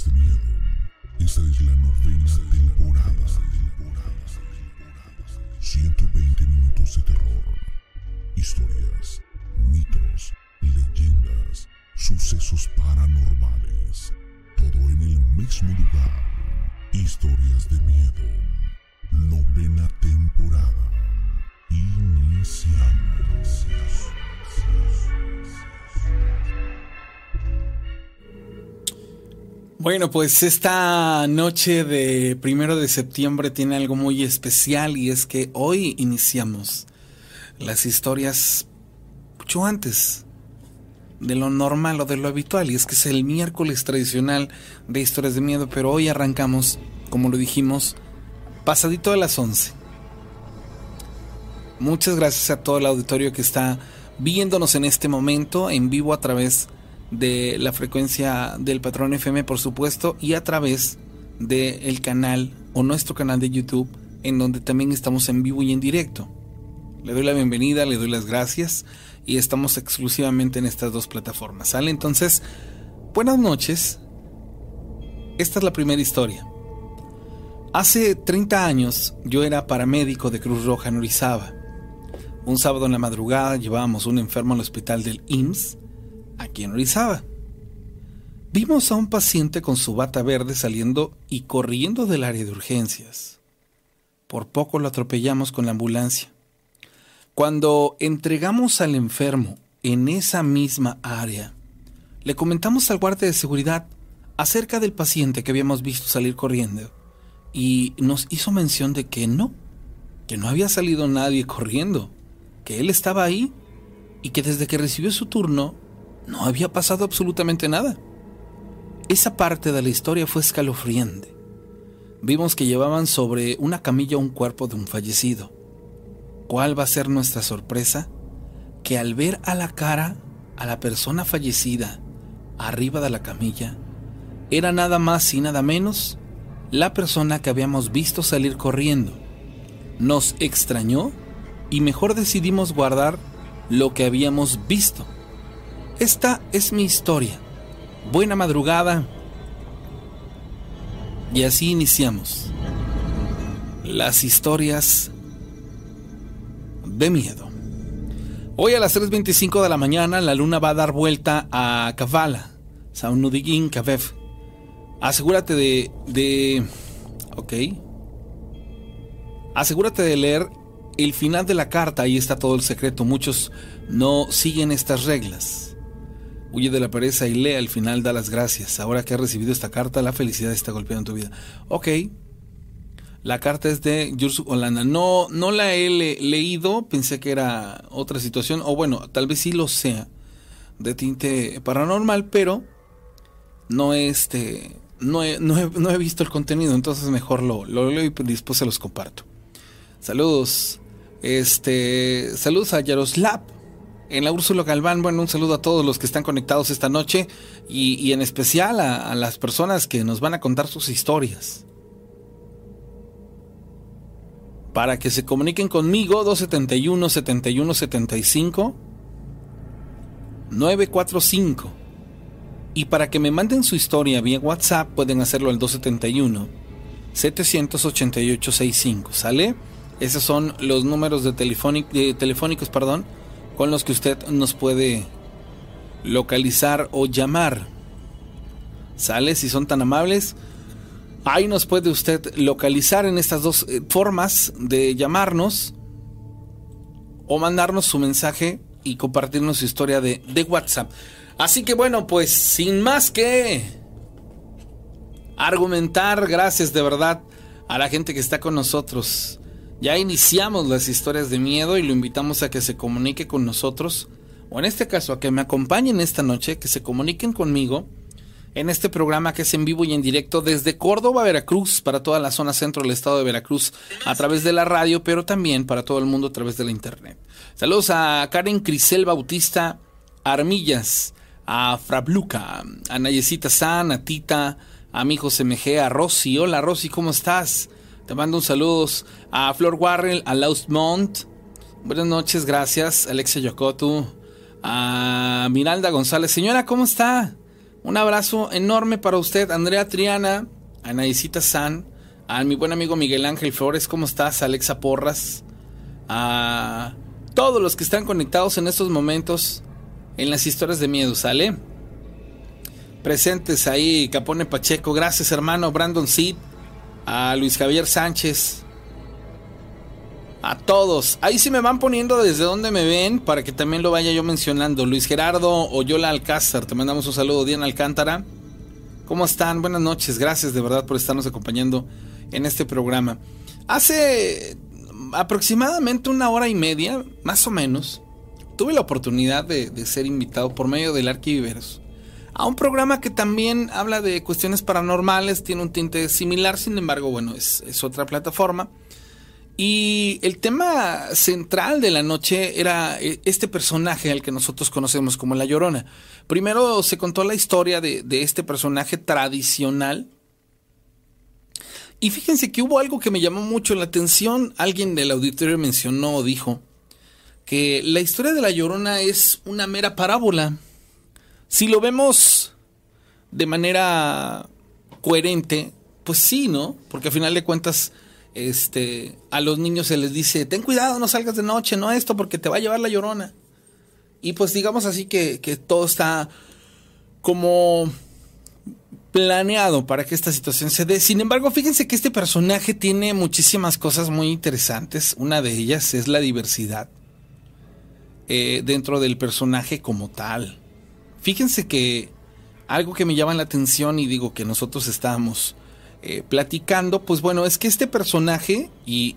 Historias de miedo. Esta es la novena temporada. 120 minutos de terror. Historias, mitos, leyendas, sucesos paranormales. Todo en el mismo lugar. Historias de miedo. Novena temporada. Iniciamos. Bueno, pues esta noche de primero de septiembre tiene algo muy especial y es que hoy iniciamos las historias mucho antes de lo normal o de lo habitual y es que es el miércoles tradicional de historias de miedo, pero hoy arrancamos, como lo dijimos, pasadito de las 11. Muchas gracias a todo el auditorio que está viéndonos en este momento en vivo a través de de la frecuencia del patrón FM, por supuesto, y a través del el canal o nuestro canal de YouTube, en donde también estamos en vivo y en directo. Le doy la bienvenida, le doy las gracias y estamos exclusivamente en estas dos plataformas. ¿Sale? Entonces, buenas noches. Esta es la primera historia. Hace 30 años yo era paramédico de Cruz Roja en Orizaba. Un sábado en la madrugada llevábamos un enfermo al hospital del IMSS aquí en Orizaba. Vimos a un paciente con su bata verde saliendo y corriendo del área de urgencias. Por poco lo atropellamos con la ambulancia. Cuando entregamos al enfermo en esa misma área, le comentamos al guardia de seguridad acerca del paciente que habíamos visto salir corriendo y nos hizo mención de que no, que no había salido nadie corriendo, que él estaba ahí y que desde que recibió su turno no había pasado absolutamente nada. Esa parte de la historia fue escalofriante. Vimos que llevaban sobre una camilla un cuerpo de un fallecido. ¿Cuál va a ser nuestra sorpresa? Que al ver a la cara a la persona fallecida arriba de la camilla, era nada más y nada menos la persona que habíamos visto salir corriendo. Nos extrañó y mejor decidimos guardar lo que habíamos visto esta es mi historia. Buena madrugada. Y así iniciamos. Las historias de miedo. Hoy a las 3.25 de la mañana la luna va a dar vuelta a Kavala, Saunudigin Kavev. Asegúrate de, de... Ok. Asegúrate de leer el final de la carta, ahí está todo el secreto. Muchos no siguen estas reglas. Huye de la pereza y lee al final da las gracias. Ahora que has recibido esta carta, la felicidad está golpeando tu vida. Ok. La carta es de Jules Holanda. No, no la he leído, pensé que era otra situación, o bueno, tal vez sí lo sea, de tinte paranormal, pero no este, no he, no he, visto el contenido, entonces mejor lo, lo leo y después se los comparto. Saludos. Este, saludos a Yaroslav en la Úrsula Galván. Bueno, un saludo a todos los que están conectados esta noche y, en especial a, las personas que nos van a contar sus historias. Para que se comuniquen conmigo, 271 7175 945. Y para que me manden su historia vía WhatsApp, pueden hacerlo al 271 788 65. ¿Sale? Esos son los números de, de telefónicos, perdón con los que usted nos puede localizar o llamar. ¿Sale? Si son tan amables. Ahí nos puede usted localizar en estas dos eh, formas de llamarnos o mandarnos su mensaje y compartirnos su historia de, de WhatsApp. Así que bueno, pues sin más que argumentar, gracias de verdad a la gente que está con nosotros. Ya iniciamos las historias de miedo y lo invitamos a que se comunique con nosotros, o en este caso a que me acompañen esta noche, que se comuniquen conmigo en este programa que es en vivo y en directo desde Córdoba, Veracruz, para toda la zona centro del estado de Veracruz, a través de la radio, pero también para todo el mundo a través de la internet. Saludos a Karen Crisel Bautista Armillas, a Frabluca, a Nayecita San, a Tita, a mi hijo CMG, a Rosy. Hola Rosy, ¿cómo estás? Te mando un saludos a Flor Warrell, a Mont. Buenas noches, gracias. Alexia Yocotu. A Miralda González. Señora, ¿cómo está? Un abrazo enorme para usted, Andrea Triana, Anaisita San, a mi buen amigo Miguel Ángel Flores, ¿cómo estás? Alexa Porras, a todos los que están conectados en estos momentos en las historias de miedo, ¿sale? Presentes ahí, Capone Pacheco, gracias hermano, Brandon Seed, a Luis Javier Sánchez, a todos. Ahí sí me van poniendo desde donde me ven para que también lo vaya yo mencionando. Luis Gerardo Oyola Alcázar, te mandamos un saludo. Diana Alcántara, ¿cómo están? Buenas noches, gracias de verdad por estarnos acompañando en este programa. Hace aproximadamente una hora y media, más o menos, tuve la oportunidad de, ser invitado por medio del Arquiviveros a un programa que también habla de cuestiones paranormales, tiene un tinte similar, sin embargo, bueno, es, es otra plataforma. Y el tema central de la noche era eh, este personaje al que nosotros conocemos como La Llorona. Primero se contó la historia de, este personaje tradicional. Y fíjense que hubo algo que me llamó mucho la atención. Alguien del auditorio mencionó o dijo que la historia de La Llorona es una mera parábola. Si lo vemos de manera coherente, pues sí, ¿no? Porque al final de cuentas este, a los niños se les dice, ten cuidado, no salgas de noche, no esto, porque te va a llevar la llorona. Y pues digamos así que, todo está como planeado para que esta situación se dé. Sin embargo, fíjense que este personaje tiene muchísimas cosas muy interesantes. Una de ellas es la diversidad eh, dentro del personaje como tal. Fíjense que algo que me llama la atención y digo que nosotros estábamos eh, platicando, pues bueno, es que este personaje, y,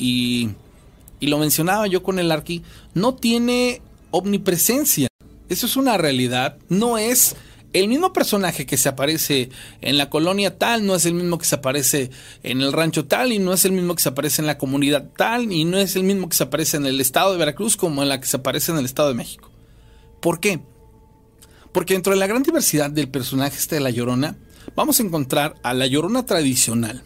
y, lo mencionaba yo con el Arqui, no tiene omnipresencia. Eso es una realidad. No es el mismo personaje que se aparece en la colonia tal, no es el mismo que se aparece en el rancho tal, y no es el mismo que se aparece en la comunidad tal, y no es el mismo que se aparece en el estado de Veracruz como en la que se aparece en el estado de México. ¿Por qué? Porque dentro de la gran diversidad del personaje este de La Llorona, vamos a encontrar a la llorona tradicional.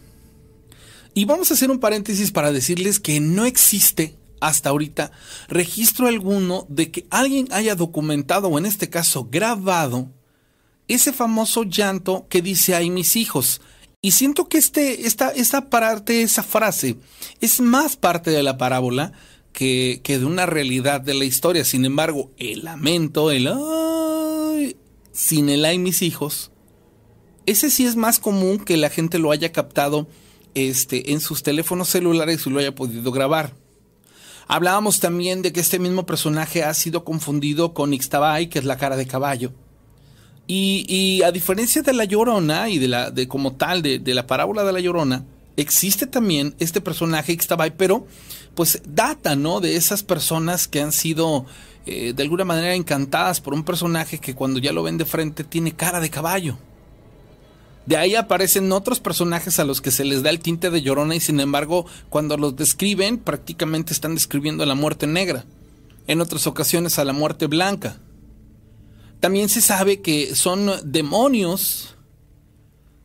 Y vamos a hacer un paréntesis para decirles que no existe hasta ahorita registro alguno de que alguien haya documentado o en este caso grabado ese famoso llanto que dice ay mis hijos. Y siento que este, esta, esta parte, esa frase, es más parte de la parábola que, de una realidad de la historia. Sin embargo, el lamento, el ay, sin el ay mis hijos, ese sí es más común que la gente lo haya captado este, en sus teléfonos celulares y lo haya podido grabar. Hablábamos también de que este mismo personaje ha sido confundido con Ixtabay, que es la cara de caballo. Y, a diferencia de la Llorona y de la de como tal de, la parábola de la Llorona, existe también este personaje Ixtabay, pero pues data, ¿no? De esas personas que han sido eh, de alguna manera encantadas por un personaje que cuando ya lo ven de frente tiene cara de caballo. De ahí aparecen otros personajes a los que se les da el tinte de llorona y sin embargo cuando los describen prácticamente están describiendo a la muerte negra. En otras ocasiones a la muerte blanca. También se sabe que son demonios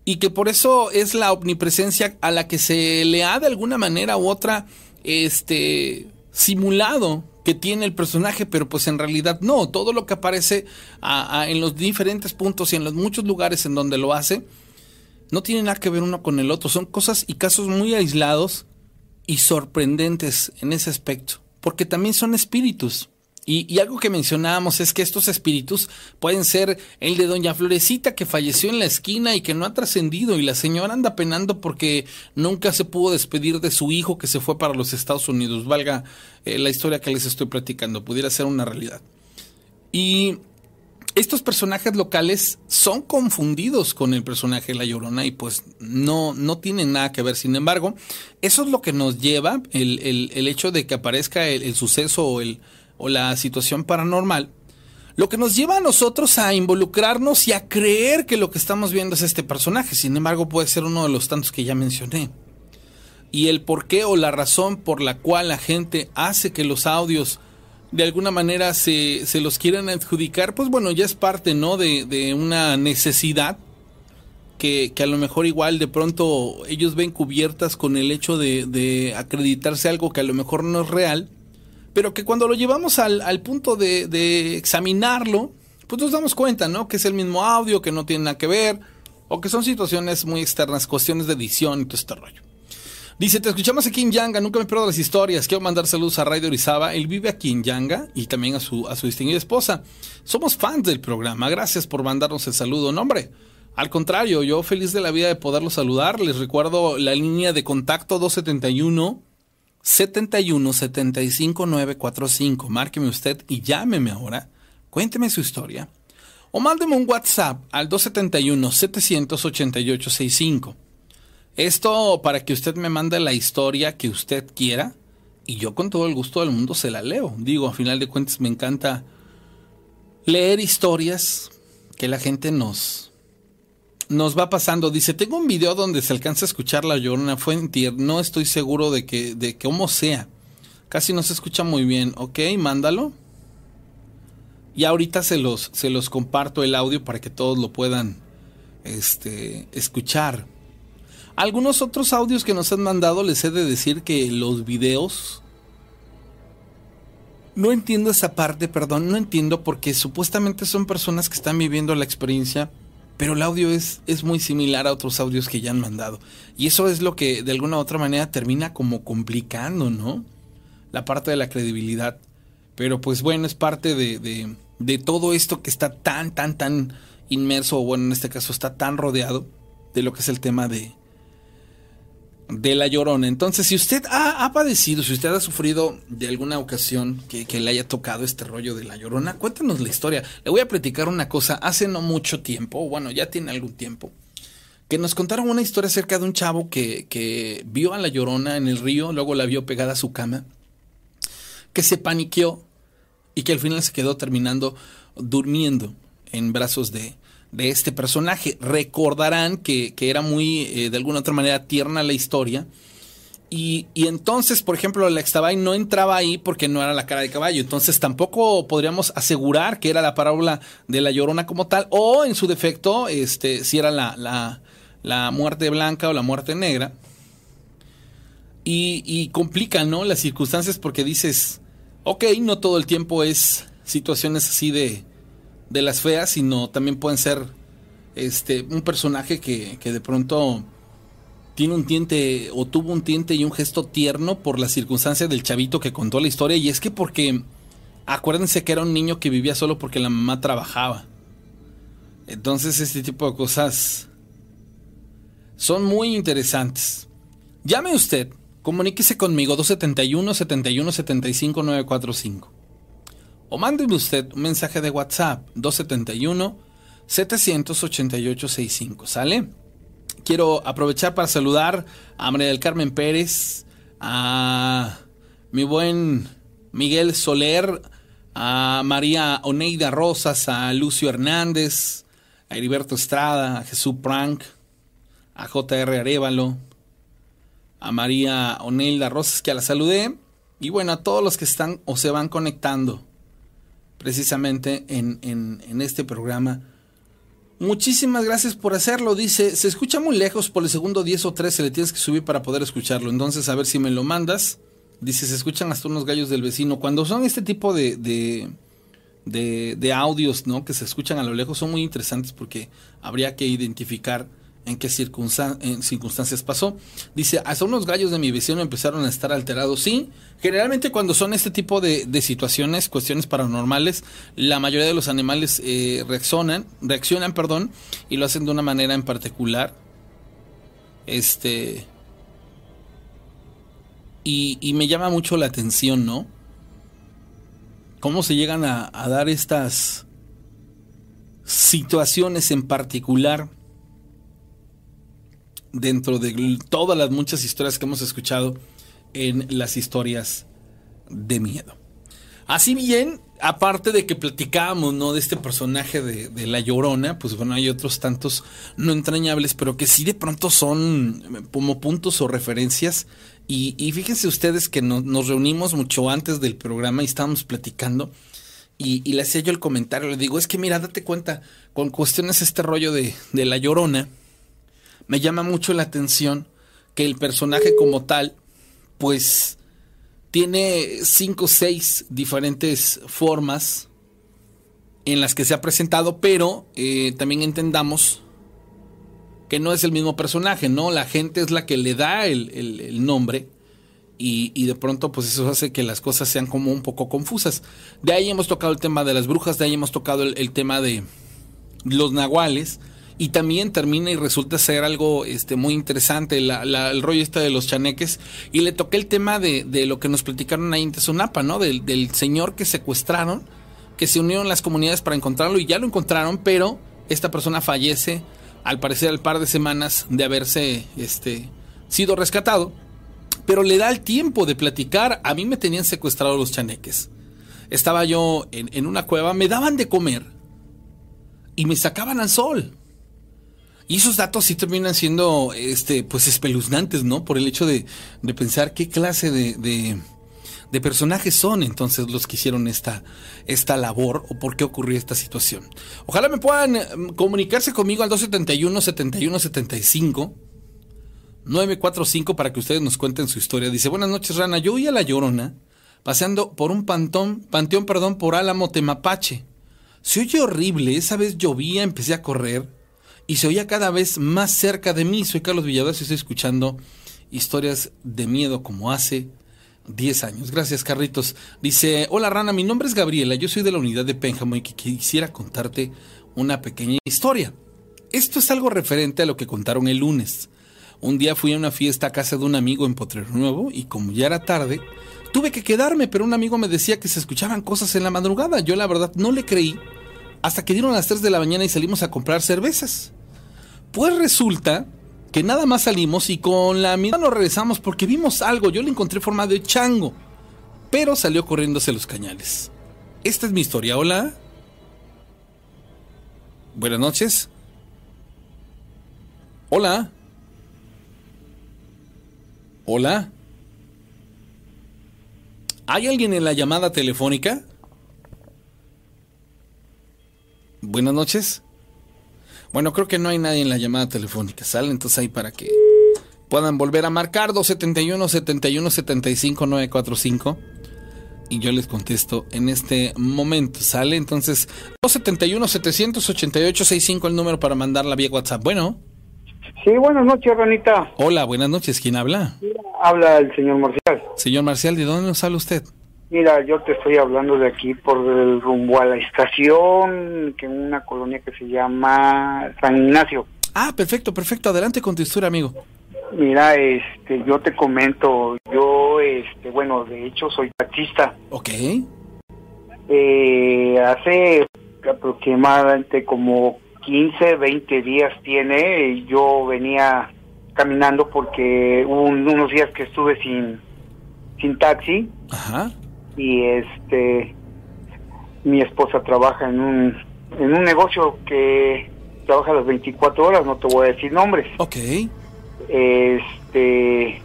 y que por eso es la omnipresencia a la que se le ha de alguna manera u otra este simulado que tiene el personaje, pero pues en realidad no, todo lo que aparece en los diferentes puntos y en los muchos lugares en donde lo hace, no tienen nada que ver uno con el otro. Son cosas y casos muy aislados y sorprendentes en ese aspecto, porque también son espíritus. Y, algo que mencionábamos es que estos espíritus pueden ser el de Doña Florecita que falleció en la esquina y que no ha trascendido y la señora anda penando porque nunca se pudo despedir de su hijo que se fue para los Estados Unidos. Valga eh, la historia que les estoy platicando, pudiera ser una realidad. Y estos personajes locales son confundidos con el personaje de La Llorona y pues no, no tienen nada que ver. Sin embargo, eso es lo que nos lleva, el, hecho de que aparezca el, suceso o, el, o la situación paranormal, lo que nos lleva a nosotros a involucrarnos y a creer que lo que estamos viendo es este personaje. Sin embargo, puede ser uno de los tantos que ya mencioné. Y el por qué o la razón por la cual la gente hace que los audios de alguna manera se, se los quieren adjudicar, pues bueno, ya es parte, ¿no? De, de una necesidad que, que, a lo mejor igual de pronto ellos ven cubiertas con el hecho de, de, acreditarse algo que a lo mejor no es real, pero que cuando lo llevamos al, al punto de, de examinarlo pues nos damos cuenta, ¿no? Que es el mismo audio, que no tiene nada que ver, o que son situaciones muy externas, cuestiones de edición y todo este rollo. Dice, te escuchamos aquí en Yanga, nunca me pierdo las historias. Quiero mandar saludos a Ray de Orizaba. Él vive aquí en Yanga y también a su, a su distinguida esposa. Somos fans del programa. Gracias por mandarnos el saludo. No, hombre, al contrario, yo feliz de la vida de poderlo saludar. Les recuerdo la línea de contacto 271 71 75 945. Márqueme usted y llámeme ahora. Cuénteme su historia. O mándeme un WhatsApp al 271 788 65. Esto para que usted me mande la historia que usted quiera y yo con todo el gusto del mundo se la leo. Digo, a final de cuentas me encanta leer historias que la gente nos nos va pasando. Dice, tengo un video donde se alcanza a escuchar la llorona fuente. No estoy seguro de que, de cómo sea. Casi no se escucha muy bien. Ok, mándalo. Y ahorita se los, se los comparto el audio para que todos lo puedan este, escuchar. Algunos otros audios que nos han mandado les he de decir que los videos... No entiendo esa parte, perdón, no entiendo porque supuestamente son personas que están viviendo la experiencia pero el audio es, es muy similar a otros audios que ya han mandado. Y eso es lo que de alguna u otra manera termina como complicando, ¿no? La parte de la credibilidad. Pero pues bueno, es parte de, de, de todo esto que está tan, tan, tan inmerso, o bueno, en este caso está tan rodeado de lo que es el tema de, de la llorona. Entonces, si usted ha, padecido, si usted ha sufrido de alguna ocasión que, le haya tocado este rollo de la llorona, cuéntanos la historia. Le voy a platicar una cosa. Hace no mucho tiempo, bueno, ya tiene algún tiempo, que nos contaron una historia acerca de un chavo que, que vio a la llorona en el río, luego la vio pegada a su cama, que se paniqueó y que al final se quedó terminando durmiendo en brazos de, de este personaje. Recordarán que, era muy, eh, de alguna otra manera, tierna la historia. Y, entonces, por ejemplo, la Extabay no entraba ahí porque no era la cara de caballo. Entonces tampoco podríamos asegurar que era la parábola de la llorona como tal. O en su defecto, este, si era la, la, la muerte blanca o la muerte negra. Y, y complica, ¿no? Las circunstancias porque dices, ok, no todo el tiempo es situaciones así de, de las feas, sino también pueden ser este, un personaje que, que de pronto tiene un tiente o tuvo un tiente y un gesto tierno por la circunstancia del chavito que contó la historia. Y es que porque, acuérdense que era un niño que vivía solo porque la mamá trabajaba. Entonces este tipo de cosas son muy interesantes. Llame usted, comuníquese conmigo 271 71 75 945 o mándeme usted un mensaje de WhatsApp 271 788 65, ¿sale? Quiero aprovechar para saludar a María del Carmen Pérez, a mi buen Miguel Soler, a María Oneida Rosas, a Lucio Hernández, a Heriberto Estrada, a Jesús Prank, a JR Arevalo, a María Oneida Rosas, que la saludé, y bueno, a todos los que están o se van conectando precisamente en, en, este programa. Muchísimas gracias por hacerlo. Dice, se escucha muy lejos por el segundo 10 o 13, le tienes que subir para poder escucharlo. Entonces, a ver si me lo mandas. Dice, se escuchan hasta unos gallos del vecino. Cuando son este tipo de, de, de, de audios, ¿no? Que se escuchan a lo lejos, son muy interesantes porque habría que identificar en qué circunstancias pasó. Dice, hasta unos gallos de mi vecino empezaron a estar alterados. Sí, generalmente cuando son este tipo de, situaciones, cuestiones paranormales, la mayoría de los animales eh, reaccionan, reaccionan, perdón, y lo hacen de una manera en particular. Este... Y, me llama mucho la atención, ¿no? Cómo se llegan a dar estas situaciones en particular dentro de todas las muchas historias que hemos escuchado en las historias de miedo. Así bien, aparte de que platicábamos, ¿no? De este personaje de, La Llorona, pues bueno, hay otros tantos no entrañables, pero que sí de pronto son como puntos o referencias. Y, fíjense ustedes que nos reunimos mucho antes del programa y estábamos platicando. Y, le hacía yo el comentario, le digo, es que mira, date cuenta, con cuestiones este rollo de La Llorona, me llama mucho la atención que el personaje como tal, pues tiene cinco o seis diferentes formas en las que se ha presentado, pero eh, también entendamos que no es el mismo personaje, ¿no? La gente es la que le da el, nombre y, y, de pronto pues eso hace que las cosas sean como un poco confusas. De ahí hemos tocado el tema de las brujas, de ahí hemos tocado el, tema de los nahuales y también termina y resulta ser algo este, muy interesante el rollo este de los chaneques y le toqué el tema de, de lo que nos platicaron ahí en Tezunapa, ¿no? Del, del señor que secuestraron que se unieron las comunidades para encontrarlo y ya lo encontraron, pero esta persona fallece al parecer al par de semanas de haberse este, sido rescatado. Pero le da el tiempo de platicar. A mí me tenían secuestrado los chaneques. Estaba yo en, una cueva, me daban de comer y me sacaban al sol. Y esos datos sí terminan siendo este, pues espeluznantes, ¿no? Por el hecho de, pensar qué clase de de personajes son entonces los que hicieron esta, esta labor o por qué ocurrió esta situación. Ojalá me puedan mm, comunicarse conmigo al 271 71 75 945 para que ustedes nos cuenten su historia. Dice, buenas noches Rana, yo oí a La Llorona paseando por un pantón, panteón perdón, por Álamo Temapache. Se oye horrible, esa vez llovía, empecé a correr y se oía cada vez más cerca de mí. Soy Carlos Villadas y estoy escuchando historias de miedo como hace 10 años. Gracias, Carritos. Dice, hola Rana, mi nombre es Gabriela, yo soy de la unidad de Pénjamo y quisiera contarte una pequeña historia. Esto es algo referente a lo que contaron el lunes. Un día fui a una fiesta a casa de un amigo en Potrero Nuevo y como ya era tarde, tuve que quedarme, pero un amigo me decía que se escuchaban cosas en la madrugada. Yo la verdad no le creí hasta que dieron las 3 de la mañana y salimos a comprar cervezas. Pues resulta que nada más salimos y con la mirada nos regresamos porque vimos algo. Yo le encontré forma de chango, pero salió corriéndose los cañales. Esta es mi historia. Hola. Buenas noches. Hola. Hola. ¿Hay alguien en la llamada telefónica? Buenas noches. Bueno, creo que no hay nadie en la llamada telefónica. Sale entonces ahí para que puedan volver a marcar 271 71 75 945 y yo les contesto en este momento. Sale entonces 271 788 65 el número para mandarla vía WhatsApp. Bueno. Sí, buenas noches, Ronita. Hola, buenas noches. ¿Quién habla? Habla el señor Marcial. Señor Marcial, ¿de dónde nos habla usted? Mira, yo te estoy hablando de aquí por el rumbo a la estación, que en una colonia que se llama San Ignacio. Ah, perfecto, perfecto. Adelante con tu historia, amigo. Mira, este, yo te comento, yo, este, bueno, de hecho soy taxista. Ok. Eh, hace aproximadamente como 15, 20 días tiene, yo venía caminando porque hubo unos días que estuve sin, sin taxi. Ajá y este mi esposa trabaja en un en un negocio que trabaja las 24 horas, no te voy a decir nombres. Ok. Este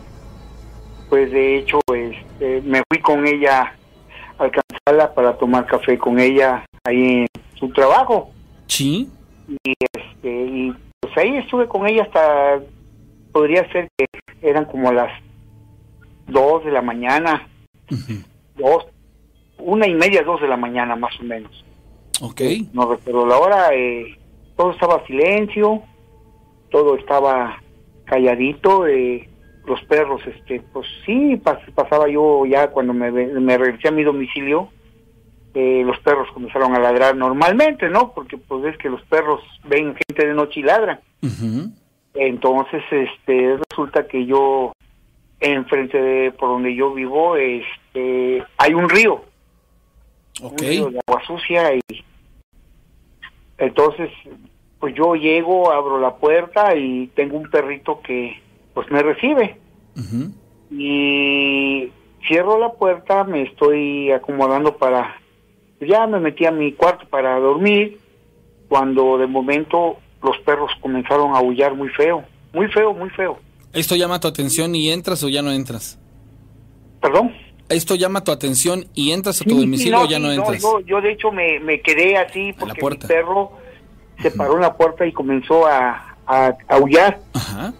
pues de hecho este, me fui con ella a alcanzarla para tomar café con ella ahí en su trabajo. Sí. Y este y pues ahí estuve con ella hasta podría ser que eran como las 2 de la mañana dos, una y media, dos de la mañana más o menos. Ok. No recuerdo la hora, eh, todo estaba silencio, todo estaba calladito, eh, los perros, este, pues sí, pasaba yo ya cuando me, me regresé a mi domicilio, eh, los perros comenzaron a ladrar normalmente, ¿no? Porque pues es que los perros ven gente de noche y ladran. Entonces, este, resulta que yo enfrente de por donde yo vivo este hay un río. Un río de agua sucia y entonces pues yo llego abro la puerta y tengo un perrito que pues me recibe. Y cierro la puerta me estoy acomodando para ya me metí a mi cuarto para dormir cuando de momento los perros comenzaron a aullar muy feo muy feo muy feo. ¿Esto llama tu atención y entras o ya no entras? ¿Perdón? ¿Esto llama tu atención y entras a tu domicilio o ya no entras? No, yo de hecho me, me quedé así porque mi perro se paró en la puerta y comenzó a, a, aullar. Ajá.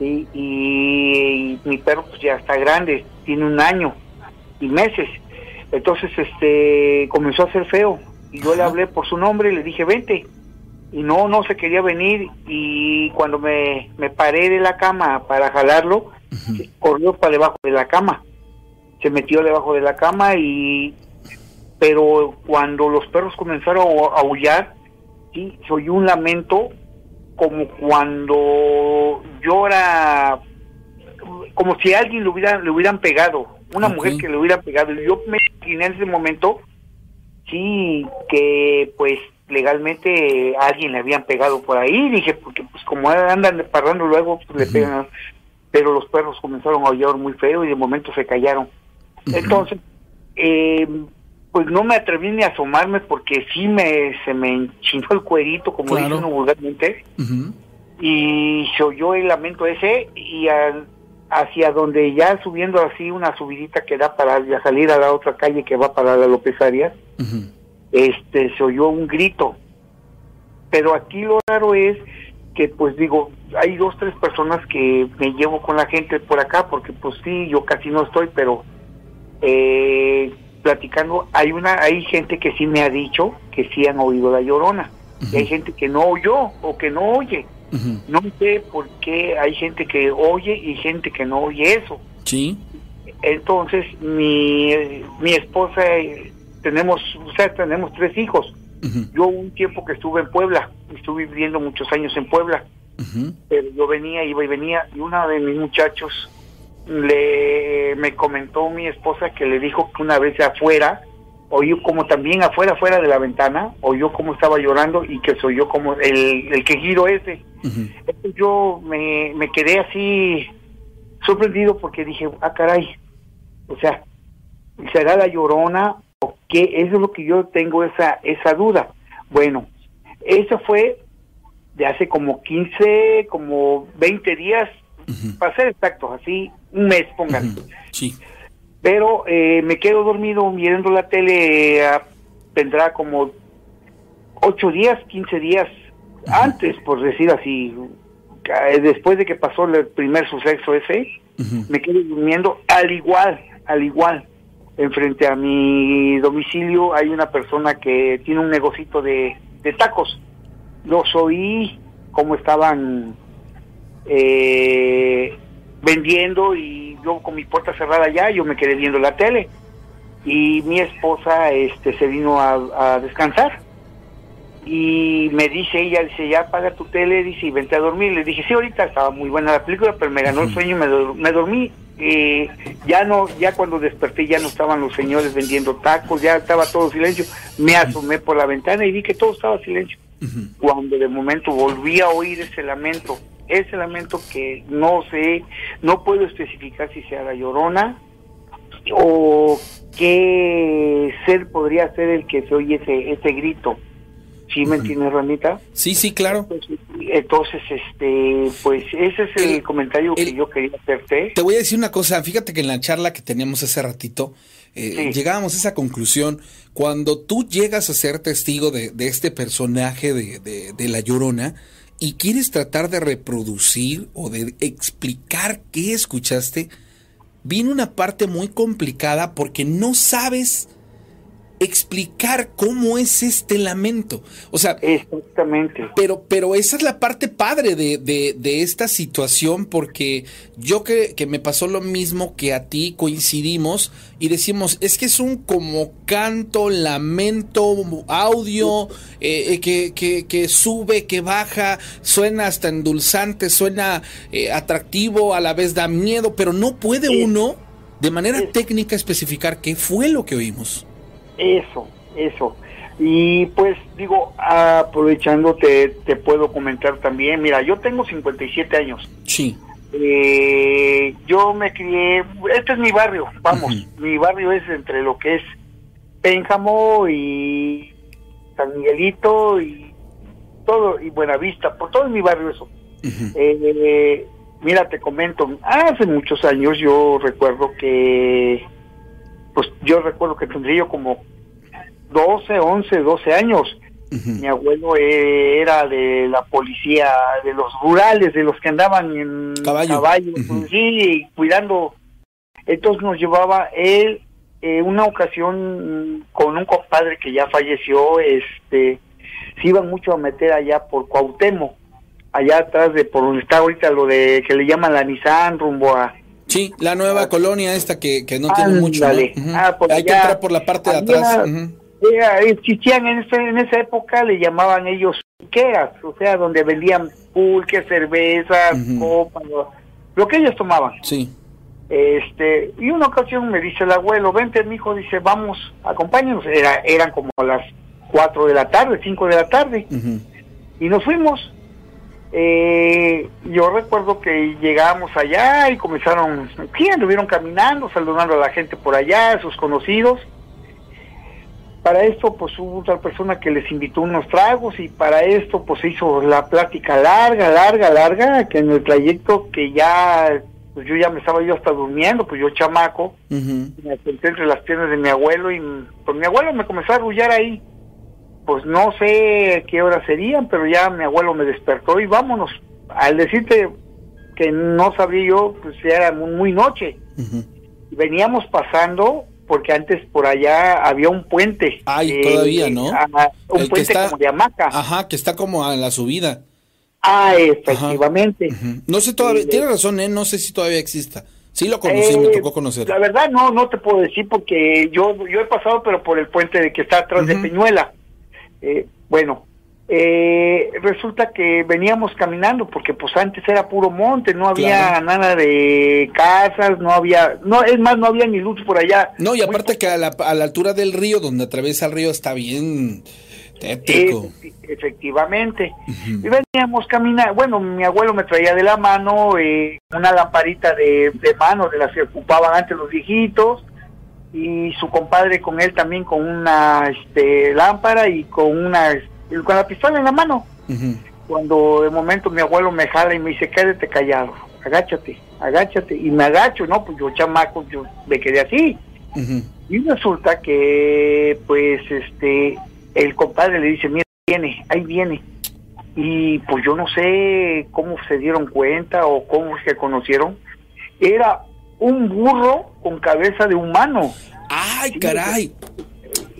y, mi perro pues, ya está grande, tiene un año y meses. Entonces este comenzó a ser feo, Y yo le hablé por su nombre y le dije, vente. Y no, no se quería venir. Y cuando me, me paré de la cama para jalarlo, corrió para debajo de la cama. Se metió debajo de la cama y... Pero cuando los perros comenzaron a aullar, sí, se oyó un lamento como cuando llora, como si a alguien le, hubiera, le hubieran pegado, una mujer que le hubiera pegado. Y yo me imaginé en ese momento, sí, que pues legalmente a alguien le habían pegado por ahí. Dije, porque pues como andan parrando luego, pues le pegan. Pero los perros comenzaron a aullar muy feo y de momento se callaron. Entonces, eh, pues no me atreví ni a asomarme porque sí me se me enchinó el cuerito, como Claro. dice uno vulgarmente, Ujú. y se oyó el lamento ese y al- hacia donde ya subiendo así una subidita que da para ya salir a la otra calle que va para la López Arias, este se oyó un grito. Pero aquí lo raro es que pues digo, hay dos, tres personas que me llevo con la gente por acá, porque pues sí, yo casi no estoy, pero eh, platicando, hay una, hay gente que sí me ha dicho que sí han oído la llorona, y hay gente que no oyó o que no oye. No sé por qué hay gente que oye y gente que no oye eso. Sí. Entonces, mi, mi esposa, eh, tenemos, o sea, tenemos tres hijos. Yo un tiempo que estuve en Puebla, estuve viviendo muchos años en Puebla, pero yo venía, iba y venía, y uno de mis muchachos le me comentó mi esposa que le dijo que una vez afuera, oyó como también afuera, afuera de la ventana, oyó cómo estaba llorando y que se oyó como el, el quejido ese. Entonces yo me, me quedé así sorprendido porque dije, ah, caray, o sea, ¿será la llorona o qué? Eso es lo que yo tengo esa, esa duda. Bueno, eso fue de hace como 15, como 20 días, para ser exactos, así, un mes, pongan. Ujú. Sí. Pero eh, me quedo dormido viendo la tele, ah, tendrá como 8 días, 15 días antes, por decir así, después de que pasó el primer suceso ese, me quedé durmiendo al igual, al igual. Enfrente a mi domicilio hay una persona que tiene un negocito de, de tacos. Los oí cómo estaban eh, vendiendo y yo con mi puerta cerrada ya, yo me quedé viendo la tele. Y mi esposa este se vino a, a descansar. Y me dice ella, dice, ya apaga tu tele, dice, y vente a dormir. Le dije, sí, ahorita estaba muy buena la película, pero me ganó el sueño y me, me dormí. Eh, ya no, ya cuando desperté ya no estaban los señores vendiendo tacos, ya estaba todo silencio. Me asomé por la ventana y vi que todo estaba silencio. Cuando de momento volví a oír ese lamento, ese lamento que no sé, no puedo especificar si sea la llorona o qué ser podría ser el que se oye ese, ese grito. ¿Sí me entiendes, Ramita? Sí, sí, claro. Entonces, este, pues ese es el, El- comentario el- que yo quería hacerte. Te voy a decir una cosa, fíjate que en la charla que teníamos hace ratito, eh, Sí. llegábamos a esa conclusión, cuando tú llegas a ser testigo de, de este personaje de, de- de La Llorona y quieres tratar de reproducir o de explicar qué escuchaste, viene una parte muy complicada porque no sabes explicar cómo es este lamento. O sea, Exactamente. pero, pero esa es la parte padre de, de- de esta situación, porque yo que, que me pasó lo mismo que a ti, coincidimos y decimos, es que es un como canto, lamento, audio, eh, eh, que, que, que sube, que baja, suena hasta endulzante, suena eh, atractivo, a la vez da miedo, pero no puede uno de manera técnica especificar qué fue lo que oímos. Eso, eso. Y pues digo, aprovechando te, te puedo comentar también, mira, yo tengo 57 años. Sí. Eh, yo me crié, este es mi barrio, vamos, mi barrio es entre lo que es Pénjamo y San Miguelito y todo, y Buenavista, por todo mi barrio eso. Eh, mira, te comento, hace muchos años yo recuerdo que, pues yo recuerdo que tendría yo como 12, 11, 12 años. Mi abuelo eh, era de la policía, de los rurales, de los que andaban en Caballo. caballo, Ujú. sí, cuidando. Entonces nos llevaba él eh, una ocasión con un compadre que ya falleció, este, se iban mucho a meter allá por Cuauhtémoc, allá atrás de por donde está ahorita lo de que le llaman la Nissan rumbo a Sí, la nueva colonia esta que, que no tiene mucho. ¿no? Ándale. Ujú. Ah, por Hay que entrar por la parte de atrás. Era- existían en, ese- en esa época, le llamaban ellos piqueras, o sea, donde vendían pulque, cervezas, Ujú. copas, lo, lo que ellos tomaban. Sí. Este, y una ocasión me dice el abuelo, vente, mi hijo, dice, vamos, acompáñenos. Era, eran como las 4 de la tarde, 5 de la tarde, y nos fuimos. Eh, yo recuerdo que llegamos allá y comenzaron, sí, anduvieron caminando, saludando a la gente por allá, a sus conocidos. Para esto, pues hubo otra persona que les invitó unos tragos y para esto, pues se hizo la plática larga, larga, larga, que en el trayecto que ya, pues yo ya me estaba yo hasta durmiendo, pues yo chamaco, Ujú. me senté entre las piernas de mi abuelo y pues mi abuelo me comenzó a arrullar ahí. Pues no sé qué horas serían, pero ya mi abuelo me despertó y vámonos. Al decirte que no sabía yo, pues ya era muy, noche. Veníamos pasando porque antes por allá había un puente. Ay, todavía, ¿no? ah, un El puente está- como de hamaca. Ajá, que está como a la subida. Ah, efectivamente. No sé todavía, Sí, tiene razón, ¿eh? No sé si todavía exista. Sí lo conocí, me Eh, tocó conocer. La verdad no, no te puedo decir porque yo yo he pasado pero por el puente de que está atrás de. Peñuela. Eh, bueno, eh, resulta que veníamos caminando porque pues antes era puro monte, no había Claro. nada de casas, no había, no es más no había ni luz por allá. No, y Muy aparte que a la, a la altura del río, donde atraviesa el río, está bien tétrico. Efecti- efectivamente. Y veníamos caminando, bueno, mi abuelo me traía de la mano eh, una lamparita de, de mano de las que ocupaban antes los viejitos y su compadre con él también con una este, lámpara y con una con la pistola en la mano. Cuando de momento mi abuelo me jala y me dice, quédate callado, agáchate, agáchate. Y me agacho, ¿no? Pues yo chamaco, yo me quedé así. Y resulta que, pues, este, el compadre le dice, mira, ahí viene, ahí viene. Y pues yo no sé cómo se dieron cuenta o cómo se conocieron. Era un burro con cabeza de humano. ¡Ay, caray!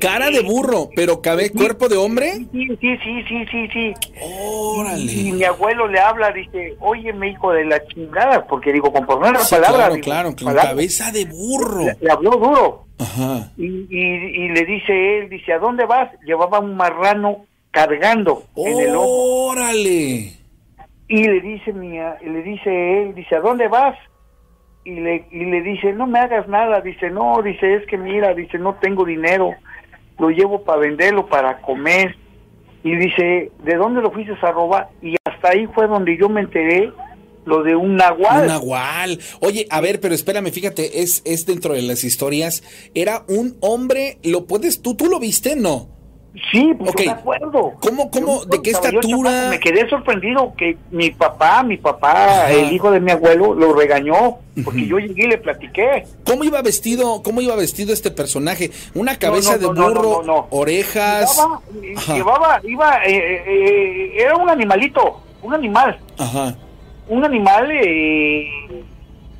Cara de burro, pero cabe cuerpo de hombre. Sí, sí, sí, sí, sí, sí. Y Órale. mi abuelo le habla, dice, oye, mi hijo de la chingada, porque digo, con poner la Sí, palabra. claro, digo, claro, con palabra. cabeza de burro. Le, le habló duro. Ajá. Y, y, y le dice él, dice, ¿a dónde vas? Llevaba un marrano cargando en el hombro. Órale. Y le dice mi, a- le dice él, dice, ¿a dónde vas? Y le, y le dice, no me hagas nada. Dice, no, dice, es que mira, dice, no tengo dinero. Lo llevo para venderlo, para comer. Y dice, ¿de dónde lo fuiste a robar? Y hasta ahí fue donde yo me enteré lo de un nahual. Un nahual. Oye, a ver, pero espérame, fíjate, es, es dentro de las historias. Era un hombre, ¿lo puedes, tú, tú lo viste? No. Sí, pues Ok. yo me acuerdo. ¿Cómo, cómo, Yo de qué estatura? Me quedé sorprendido que mi papá, mi papá, Ajá. el hijo de mi abuelo, lo regañó porque yo llegué y le platiqué. ¿Cómo iba vestido, cómo iba vestido este personaje? Una cabeza no, no, de burro, no, orejas. Llevaba, llevaba, iba, eh, eh, era un animalito, un animal, Ajá. un animal, eh,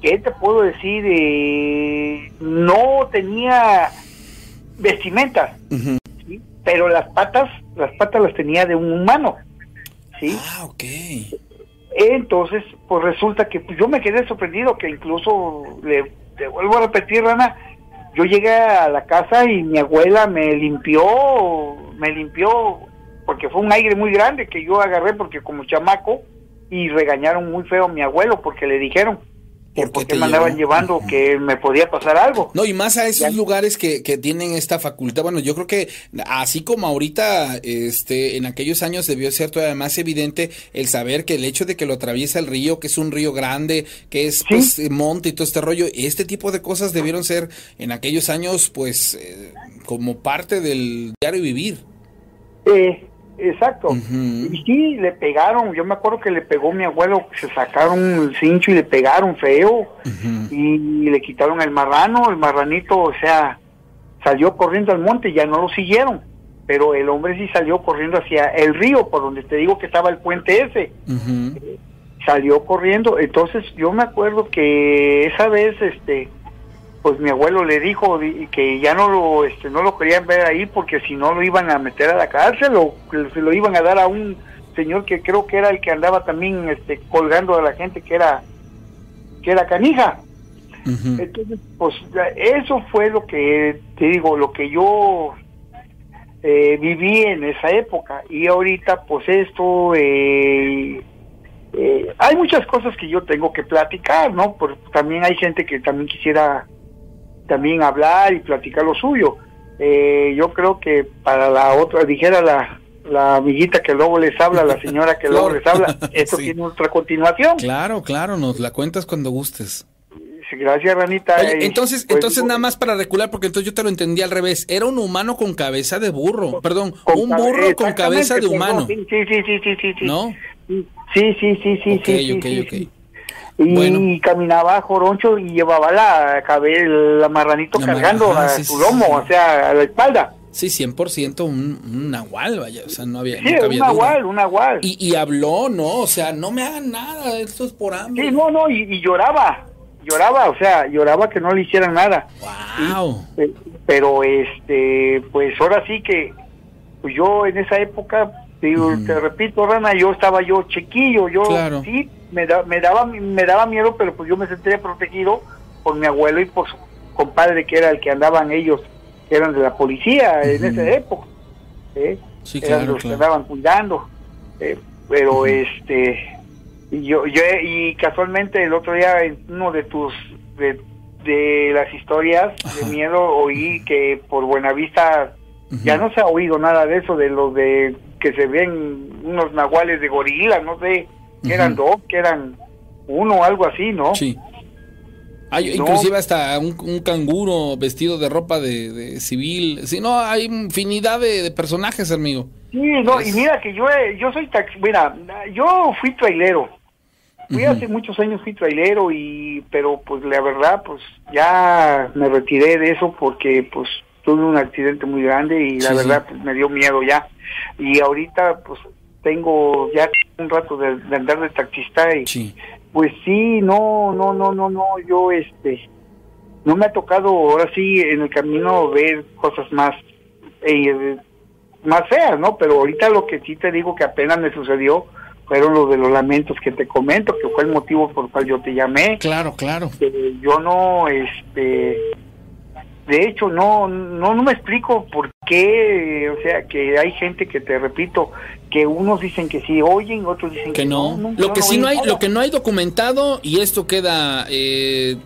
¿qué te puedo decir? Eh, no tenía vestimenta, Ujú. ¿sí? Pero las patas, las patas las tenía de un humano, ¿sí? Ah, ok. Entonces, pues resulta que pues, yo me quedé sorprendido que incluso, le, te vuelvo a repetir, Rana, yo llegué a la casa y mi abuela me limpió, me limpió, porque fue un aire muy grande que yo agarré porque como chamaco, y regañaron muy feo a mi abuelo porque le dijeron que ¿Por qué me andaban llevando, que me podía pasar algo. No, y más a esos Ya. lugares que, que tienen esta facultad. Bueno, yo creo que así como ahorita, este, en aquellos años debió ser todavía más evidente el saber que el hecho de que lo atraviesa el río, que es un río grande, que es Sí. pues eh, monte y todo este rollo, este tipo de cosas debieron ser en aquellos años, pues, eh, como parte del diario vivir. Eh, exacto. Y sí, le pegaron, yo me acuerdo que le pegó mi abuelo, se sacaron el cincho y le pegaron feo. Y le quitaron el marrano, el marranito, o sea, salió corriendo al monte, ya no lo siguieron, pero el hombre sí salió corriendo hacia el río, por donde te digo que estaba el puente ese, salió corriendo, entonces yo me acuerdo que esa vez, este, pues mi abuelo le dijo di- que ya no lo este no lo querían ver ahí porque si no lo iban a meter a la cárcel o se lo iban a dar a un señor que creo que era el que andaba también este colgando a la gente que era que era canija. Entonces pues eso fue lo que te digo lo que yo eh, viví en esa época. Y ahorita pues esto eh, eh, hay muchas cosas que yo tengo que platicar no Por- también hay gente que también quisiera también hablar y platicar lo suyo Eh, yo creo que para la otra dijera la la amiguita que luego les habla la señora que luego les habla esto Sí. tiene otra continuación Claro, claro, nos la cuentas cuando gustes. gracias Ranita Oye, Eh, entonces, pues, entonces nada más para recular, porque entonces yo te lo entendí al revés. Era un humano con cabeza de burro, perdón, con un burro con cabeza de humano, sí sí sí sí sí. ¿no? Sí, sí, sí, sí, Ok, sí, sí, ok, sí, ok. sí. Y Bueno. caminaba joroncho y llevaba la cabe- el marranito La mar- cargando a sí, su lomo, sí. o sea, a la espalda. Sí, 100% un, un nahual, vaya, o sea, no había, Sí, nunca un había duda. nahual, un nahual. Y, y habló, ¿no? O sea, no me hagan nada, esto es por hambre. Sí, no, no, y, y lloraba, lloraba, o sea, lloraba que no le hicieran nada. Wow. Eh, Pero, este, pues ahora sí que, pues yo en esa época, digo, te repito, Rana, yo estaba yo chiquillo, yo Claro. sí, me, da, me, daba, me daba miedo, pero pues yo me sentía protegido por mi abuelo y por su compadre que era el que andaban ellos, que eran de la policía en esa época. ¿eh? Sí, eran claro, los que andaban cuidando. eh, pero este, y yo, yo, y casualmente el otro día en uno de tus, de, de las historias Ajá. de miedo oí que por Buenavista Ujú. ya no se ha oído nada de eso, de los de que se ven unos nahuales de gorila, no sé, que eran dos, que eran uno, algo así, ¿no? Sí. Hay No. inclusive hasta un, un canguro vestido de ropa de, de civil. Sí, no, hay infinidad de, de personajes, amigo. Sí, no, y mira que yo, he- yo soy taxi, mira, yo fui trailero. Fui hace muchos años fui trailero y pero pues la verdad pues ya me retiré de eso porque pues tuve un accidente muy grande y la Sí, verdad sí. pues me dio miedo ya. Y ahorita pues tengo ya un rato de, de andar de taxista y Sí. pues sí, no, no, no, no, no, yo este no me ha tocado ahora sí en el camino ver cosas más eh, más feas, ¿no? Pero ahorita lo que sí te digo que apenas me sucedió fueron los de los lamentos que te comento, que fue el motivo por el cual yo te llamé. Claro, claro. Eh, yo no, este, de hecho, no, no, no me explico por qué, o sea, que hay gente que te repito, que unos dicen que sí oyen, otros dicen que, Que no. no. lo que sí oí no hay, nada. lo que no hay documentado y esto queda eh,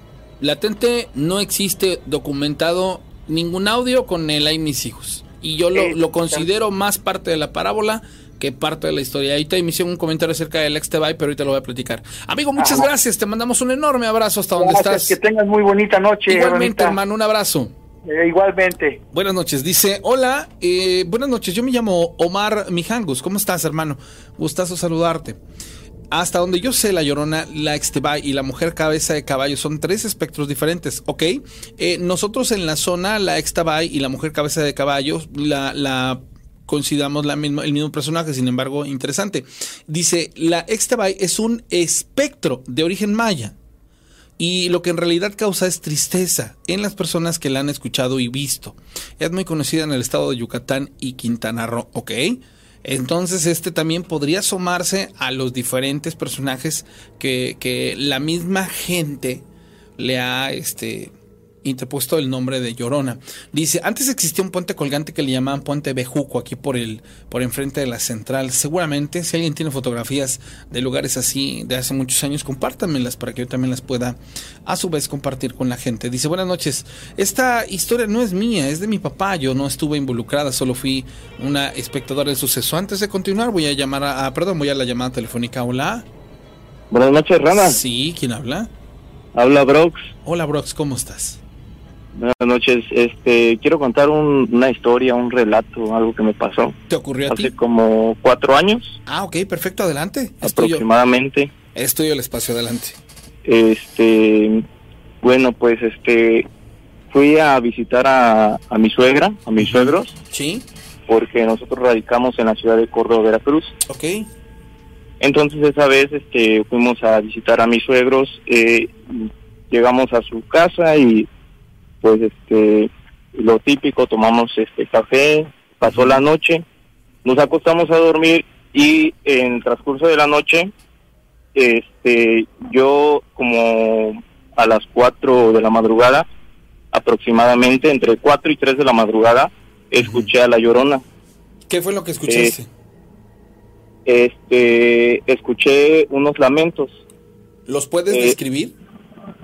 latente, no existe documentado ningún audio con el hay mis hijos. Y yo lo, Eh, lo considero más parte de la parábola que parte de la historia. Ahorita me hicieron un comentario acerca del ex Tebay, pero ahorita lo voy a platicar. Amigo, muchas Ajá. gracias. Te mandamos un enorme abrazo hasta donde estás. que tengas muy bonita noche. Igualmente, hermano, un abrazo. Eh, igualmente. Buenas noches, dice, hola, eh, buenas noches, yo me llamo Omar Mijangus, ¿cómo estás hermano? Gustazo saludarte. Hasta donde yo sé, la Llorona, la Extebay y la Mujer Cabeza de Caballo son tres espectros diferentes, ¿ok? Eh, nosotros en la zona, la Extebay y la Mujer Cabeza de Caballo, la, la consideramos la el mismo personaje, sin embargo, interesante. Dice, la Extebay es un espectro de origen maya. Y lo que en realidad causa es tristeza en las personas que la han escuchado y visto. Es muy conocida en el estado de Yucatán y Quintana Roo, ¿ok? Entonces este también podría asomarse a los diferentes personajes que, que la misma gente le ha este, interpuesto el nombre de Llorona. Dice, antes existía un puente colgante que le llamaban Puente Bejuco aquí por el por enfrente de la central. Seguramente si alguien tiene fotografías de lugares así de hace muchos años, compártanmelas para que yo también las pueda a su vez compartir con la gente. Dice, "Buenas noches. Esta historia no es mía, es de mi papá. Yo no estuve involucrada, solo fui una espectadora del suceso. Antes de continuar, voy a llamar a, a- perdón, voy a la llamada telefónica. Hola. Buenas noches, Rana. Sí, ¿quién habla? Habla Brox. Hola, Brox, ¿cómo estás? Buenas noches. Este, quiero contar un- una historia, un relato, algo que me pasó ¿Te ocurrió a ti? hace como cuatro años, Ah, ok, perfecto, adelante. Aproximadamente. es tuyo el espacio, adelante. Este, bueno, pues este, fui a visitar a, a mi suegra, a mis suegros, Sí, porque nosotros radicamos en la ciudad de Córdoba, Veracruz. ok. Entonces esa vez este, fuimos a visitar a mis suegros, eh, llegamos a su casa y pues este lo típico, tomamos este café, pasó la noche, nos acostamos a dormir y en el transcurso de la noche, este, yo como a las 4 de la madrugada, aproximadamente entre 4 y 3 de la madrugada, escuché a la llorona. ¿Qué fue lo que escuchaste? Este, escuché unos lamentos. ¿Los puedes eh, describir?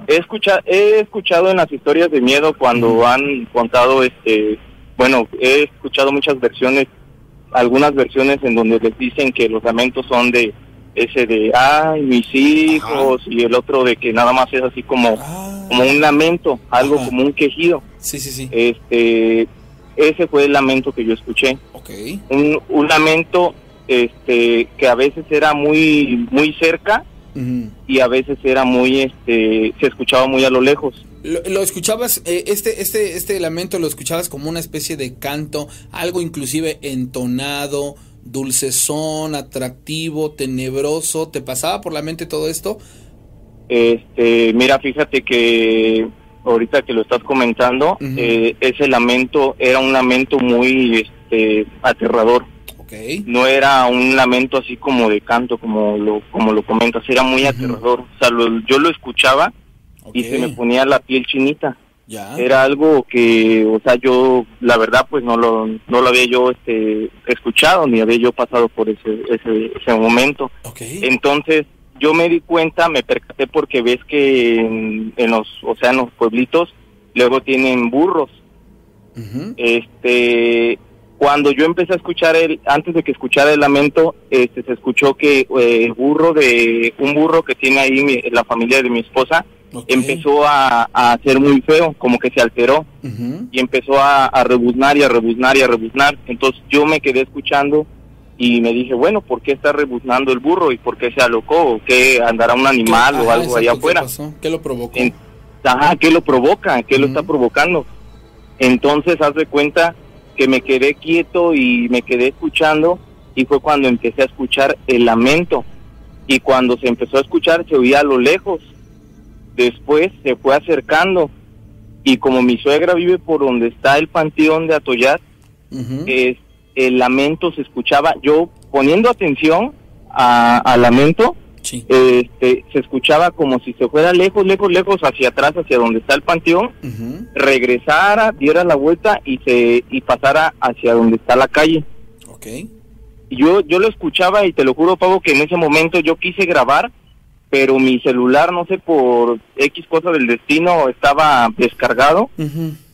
He escuchado, he escuchado en las historias de miedo cuando han contado, este, bueno, he escuchado muchas versiones, algunas versiones en donde les dicen que los lamentos son de ese de, ay, mis hijos, y el otro de que nada más es así como, Ah. como un lamento, algo Ajá. como un quejido. Sí, sí, sí. Este, ese fue el lamento que yo escuché. ok. Un, un lamento, este, que a veces era muy, muy cerca Y a veces era muy, este, se escuchaba muy a lo lejos. Lo, lo escuchabas, eh, este, este, este lamento lo escuchabas como una especie de canto, algo inclusive entonado, dulcezón, atractivo, tenebroso. ¿Te pasaba por la mente todo esto? Este, mira, fíjate que ahorita que lo estás comentando, eh, ese lamento era un lamento muy, este, aterrador. No era un lamento así como de canto, como lo, como lo comentas, era muy aterrador. O sea, lo- yo lo escuchaba y se me ponía la piel chinita. Ya. Era algo que, o sea, yo, la verdad, pues no lo, no lo había yo, este, escuchado, ni había yo pasado por ese, ese, ese momento. Entonces, yo me di cuenta, me percaté porque ves que en, en los, o sea, en los pueblitos, luego tienen burros. Este, cuando yo empecé a escuchar el, antes de que escuchara el lamento, este, se escuchó que eh, el burro de, un burro que tiene ahí mi- la familia de mi esposa, empezó a, a ser muy feo, como que se alteró y empezó a, a rebuznar y a rebuznar y a rebuznar. Entonces yo me quedé escuchando y me dije, bueno, ¿por qué está rebuznando el burro y por qué se alocó? ¿O qué andará un animal o Ajá, algo allá exacto, ¿qué afuera? pasó? ¿Qué lo provocó? En- Ajá, ¿qué lo provoca? ¿Qué lo está provocando? Entonces, haz de cuenta que me quedé quieto y me quedé escuchando y fue cuando empecé a escuchar el lamento. Y cuando se empezó a escuchar se oía a lo lejos. Después se fue acercando y como mi suegra vive por donde está el panteón de Atoyat, es- el lamento se escuchaba. Yo poniendo atención a- al lamento, Sí. este, se escuchaba como si se fuera lejos, lejos, lejos hacia atrás, hacia donde está el panteón, regresara, diera la vuelta y se y pasara hacia donde está la calle. Ok. Yo yo lo escuchaba y te lo juro, Pavo, que en ese momento yo quise grabar, pero mi celular, no sé por X cosa del destino, estaba descargado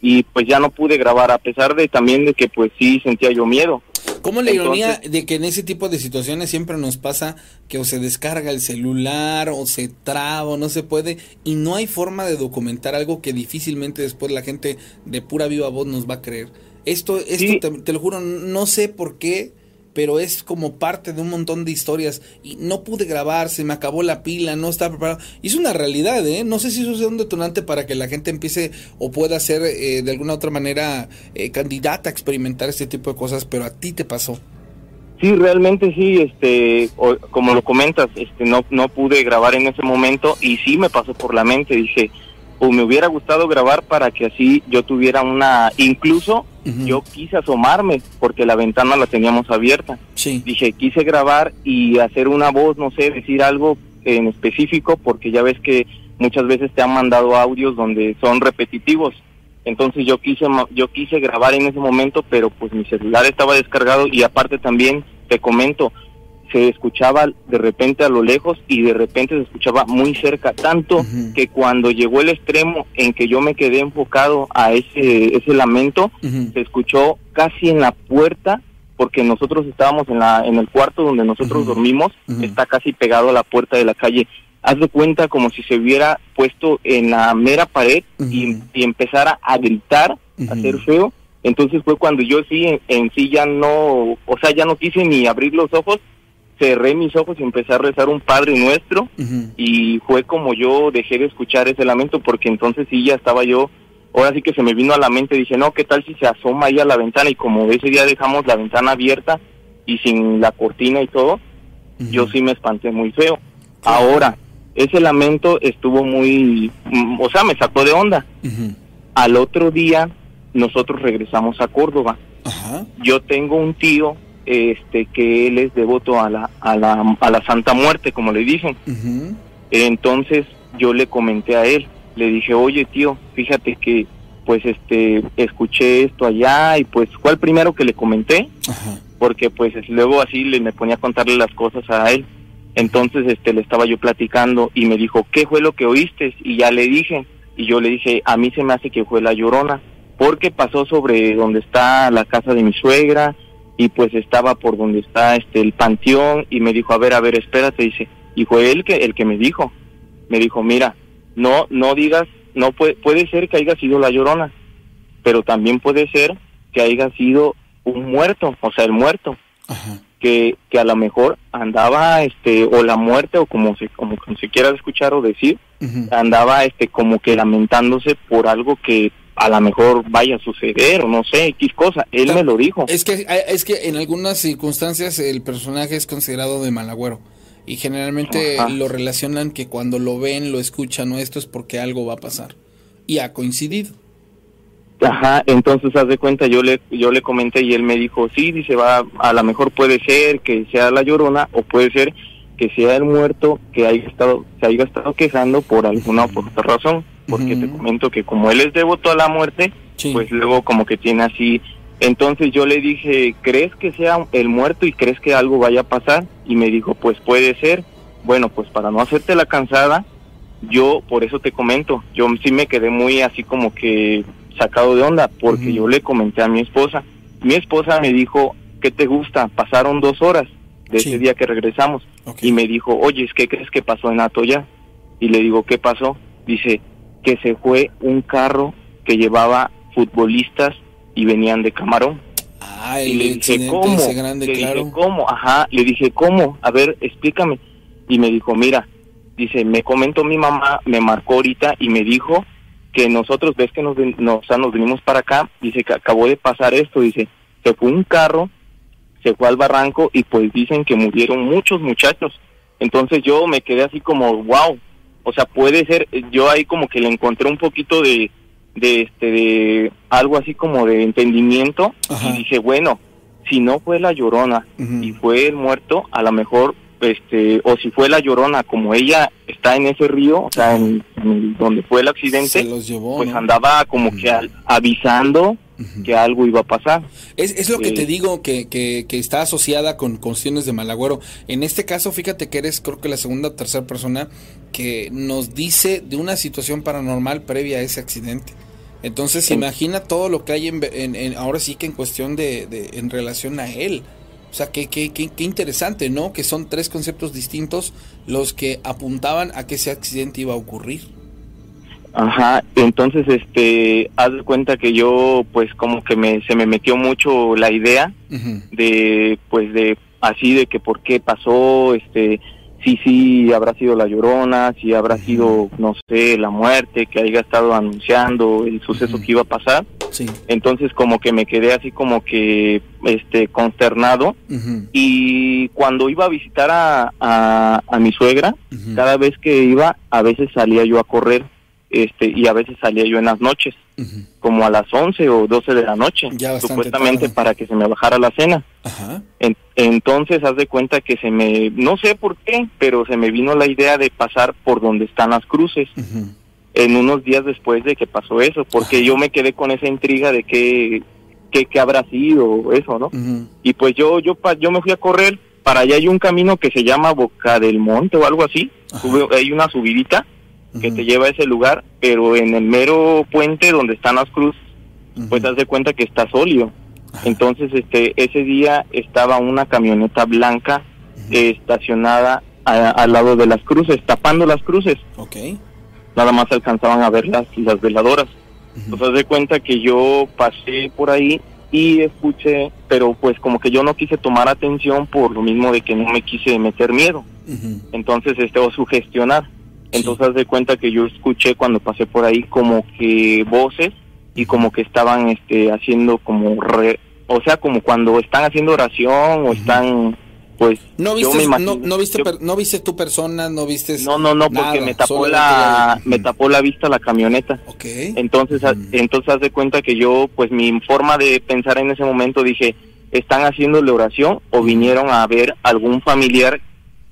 y pues ya no pude grabar a pesar de también de que pues sí sentía yo miedo. ¿Cómo la ironía de que en ese tipo de situaciones siempre nos pasa que o se descarga el celular o se traba o no se puede y no hay forma de documentar algo que difícilmente después la gente de pura viva voz nos va a creer? Esto, esto Sí. te, te lo juro, no sé por qué, pero es como parte de un montón de historias y no pude grabar, se me acabó la pila, no estaba preparado. Y es una realidad, ¿eh? No sé si eso sea un detonante para que la gente empiece o pueda ser eh, de alguna otra manera eh, candidata a experimentar este tipo de cosas, pero a ti te pasó. Sí, realmente sí, este, o- como lo comentas, este, no, no pude grabar en ese momento y sí me pasó por la mente, dije, me hubiera gustado grabar para que así yo tuviera una, incluso yo quise asomarme porque la ventana la teníamos abierta, Sí. dije, quise grabar y hacer una voz, no sé, decir algo en específico porque ya ves que muchas veces te han mandado audios donde son repetitivos. Entonces yo quise yo quise grabar en ese momento, pero pues mi celular estaba descargado y aparte también te comento, se escuchaba de repente a lo lejos y de repente se escuchaba muy cerca, tanto que cuando llegó el extremo en que yo me quedé enfocado a ese ese lamento, se escuchó casi en la puerta porque nosotros estábamos en la en el cuarto donde nosotros dormimos, está casi pegado a la puerta de la calle. Haz de cuenta como si se hubiera puesto en la mera pared y, empezara a gritar, a hacer feo. Entonces fue cuando yo sí, en, en sí ya no, o sea, ya no quise ni abrir los ojos, cerré mis ojos y empecé a rezar un Padre Nuestro y fue como yo dejé de escuchar ese lamento porque entonces sí ya estaba yo, ahora sí que se me vino a la mente, dije, no, ¿qué tal si se asoma ahí a la ventana? Y como ese día dejamos la ventana abierta y sin la cortina y todo, yo sí me espanté muy feo. Ahora, ese lamento estuvo muy, mm, o sea, me sacó de onda. Al otro día nosotros regresamos a Córdoba. Yo tengo un tío este que él es devoto a la a la, a la Santa Muerte, como le dicen. Entonces yo le comenté a él, le dije, "Oye, tío, fíjate que pues este escuché esto allá y pues fue el primero que le comenté Ajá. porque pues es- luego así le me ponía a contarle las cosas a él. Entonces este le estaba yo platicando y me dijo, "¿Qué fue lo que oíste?" Y ya le dije, y yo le dije, "A mí se me hace que fue la Llorona, porque pasó sobre donde está la casa de mi suegra y pues estaba por donde está este el panteón y me dijo, "A ver, a ver, espérate", dice, y fue él que el que me dijo. Me dijo, "Mira, no no digas, no puede puede ser que haya sido la Llorona, pero también puede ser que haya sido un muerto, o sea, el muerto, Ajá. que, que a lo mejor andaba, este, o la muerte, o como se, como, como se quiera escuchar o decir, andaba, este, como que lamentándose por algo que a lo mejor vaya a suceder, o no sé, X cosa. Él me lo dijo. Es que, es que en algunas circunstancias el personaje es considerado de mal agüero. Y generalmente Ajá. lo relacionan que cuando lo ven, lo escuchan o esto es porque algo va a pasar. Y ha coincidido. Ajá, entonces haz de cuenta, yo le, yo le comenté y él me dijo, sí, dice, va, a lo mejor puede ser que sea la llorona o puede ser que sea el muerto que haya estado, se haya estado quejando por alguna o por otra razón, porque te comento que como él es devoto a la muerte, Sí. pues luego como que tiene así, entonces yo le dije, ¿crees que sea el muerto y crees que algo vaya a pasar? Y me dijo, pues puede ser, bueno, pues para no hacerte la cansada, yo por eso te comento, yo sí me quedé muy así como que sacado de onda, porque yo le comenté a mi esposa, mi esposa me dijo, ¿qué te gusta? Pasaron dos horas de Sí. ese día que regresamos, y me dijo, oye, ¿qué crees que pasó en Atoya? Y le digo, ¿qué pasó? Dice, que se fue un carro que llevaba futbolistas y venían de Camarón. Ah, Y le dije, ¿cómo? grande, le claro. dije, ¿cómo? Ajá, le dije, ¿cómo? A ver, explícame. Y me dijo, mira, dice, me comentó mi mamá, me marcó ahorita y me dijo que nosotros, ves que nos, nos, o sea, nos venimos para acá, dice que acabó de pasar esto, dice, se fue un carro, se fue al barranco y pues dicen que murieron muchos muchachos. Entonces yo me quedé así como, wow, o sea, puede ser, yo ahí como que le encontré un poquito de, de este, de algo así como de entendimiento Ajá. y dije, bueno, si no fue la llorona y fue el muerto, a lo mejor, este, o si fue la llorona, como ella está en ese río, o sea, en, en donde fue el accidente, llevó. pues ¿no? andaba como que al- avisando que algo iba a pasar. Es, es lo que te digo, que, que, que está asociada con cuestiones de malagüero. En este caso, fíjate que eres, creo que la segunda o tercera persona que nos dice de una situación paranormal previa a ese accidente. Entonces, Sí. imagina todo lo que hay en, en- en- ahora sí que en cuestión de, de- en relación a él. O sea, qué, qué, qué, qué interesante, ¿no? Que son tres conceptos distintos los que apuntaban a que ese accidente iba a ocurrir. Ajá, entonces, este, haz de cuenta que yo, pues, como que me, se me metió mucho la idea de, pues, de, así de que por qué pasó, este, sí, sí, habrá sido la llorona, si habrá sido, no sé, la muerte, que haya estado anunciando el suceso que iba a pasar. Sí. Entonces, como que me quedé así como que, este, consternado. Y cuando iba a visitar a, a, a mi suegra, cada vez que iba, a veces salía yo a correr, este, y a veces salía yo en las noches, como a las 11 o 12 de la noche, Ya supuestamente tarde. para que se me bajara la cena. Ajá. En- entonces, haz de cuenta que se me, no sé por qué, pero se me vino la idea de pasar por donde están las cruces, en unos días después de que pasó eso, porque yo me quedé con esa intriga de qué, qué, qué habrá sido eso, ¿no? Y pues yo, yo, pa- yo me fui a correr, para allá hay un camino que se llama Boca del Monte o algo así. Sube- hay una subidita que te lleva a ese lugar, pero en el mero puente donde están las cruces, pues haz de cuenta que está sólido. Entonces, este, ese día estaba una camioneta blanca eh, estacionada a- al lado de las cruces, tapando las cruces. Ok. Nada más alcanzaban a ver las, las veladoras. Haz de cuenta que yo pasé por ahí y escuché, pero pues como que yo no quise tomar atención por lo mismo de que no me quise meter miedo. Entonces, este, o sugestionar. Sí. Entonces, haz de cuenta que yo escuché cuando pasé por ahí como que voces y como que estaban este haciendo como re- o sea, como cuando están haciendo oración o están pues no yo viste, me no, imagino- no viste, yo- per- no viste tu persona, no viste. no, no, no, porque me tapó la, me tapó la vista la camioneta. Ok. Entonces, Mm. entonces haz de cuenta que yo, pues mi forma de pensar en ese momento dije, ¿están haciéndole oración o vinieron a ver algún familiar,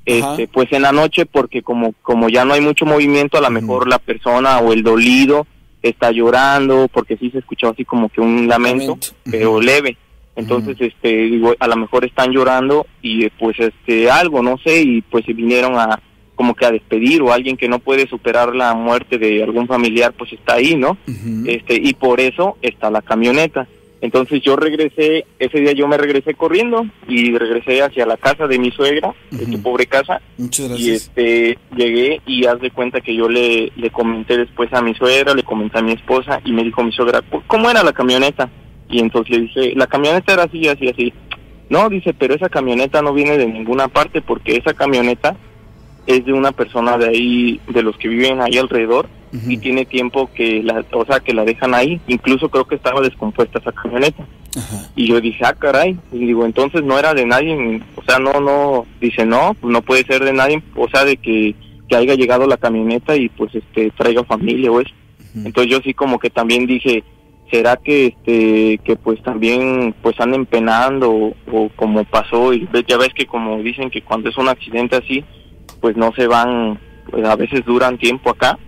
Ajá. este, pues en la noche, porque como, como ya no hay mucho movimiento, a lo mejor la persona o el dolido está llorando, porque sí se escuchaba así como que un lamento, Lamento. pero leve. Entonces, este, digo, a lo mejor están llorando y pues este, algo, no sé, y pues se vinieron a, como que a despedir o alguien que no puede superar la muerte de algún familiar, pues está ahí, ¿no? Este y por eso está la camioneta. Entonces yo regresé, ese día yo me regresé corriendo y regresé hacia la casa de mi suegra, de Ujú. tu pobre casa, Muchas y gracias. este llegué y haz de cuenta que yo le, le comenté después a mi suegra, le comenté a mi esposa y me dijo mi suegra, "¿Cu- ¿cómo era la camioneta? Y entonces le dije, la camioneta era así, así, así. No, dice, pero esa camioneta no viene de ninguna parte porque esa camioneta es de una persona de ahí, de los que viven ahí alrededor y tiene tiempo que la, o sea, que la dejan ahí. Incluso creo que estaba descompuesta esa camioneta. Y yo dije, ah, caray. Y digo, entonces no era de nadie. O sea, no, no. Dice, no, pues no puede ser de nadie. O sea, de que, que haya llegado la camioneta y pues este traiga familia o eso. Entonces yo sí como que también dije, ¿será que este que pues también pues anden penando o, o como pasó? Y ya ves que como dicen que cuando es un accidente así, pues no se van, pues a veces duran tiempo acá.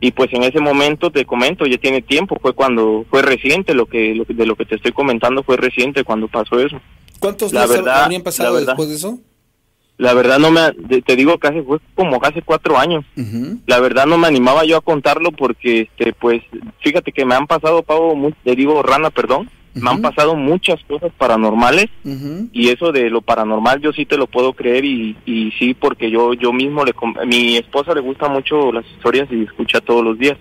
Y pues en ese momento te comento, ya tiene tiempo, fue cuando fue reciente lo que, lo de lo que te estoy comentando fue reciente cuando pasó eso. ¿Cuántos la días verdad- habrían pasado la verdad. después de eso? La verdad no me, te digo que hace, fue como hace cuatro años. La verdad no me animaba yo a contarlo porque este pues fíjate que me han pasado Pavo mu- te digo Rana perdón me han pasado muchas cosas paranormales y eso de lo paranormal yo sí te lo puedo creer y, y sí porque yo yo mismo le mi esposa le gusta mucho las historias y escucha todos los días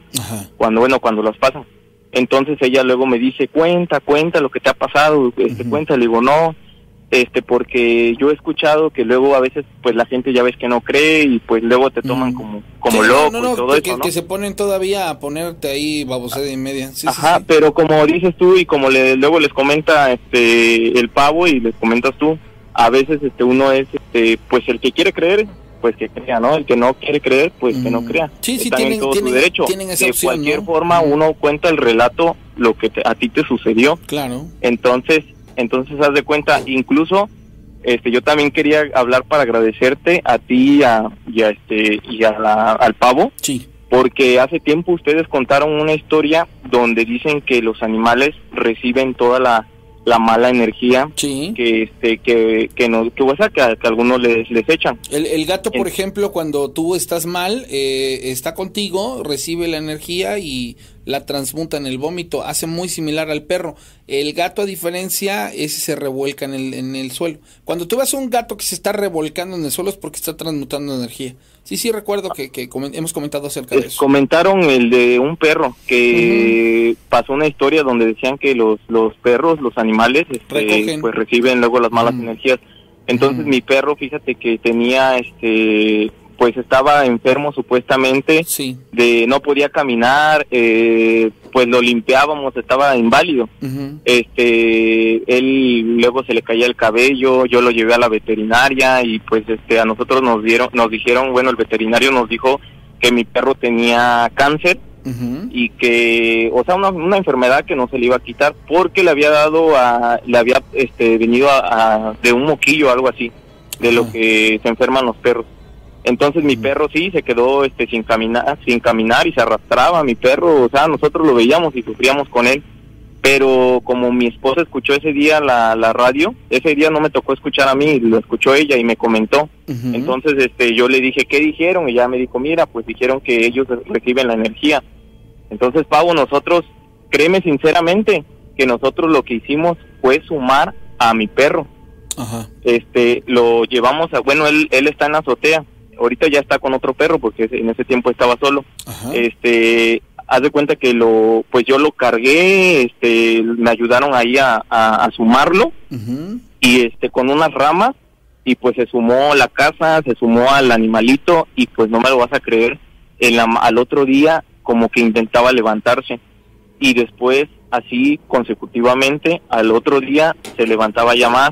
cuando bueno cuando las pasan. Entonces ella luego me dice cuenta cuenta lo que te ha pasado este cuenta le digo no este porque yo he escuchado que luego a veces pues la gente ya ves que no cree y pues luego te toman Mm. como como Sí, loco no, no, y todo que, eso ¿no? que se ponen todavía a ponerte ahí babosada y media. Sí, Ajá, sí. pero como dices tú y como le, luego les comenta este el pavo y les comentas tú, a veces este uno es este pues el que quiere creer, pues que crea, ¿no? El que no quiere creer, pues que no Mm. crea. Sí, sí, Están tienen- en todo tienen- su derecho. tienen esa de opción, cualquier ¿no? forma Mm. uno cuenta el relato lo que te- a ti te sucedió. Claro. Entonces, entonces haz de cuenta, incluso este yo también quería hablar para agradecerte a ti y a, y a, este y a la- al pavo Sí. porque hace tiempo ustedes contaron una historia donde dicen que los animales reciben toda la, la mala energía Sí. que este que que no que, o sea, que, a- que algunos les, les echan El, el gato, por ejemplo, cuando tú estás mal, eh, está contigo, recibe la energía y la transmuta en el vómito. Hace muy similar al perro. El gato, a diferencia, ese se revuelca en el, en el suelo. Cuando tú ves un gato que se está revolcando en el suelo es porque está transmutando energía. Sí, sí, recuerdo que, que hemos comentado acerca de Les eso. comentaron el de un perro que pasó una historia donde decían que los los perros los animales este, pues reciben luego las malas energías entonces mi perro fíjate que tenía este pues estaba enfermo supuestamente Sí. de no podía caminar, eh, pues lo limpiábamos, estaba inválido. Este, él luego se le caía el cabello, yo lo llevé a la veterinaria y pues este a nosotros nos dieron, nos dijeron, bueno, el veterinario nos dijo que mi perro tenía cáncer y que, o sea, una, una enfermedad que no se le iba a quitar porque le había dado a, le había este venido a, a- de un moquillo o algo así, de lo que se enferman los perros. Entonces mi perro sí se quedó este sin caminar, sin caminar y se arrastraba mi perro, o sea, nosotros lo veíamos y sufríamos con él. Pero como mi esposa escuchó ese día la, la radio, ese día no me tocó escuchar a mí, lo escuchó ella y me comentó. Entonces este yo le dije, ¿qué dijeron? Y ella me dijo, mira, pues dijeron que ellos reciben la energía. Entonces, Pavo, nosotros, créeme sinceramente, que nosotros lo que hicimos fue sumar a mi perro. Ajá. Este, lo llevamos a, bueno, él, él está en la azotea. Ahorita ya está con otro perro porque en ese tiempo estaba solo. Ajá. Este, haz de cuenta que lo, pues yo lo cargué, este, me ayudaron ahí a, a, a sumarlo. Y este con unas ramas y pues se sumó la casa, se sumó al animalito y pues no me lo vas a creer, en la, al otro día como que intentaba levantarse. Y después así consecutivamente al otro día se levantaba ya más.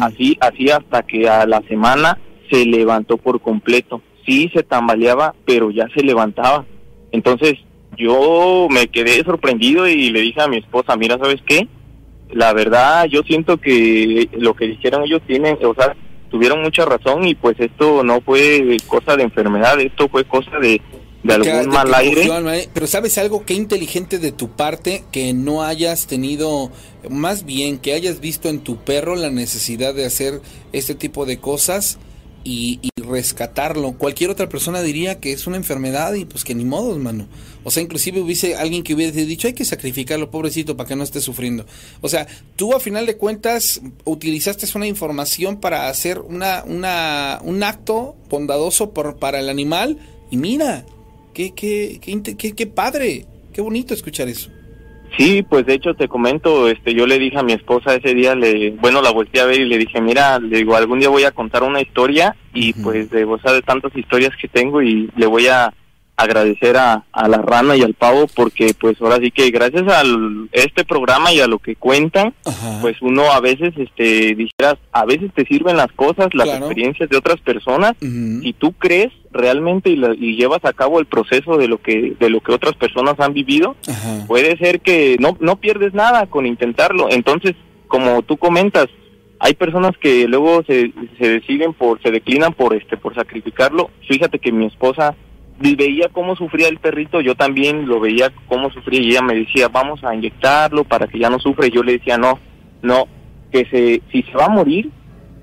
Así, así hasta que a la semana se levantó por completo. Sí, se tambaleaba, pero ya se levantaba. Entonces yo me quedé sorprendido y le dije a mi esposa, mira, ¿sabes qué? La verdad, yo siento que lo que dijeron ellos tienen, o sea, tuvieron mucha razón y pues esto no fue cosa de enfermedad, esto fue cosa de, de algún mal aire. Pero sabes algo, qué inteligente de tu parte que no hayas tenido, más bien que hayas visto en tu perro la necesidad de hacer este tipo de cosas y, rescatarlo. Cualquier otra persona diría que es una enfermedad y pues que ni modo, mano. O sea, inclusive hubiese alguien que hubiese dicho hay que sacrificarlo, pobrecito, para que no esté sufriendo. O sea, tú a final de cuentas utilizaste una información para hacer una, una, un acto bondadoso por, para el animal y mira, qué, qué, qué, qué padre, qué bonito escuchar eso. Sí, pues de hecho te comento, este, yo le dije a mi esposa ese día, le, bueno, la volteé a ver y le dije, mira, le digo, algún día voy a contar una historia y pues de gozar de tantas historias que tengo y le voy a agradecer a, a la rana y al pavo porque pues ahora sí que gracias a este programa y a lo que cuentan, pues uno a veces, este, dijeras, a veces te sirven las cosas, las experiencias de otras personas, y tú crees realmente y, llevas a cabo el proceso de lo que de lo que otras personas han vivido, puede ser que no no pierdes nada con intentarlo. Entonces, como tú comentas, hay personas que luego se, se deciden por se declinan por este por sacrificarlo. Fíjate que mi esposa veía cómo sufría el perrito, yo también lo veía cómo sufría y ella me decía, vamos a inyectarlo para que ya no sufra. Y yo le decía, no, no, que se, si se va a morir,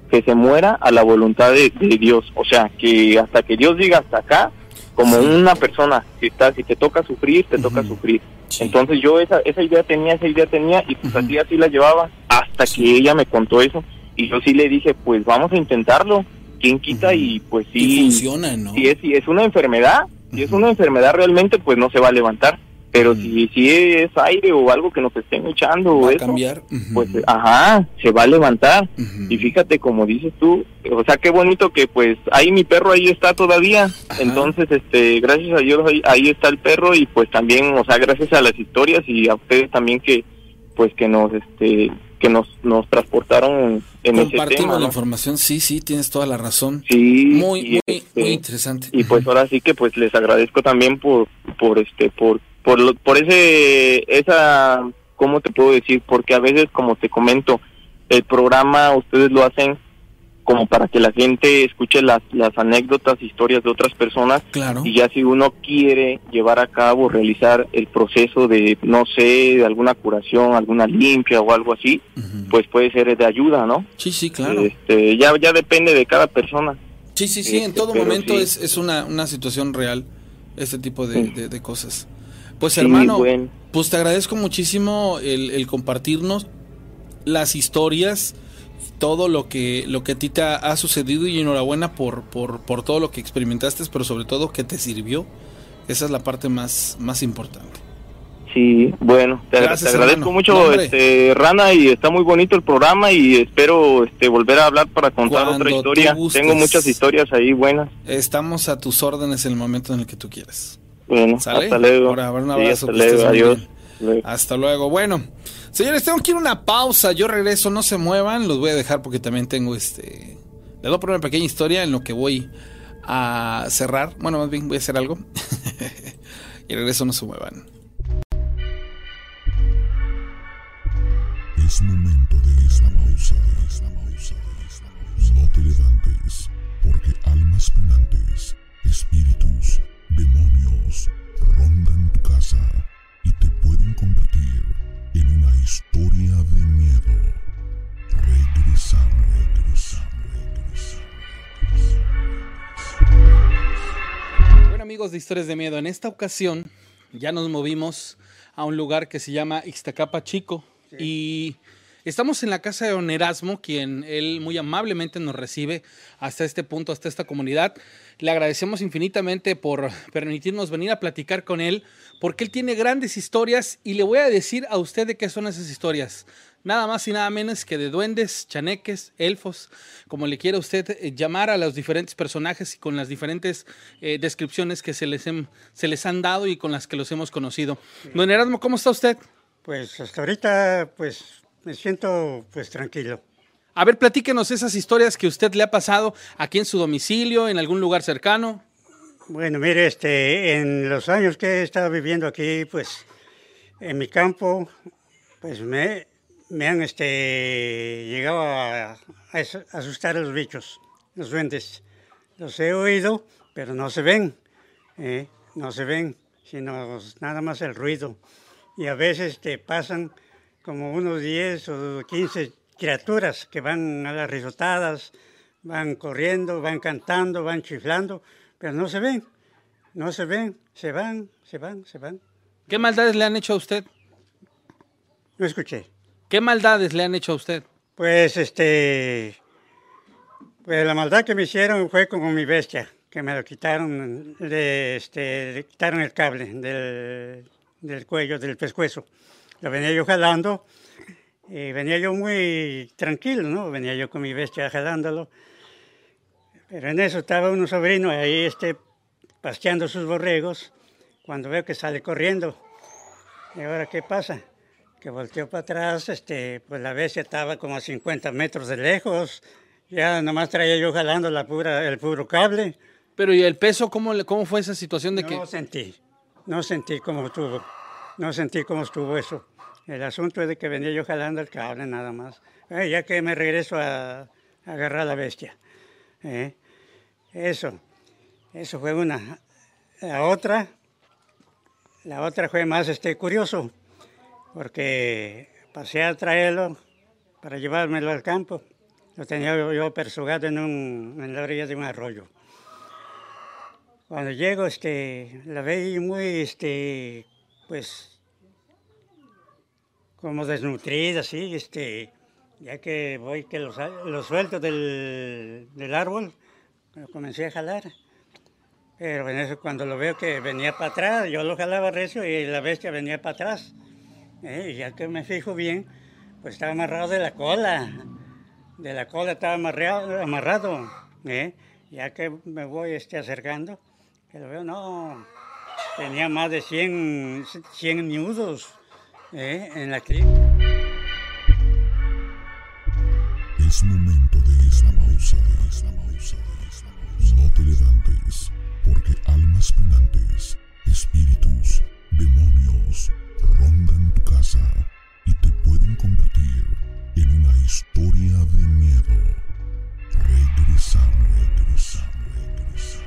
que se muera a la voluntad de, Dios. O sea, que hasta que Dios diga hasta acá, como una persona, si, está, si te toca sufrir, te toca sufrir. Entonces yo esa, esa idea tenía, esa idea tenía y pues así, así la llevaba hasta que ella me contó eso. Y yo sí le dije, pues vamos a intentarlo quién quita y pues sí. funciona, ¿no? Si es, si es una enfermedad, si es una enfermedad realmente, pues no se va a levantar. Pero si, si es aire o algo que nos estén echando va o a cambiar. pues ajá, se va a levantar. Y fíjate, como dices tú, o sea, qué bonito que pues ahí mi perro ahí está todavía. Entonces, este, gracias a Dios ahí, ahí está el perro y pues también, o sea, gracias a las historias y a ustedes también que pues que nos este que nos, nos transportaron en, ese tema. la información, sí, sí, tienes toda la razón. Sí, muy, muy, este, interesante. Y pues ahora sí que pues les agradezco también por, por este, por, por, por ese, esa, ¿cómo te puedo decir? Porque a veces, como te comento, el programa ustedes lo hacen como para que la gente escuche las, las anécdotas, historias de otras personas. Claro. Y ya si uno quiere llevar a cabo, realizar el proceso de, no sé, de alguna curación, alguna limpia o algo así, pues puede ser de ayuda, ¿no? Sí, sí, claro. Este, ya, ya depende de cada persona. Sí, sí, sí, en este, todo momento es, es una, una situación real este tipo de, de, cosas. Pues hermano, pues te agradezco muchísimo el, el compartirnos las historias todo lo que, lo que a ti te ha, sucedido y enhorabuena por, por, por, todo lo que experimentaste, pero sobre todo que te sirvió. Esa es la parte más, más importante. Sí, bueno, te, agradezco mucho, este, Rana, y está muy bonito el programa y espero este, volver a hablar para contar otra historia. Tengo muchas historias ahí buenas. Estamos a tus órdenes en el momento en el que tú quieras. Bueno, hasta luego. un abrazo. hasta luego, adiós. Hasta luego. Bueno, señores, tengo que ir a una pausa. Yo regreso, no se muevan. Los voy a dejar porque también tengo este. Les voy a poner una pequeña historia en lo que voy a cerrar. Bueno, más bien voy a hacer algo. y regreso, no se muevan. Es momento de esta pausa. No te levantes, porque almas penantes, espíritus, demonios, rondan tu casa y te pueden convertir historia de miedo. Regresar, regresar, regresar. Bueno amigos de Historias de Miedo, en esta ocasión ya nos movimos a un lugar que se llama Ixtacapa Chico y Estamos en la casa de Don Erasmo, quien él muy amablemente nos recibe hasta este punto, hasta esta comunidad. Le agradecemos infinitamente por permitirnos venir a platicar con él, porque él tiene grandes historias y le voy a decir a usted de qué son esas historias. Nada más y nada menos que de duendes, chaneques, elfos, como le quiera usted eh, llamar a los diferentes personajes y con las diferentes eh, descripciones que se les, se les han dado y con las que los hemos conocido. Don Erasmo, ¿cómo está usted? Pues hasta ahorita, pues me siento pues tranquilo. A ver, platíquenos esas historias que usted le ha pasado aquí en su domicilio, en algún lugar cercano. Bueno, mire, este, en los años que he estado viviendo aquí, pues, en mi campo, pues me, me han este, llegado a, asustar a los bichos, los duendes. Los he oído, pero no se ven, ¿eh? no se ven, sino nada más el ruido. Y a veces te pasan como unos 10 o 15 criaturas que van a las risotadas, van corriendo, van cantando, van chiflando, pero no se ven, no se ven, se van, se van, se van. ¿Qué maldades le han hecho a usted? No escuché. ¿Qué maldades le han hecho a usted? Pues este, pues la maldad que me hicieron fue como mi bestia, que me lo quitaron, de, este, le quitaron el cable del, del cuello, del pescuezo. Lo venía yo jalando y venía yo muy tranquilo, ¿no? Venía yo con mi bestia jalándolo. Pero en eso estaba un sobrino ahí este, pasteando sus borregos, cuando veo que sale corriendo. ¿Y ahora qué pasa? Que volteó para atrás, este, pues la bestia estaba como a 50 metros de lejos, ya nomás traía yo jalando la pura, el puro cable. Pero ¿y el peso cómo, cómo fue esa situación de no que... sentí, no sentí cómo estuvo, no sentí cómo estuvo eso. El asunto es de que venía yo jalando el cable nada más. Eh, ya que me regreso a, a agarrar a la bestia. Eh, Eso, eso fue una. La otra, la otra fue más este, curioso, porque pasé a traerlo para llevármelo al campo. Lo tenía yo- persugado en, un, en la orilla de un arroyo. Cuando llego, este, la veí muy, este, pues, como desnutrida, así, este, ya que voy que lo, sal- lo suelto del, del árbol, lo comencé a jalar. Pero en eso cuando lo veo que venía para atrás, yo lo jalaba recio y la bestia venía para atrás. Eh, y ya que me fijo bien, pues estaba amarrado de la cola. De la cola estaba amarrado. amarrado eh. Ya que me voy este, acercando, que lo veo, no, tenía más de 100, 100 nudos eh, en la cría. Es momento de esta pausa, de esta pausa, de esta pausa. No te levantes, porque almas penantes, espíritus, demonios, rondan tu casa y te pueden convertir en una historia de miedo. Regresamos, regresamos, regresamos.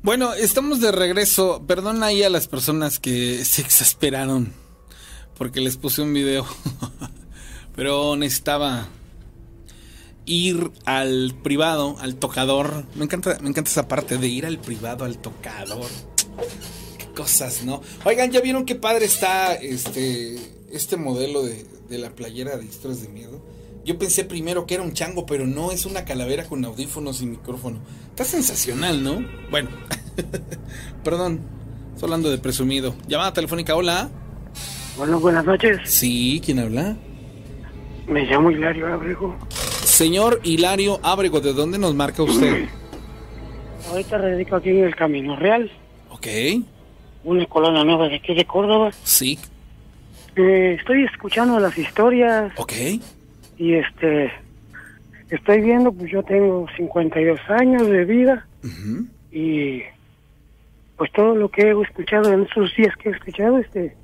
Bueno, estamos de regreso. Perdón ahí a las personas que se exasperaron porque les puse un video. Pero necesitaba ir al privado, al tocador. Me encanta, me encanta esa parte de ir al privado, al tocador. Qué cosas, ¿no? Oigan, ¿ya vieron qué padre está este, este modelo de, de la playera de historias de miedo? Yo pensé primero que era un chango, pero no, es una calavera con audífonos y micrófono. Está sensacional, ¿no? Bueno, perdón, estoy hablando de presumido. Llamada telefónica, hola. Bueno, buenas noches. Sí, ¿quién habla? Me llamo Hilario Abrego. Señor Hilario Ábrego, ¿de dónde nos marca usted? Ahorita radico aquí en el Camino Real, Ok, una colonia nueva de aquí de Córdoba. sí, Eh, estoy escuchando las historias ok. y este estoy viendo, pues yo tengo 52 años de vida y pues todo lo que he escuchado en estos días que he escuchado, este,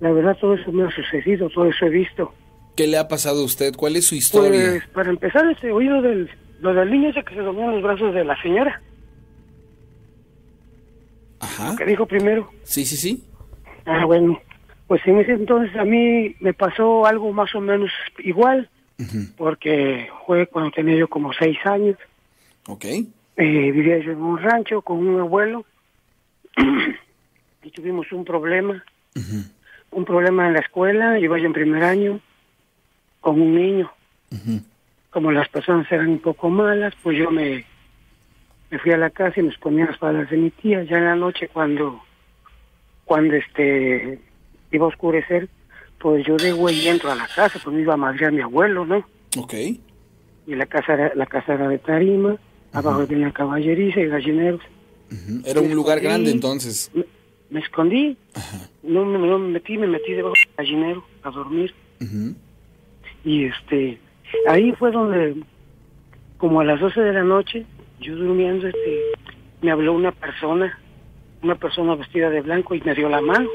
la verdad todo eso me ha sucedido, todo eso he visto. ¿Qué le ha pasado a usted? ¿Cuál es su historia? Pues para empezar, este oído del, lo del niño ese que se dormía en los brazos de la señora, Ajá. que dijo primero. Sí, sí, sí. Ah, bueno, pues en ese entonces a mí me pasó algo más o menos igual, Ujú. porque fue cuando tenía yo como seis años. Ok. Eh, vivía yo en un rancho con un abuelo y tuvimos un problema, Ujú. Un problema en la escuela, yo en primer año con un niño. Como las personas eran un poco malas, pues yo me, me fui a la casa y nos ponía las palabras de mi tía. Ya en la noche cuando, cuando este iba a oscurecer, pues yo de güey entro a la casa, pues me iba a madrear mi abuelo, ¿no? Ok. y la casa era, la casa era de tarima, abajo tenía caballeriza y gallineros. Era un lugar grande entonces. me escondí, no me, no me metí, me metí debajo del gallinero a dormir. Y este, ahí fue donde, como a las 12 de la noche, yo durmiendo, este, me habló una persona, una persona vestida de blanco y me dio la mano.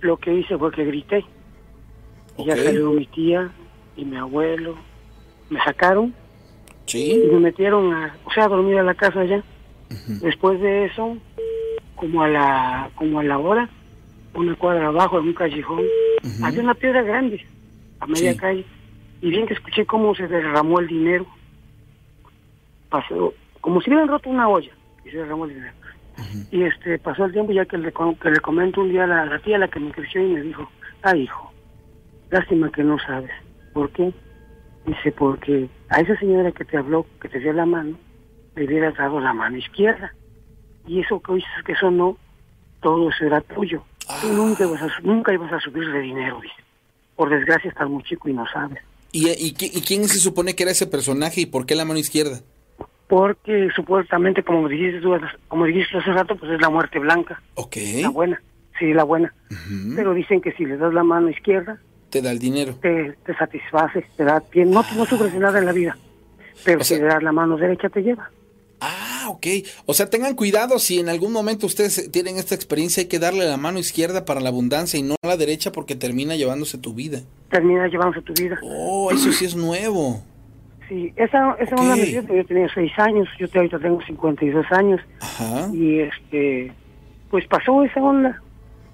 Lo que hice fue que grité. Y ya salió mi tía y mi abuelo. Me sacaron y me metieron a, o sea, a dormir a la casa allá. Después de eso, como a la, como a la hora, una cuadra abajo en un callejón, había una piedra grande a media Sí. calle. Y bien que escuché cómo se derramó el dinero. Pasó, como si hubieran roto una olla y se derramó el dinero. Y este pasó el tiempo ya que le, que le comento un día a la, la tía, la que me creció, y me dijo, ah, hijo, lástima que no sabes. ¿Por qué? Dice, porque a esa señora que te habló, que te dio la mano, le hubieras dado la mano izquierda. Y eso que dices que eso no, todo eso era tuyo. Tú nunca ibas, a, nunca ibas a subir de dinero, dice. Por desgracia estás muy chico y no sabes. ¿Y, y, qui- y quién se supone que era ese personaje y por qué la mano izquierda? Porque supuestamente, como dijiste tú, como dijiste hace rato, pues es la muerte blanca, Ok. la buena. Sí, la buena. Pero dicen que si le das la mano izquierda, Te da el dinero. te, te satisface, te da bien. No, no sufres nada en la vida. Pero O si sea- le das la mano derecha, te lleva. Ah, ok. O sea, tengan cuidado si en algún momento ustedes tienen esta experiencia, hay que darle la mano izquierda para la abundancia y no la derecha porque termina llevándose tu vida. Termina llevándose tu vida. Oh, eso sí es nuevo. Sí, esa, esa Ok. onda me dio, yo tenía seis años, yo te- ahorita tengo 52 años. Ajá. y este pues pasó esa onda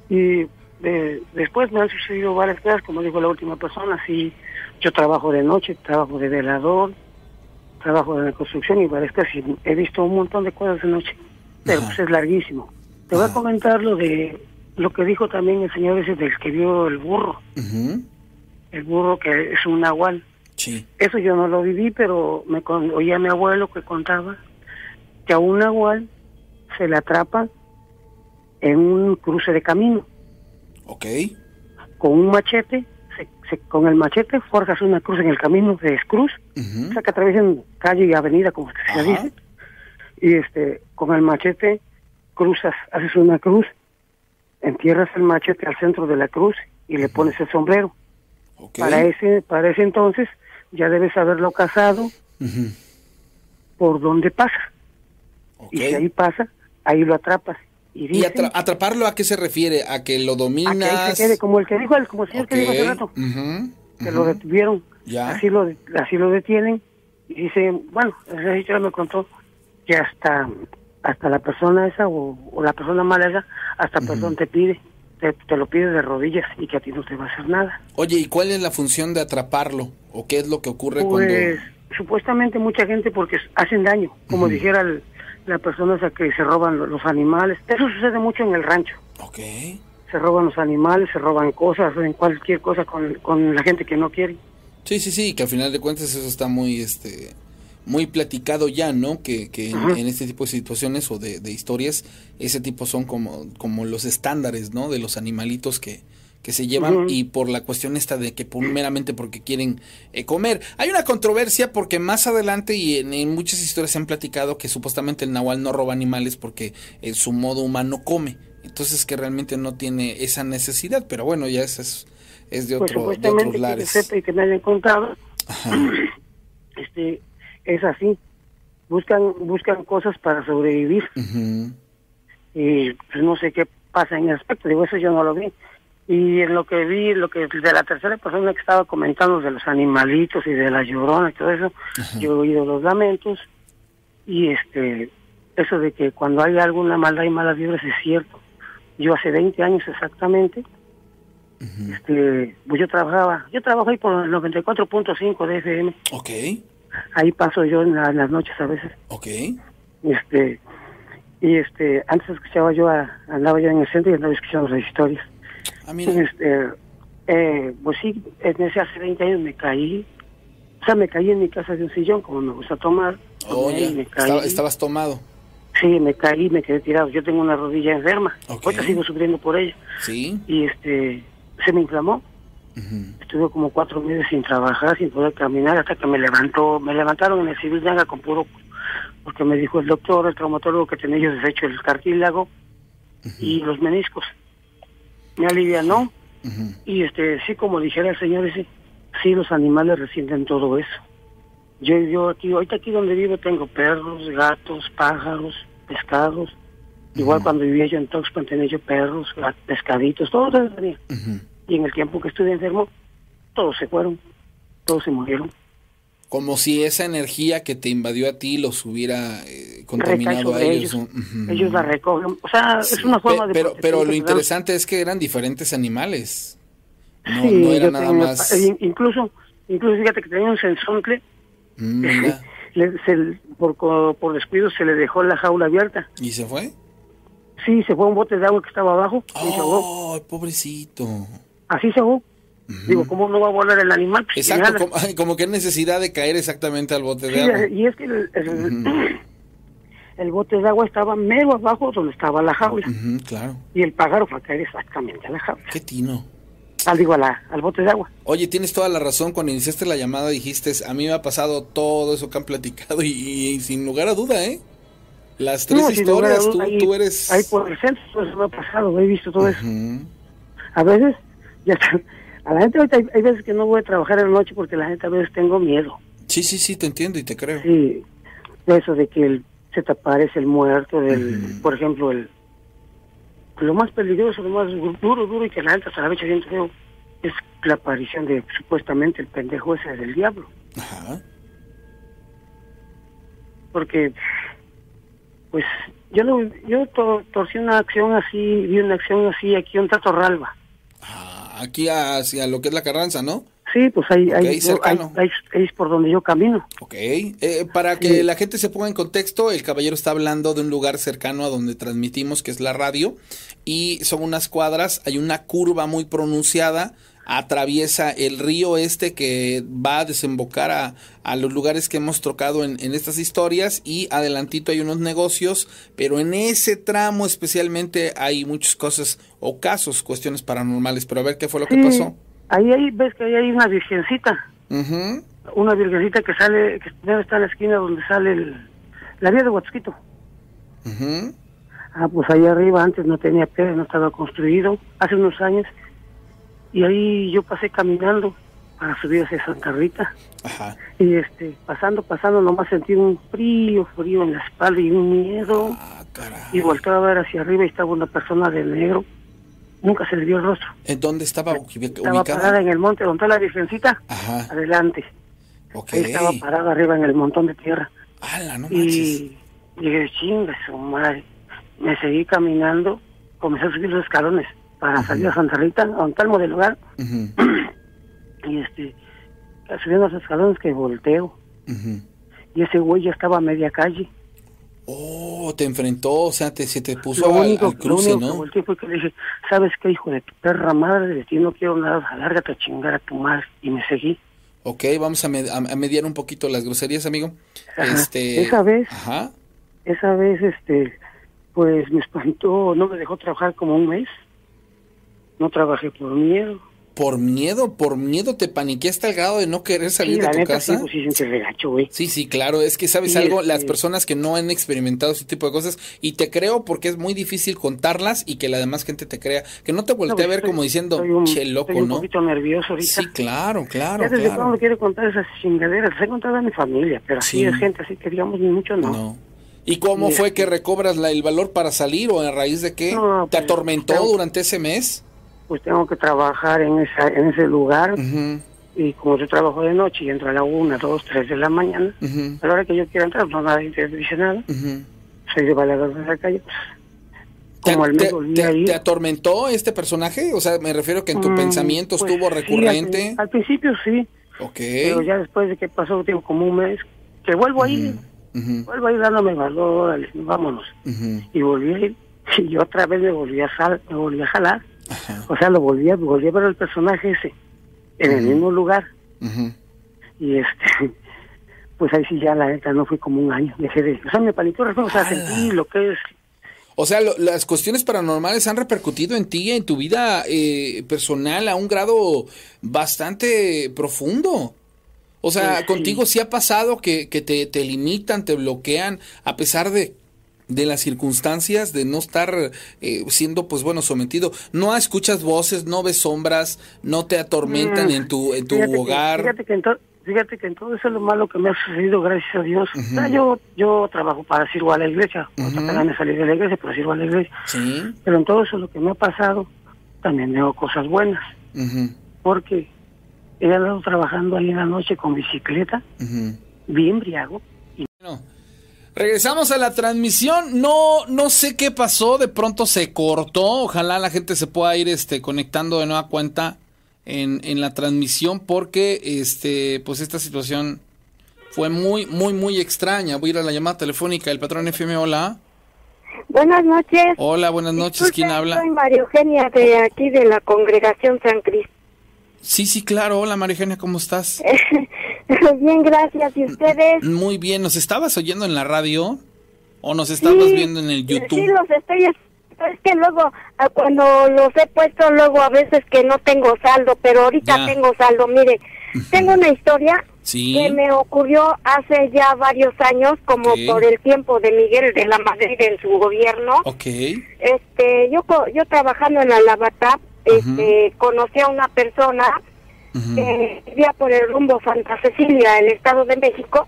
y eh, después me han sucedido varias cosas como dijo la última persona sí yo trabajo de noche trabajo de velador trabajo la construcción y cosas y he visto un montón de cosas de noche pero Ajá. pues es larguísimo. Te voy a comentar lo de lo que dijo también el señor ese del que vio el burro. El burro que es un nahual. Sí. eso yo no lo viví, pero me con- oía a mi abuelo que contaba que a un nahual se le atrapa en un cruce de camino. Ok. con un machete, se- con el machete forjas una cruz en el camino de cruz, Ujú. o sea que atraviesen calle y avenida como se dice, y este con el machete cruzas, haces una cruz, entierras el machete al centro de la cruz y le pones el sombrero. Para ese, para ese entonces ya debes haberlo casado por donde pasa. Y si ahí pasa, ahí lo atrapas. Y ¿Y dicen atra- atraparlo a qué se refiere? ¿A que lo a que dominas? se quede, como el que dijo, el, como el señor Ok. que dijo hace rato, que lo detuvieron. Ya. Así lo, así lo detienen. Y dice, bueno, el registro me contó que hasta hasta la persona esa o, o la persona mala esa, hasta perdón te pide, te, te lo pide de rodillas y que a ti no te va a hacer nada. Oye, ¿y cuál es la función de atraparlo? ¿O qué es lo que ocurre Pues cuando...? supuestamente mucha gente porque hacen daño, como dijera el- la persona esa que se roban lo- los animales. Eso sucede mucho en el rancho. Ok. Se roban los animales, se roban cosas, hacen cualquier cosa con, con la gente que no quiere. Sí, sí, sí, que al final de cuentas eso está muy, este, muy platicado ya, ¿no? Que, que en, en este tipo de situaciones o de, de historias, ese tipo son como, como los estándares, ¿no? De los animalitos que, que se llevan y por la cuestión esta de que por, meramente porque quieren eh, comer. Hay una controversia porque más adelante y en, en muchas historias se han platicado que supuestamente el nahual no roba animales porque en su modo humano come. Entonces que realmente no tiene esa necesidad, pero bueno, ya eso es, es de, Pues otro, de supuestamente otros que lares. sepa y que me hayan contado, este, es así. Buscan, buscan cosas para sobrevivir y pues no sé qué pasa en el aspecto, digo, eso yo no lo vi. Y en lo que vi, lo que de la tercera persona que estaba comentando de los animalitos y de la llorona y todo eso, yo he oído los lamentos y este eso de que cuando hay alguna maldad y malas vibras es cierto. Yo hace 20 años exactamente, este, pues yo trabajaba, yo trabajo ahí por el 94.5 de FM, Ok, ahí paso yo en, la- en las noches a veces. ok. este y este antes escuchaba yo a- andaba yo en el centro y andaba escuchando las historias Ah, mira. este eh, pues sí en ese hace 20 años me caí o sea me caí en mi casa de un sillón como me gusta tomar Oh, me caí Estaba- estabas tomado. sí me caí me quedé tirado yo tengo una rodilla enferma Ok. ahorita sigo sufriendo por ella Sí. y este se me inflamó Ujú. estuve como cuatro meses sin trabajar sin poder caminar hasta que me levantó me levantaron en el civil Yanga con puro porque me dijo el doctor el traumatólogo que tenía yo deshecho el cartílago y los meniscos. Me alivianó y este sí, como dijera el señor ese, sí los animales resienten todo eso. Yo, yo aquí, ahorita aquí donde vivo tengo perros, gatos, pájaros, pescados. Igual cuando vivía yo en Tuxpan tenía yo perros, pescaditos, todo eso tenía. Y en el tiempo que estuve enfermo, todos se fueron, todos se murieron. Como si esa energía que te invadió a ti los hubiera eh, contaminado a ellos. ellos. La recogen. O sea, Sí, es una forma de... Pero, pero lo interesante es que eran diferentes animales. No, Sí, no era nada tenía- más. eh, Incluso, incluso fíjate que tenía un sensontle, Mm, le- se- por, por descuido se le dejó la jaula abierta. ¿Y se fue? Sí, se fue a un bote de agua que estaba abajo y se ahogó. Pobrecito. Así se ahogó. Digo, ¿cómo no va a volar el animal? Pues, Exacto, como, como que necesidad de caer exactamente al bote de agua. y es que el, el- el bote de agua estaba mero abajo donde estaba la jaula. Ujú, claro. Y el pájaro fue a caer exactamente a la jaula. Qué tino. Al, digo, a la- al bote de agua. Oye, tienes toda la razón. Cuando iniciaste la llamada dijiste, a mí me ha pasado todo eso que han platicado y, y sin lugar a duda, ¿eh? Las tres No, historias, tú, duda, ahí- tú eres... Ahí por el centro, pues me ha pasado, he visto todo eso. A veces, ya está. A la gente ahorita hay, hay veces que no voy a trabajar en la noche porque la gente a veces tengo miedo. Sí, sí, sí, te entiendo y te creo. Sí, eso de que el- se te aparece el muerto, del, por ejemplo, el lo más peligroso, lo más duro, duro y que la gente hasta la fecha siente feo es la aparición de supuestamente el pendejo ese del diablo. Ajá. Porque, pues, yo lo, yo to- torcí una acción así, vi una acción así aquí en Tato Ralba. Aquí hacia lo que es la Carranza, ¿no? Sí, pues ahí, Ok, ahí, cercano. ahí- ahí es por donde yo camino. Ok. Eh, para que la gente se ponga en contexto, el caballero está hablando de un lugar cercano a donde transmitimos, que es la radio, y son unas cuadras, hay una curva muy pronunciada, atraviesa el río este que va a desembocar a, a los lugares que hemos tocado en, en estas historias, y adelantito hay unos negocios, pero en ese tramo especialmente hay muchas cosas o casos, cuestiones paranormales, pero a ver qué fue lo que pasó. ahí, ahí ves que ahí hay una virgencita. Ujú. una virgencita que sale, que debe estar en la esquina donde sale el, la vía de Huatzquito. Ujú. Ah, pues ahí arriba antes no tenía piedra, no estaba construido, hace unos años. Y ahí yo pasé caminando para subir hacia Santa Rita. Ajá. Y este, pasando, pasando, nomás sentí un frío, frío en la espalda y un miedo. Ah. Y volteé a ver hacia arriba y estaba una persona de negro. Nunca se le vio el rostro. ¿En dónde estaba Estaba parada en el monte donde está la virgencita. Ajá. Adelante. Ahí estaba parada arriba en el montón de tierra. Y dije, chinga su madre. Me seguí caminando, comencé a subir los escalones para salir a Santa Rita, a un tal del lugar, y este, subiendo los escalones que volteo, y ese güey ya estaba a media calle. Oh, te enfrentó, o sea, te, se te puso Lo al, único, al lo cruce, único que ¿no? volteé fue que le dije, ¿sabes qué, hijo de tu perra madre? De ti no quiero nada, alárgate a chingar a tu madre. Y me seguí. Ok, vamos a, med- a- a mediar un poquito las groserías, amigo. Ajá. Este, Esa vez. Ajá. Esa vez, este, pues me espantó, no me dejó trabajar como un mes. No trabajé por miedo. Por miedo, por miedo te paniqué hasta el grado de no querer salir Sí, de la tu neta, casa. sí, pues sí, siente regacho, güey. Sí, sí, claro, es que sabes Sí, algo, este- las personas que no han experimentado ese tipo de cosas, y te creo porque es muy difícil contarlas y que la demás gente te crea, que no te voltee No, a pues, ver estoy- como diciendo, un- che, loco, estoy un ¿no? poquito nervioso ahorita. Sí, claro, claro, ya desde claro. cuando quiero contar esas chingaderas, les he contado a mi familia, pero así Sí. es gente, así que digamos ni mucho no. No. ¿Y cómo fue que recobras la- el valor para salir o a raíz de qué? No, ¿Te pues, atormentó durante ese mes? Pues tengo que trabajar en esa, en ese lugar. Y como yo trabajo de noche y entro a la una, dos, tres de la mañana, ujú, a la hora que yo quiera entrar, no nadie te dice nada, soy de bailador de la calle, pues, ¿Te, como al mes te- volví te- a ir. te atormentó este personaje? O sea, me refiero que en tu Mm, pensamiento pues, estuvo sí, al recurrente. al, principio sí, ok. pero ya después de que pasó digo, como un mes, que vuelvo a ir, Ujú, vuelvo a ir dándome valor, vámonos. y volví a ir y yo otra vez me volví a sal, me volví a jalar Ajá. o sea lo volví a volví a ver el personaje ese en el mismo lugar y este pues ahí sí ya la neta no fue como un año dejé de o sea me paniqueó o sea sentí lo que es O sea, lo- las cuestiones paranormales han repercutido en ti, en tu vida eh, personal, a un grado bastante profundo. O sea, sí. contigo sí ha pasado que, que te, te limitan, te bloquean, a pesar de de las circunstancias, de no estar eh, siendo, pues bueno, sometido. No escuchas voces, no ves sombras, no te atormentan Mm, en tu, en tu fíjate que- hogar. fíjate, que en to- fíjate que en todo eso es lo malo que me ha sucedido, gracias a Dios. O sea, yo, yo trabajo para sirvo a la iglesia. Ujú. apenas me salí de la iglesia, pero sirvo a la iglesia. Sí. Pero en todo eso lo que me ha pasado, también veo cosas buenas. Porque he andado trabajando ahí en la noche con bicicleta, bien briago. Bueno, regresamos a la transmisión. No, no sé qué pasó, de pronto se cortó. Ojalá la gente se pueda ir este, conectando de nueva cuenta en, en la transmisión, porque este, pues esta situación fue muy, muy, muy extraña. Voy a ir a la llamada telefónica del patrón FM. Hola. Buenas noches. Hola, buenas noches. ¿Quién habla? Soy María Eugenia de aquí de la congregación San Cristo. Sí, sí, claro. Hola, María Eugenia, ¿cómo estás? Bien, gracias. ¿Y ustedes? Muy bien. ¿Nos estabas oyendo en la radio? ¿O nos estabas Sí, viendo en el YouTube? Sí, los estoy. Es que luego, ah, cuando los he puesto, luego a veces que no tengo saldo, pero ahorita Ya. tengo saldo. Mire, tengo una historia Sí. que me ocurrió hace ya varios años, como Ok. por el tiempo de Miguel de la Madrid en su gobierno. Ok. Este, yo yo trabajando en la Lavatap, este, conocí a una persona Ujú, que vivía por el rumbo Santa Cecilia, el Estado de México,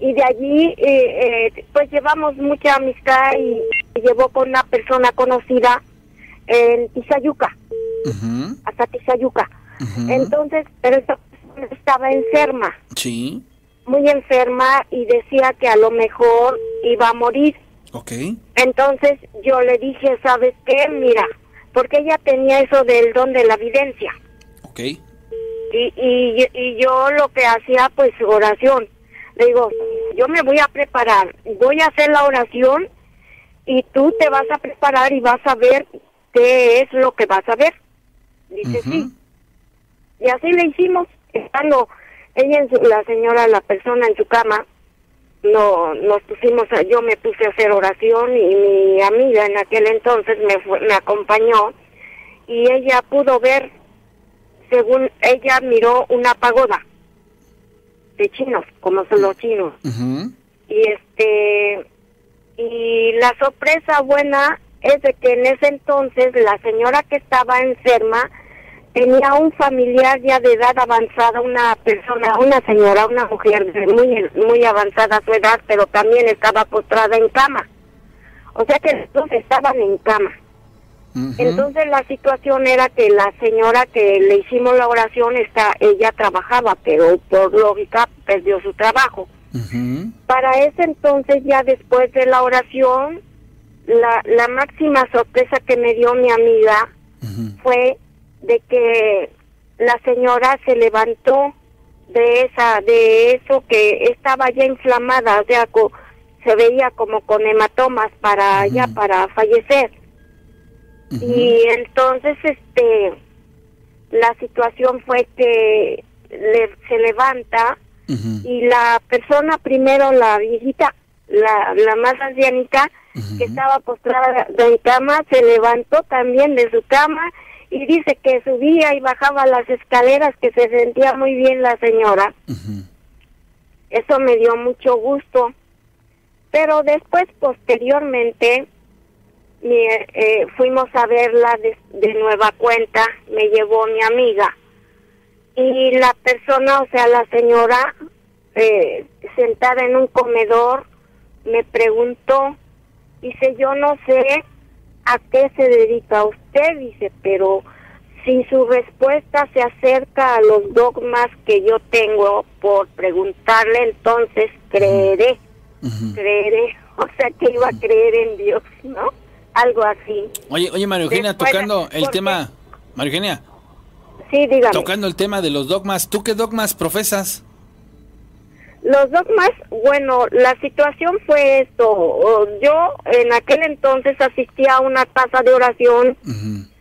y de allí eh, eh, pues llevamos mucha amistad y, llevó con una persona conocida en Tizayuca, hasta Tizayuca. Entonces, pero esta persona estaba enferma, Sí. muy enferma y decía que a lo mejor iba a morir. Ok. Entonces yo le dije, ¿sabes qué? Mira, porque ella tenía eso del don de la evidencia. Ok. Y, y, y yo lo que hacía, pues oración. Le digo, yo me voy a preparar, voy a hacer la oración y tú te vas a preparar y vas a ver qué es lo que vas a ver. Dice, sí. Y así le hicimos, estando ella, en su- la señora, la persona en su cama, no, nos pusimos, a- yo me puse a hacer oración y mi amiga en aquel entonces me, fue- me acompañó y ella pudo ver, según ella miró una pagoda de chinos, como son los chinos. Y este, y la sorpresa buena es de que en ese entonces la señora que estaba enferma tenía un familiar ya de edad avanzada, una persona, una señora, una mujer muy, muy avanzada a su edad, pero también estaba postrada en cama. O sea que los dos estaban en cama. Entonces la situación era que la señora que le hicimos la oración, está, ella trabajaba, pero por lógica perdió su trabajo. Para ese entonces, ya después de la oración, la, la máxima sorpresa que me dio mi amiga fue de que la señora se levantó de esa de eso que estaba ya inflamada, o sea, co- se veía como con hematomas para ya para fallecer. Y entonces este la situación fue que le- se levanta y la persona primero la viejita la, la más ancianita que estaba postrada en cama se levantó también de su cama y dice que subía y bajaba las escaleras que se sentía muy bien la señora. Eso me dio mucho gusto. Pero después posteriormente mi- eh, fuimos a verla de, de nueva cuenta me llevó mi amiga y la persona o sea la señora eh, sentada en un comedor me preguntó dice yo no sé a qué se dedica usted dice pero si su respuesta se acerca a los dogmas que yo tengo por preguntarle entonces creeré Ujú. creeré, o sea que iba a creer en Dios, ¿no? Algo así. Oye, oye, María Eugenia, Después, tocando el tema. María Eugenia, Sí, dígame. tocando el tema de los dogmas. ¿Tú qué dogmas profesas? Los dogmas, bueno, la situación fue esto. Yo en aquel entonces asistía a una casa de oración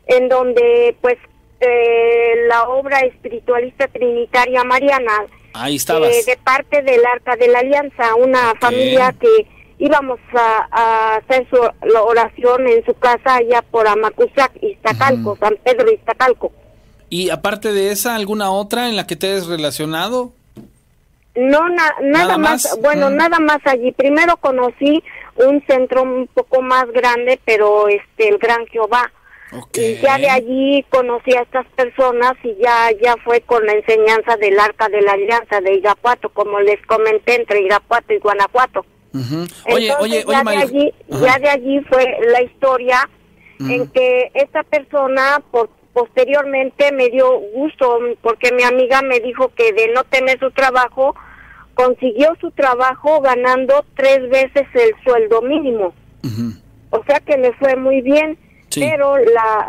en donde pues eh, la obra espiritualista trinitaria mariana Ahí eh, estabas. de parte del Arca de la Alianza, una familia que íbamos a, a hacer su la oración en su casa allá por Amacuzac, Iztacalco, Ujú. San Pedro, Iztacalco. ¿Y aparte de esa, alguna otra en la que te hayas relacionado? No, na- nada, ¿Nada más, más? bueno, Mm. nada más allí. Primero conocí un centro un poco más grande, pero este el Gran Jehová. Y ya de allí conocí a estas personas y ya ya fue con la enseñanza del Arca de la Alianza de Irapuato, como les comenté, entre Irapuato y Guanajuato. Oye, oye, ya, oye, de allí, ya de allí fue la historia en que esta persona por, posteriormente me dio gusto porque mi amiga me dijo que de no tener su trabajo consiguió su trabajo ganando tres veces el sueldo mínimo. O sea que le fue muy bien. Pero la,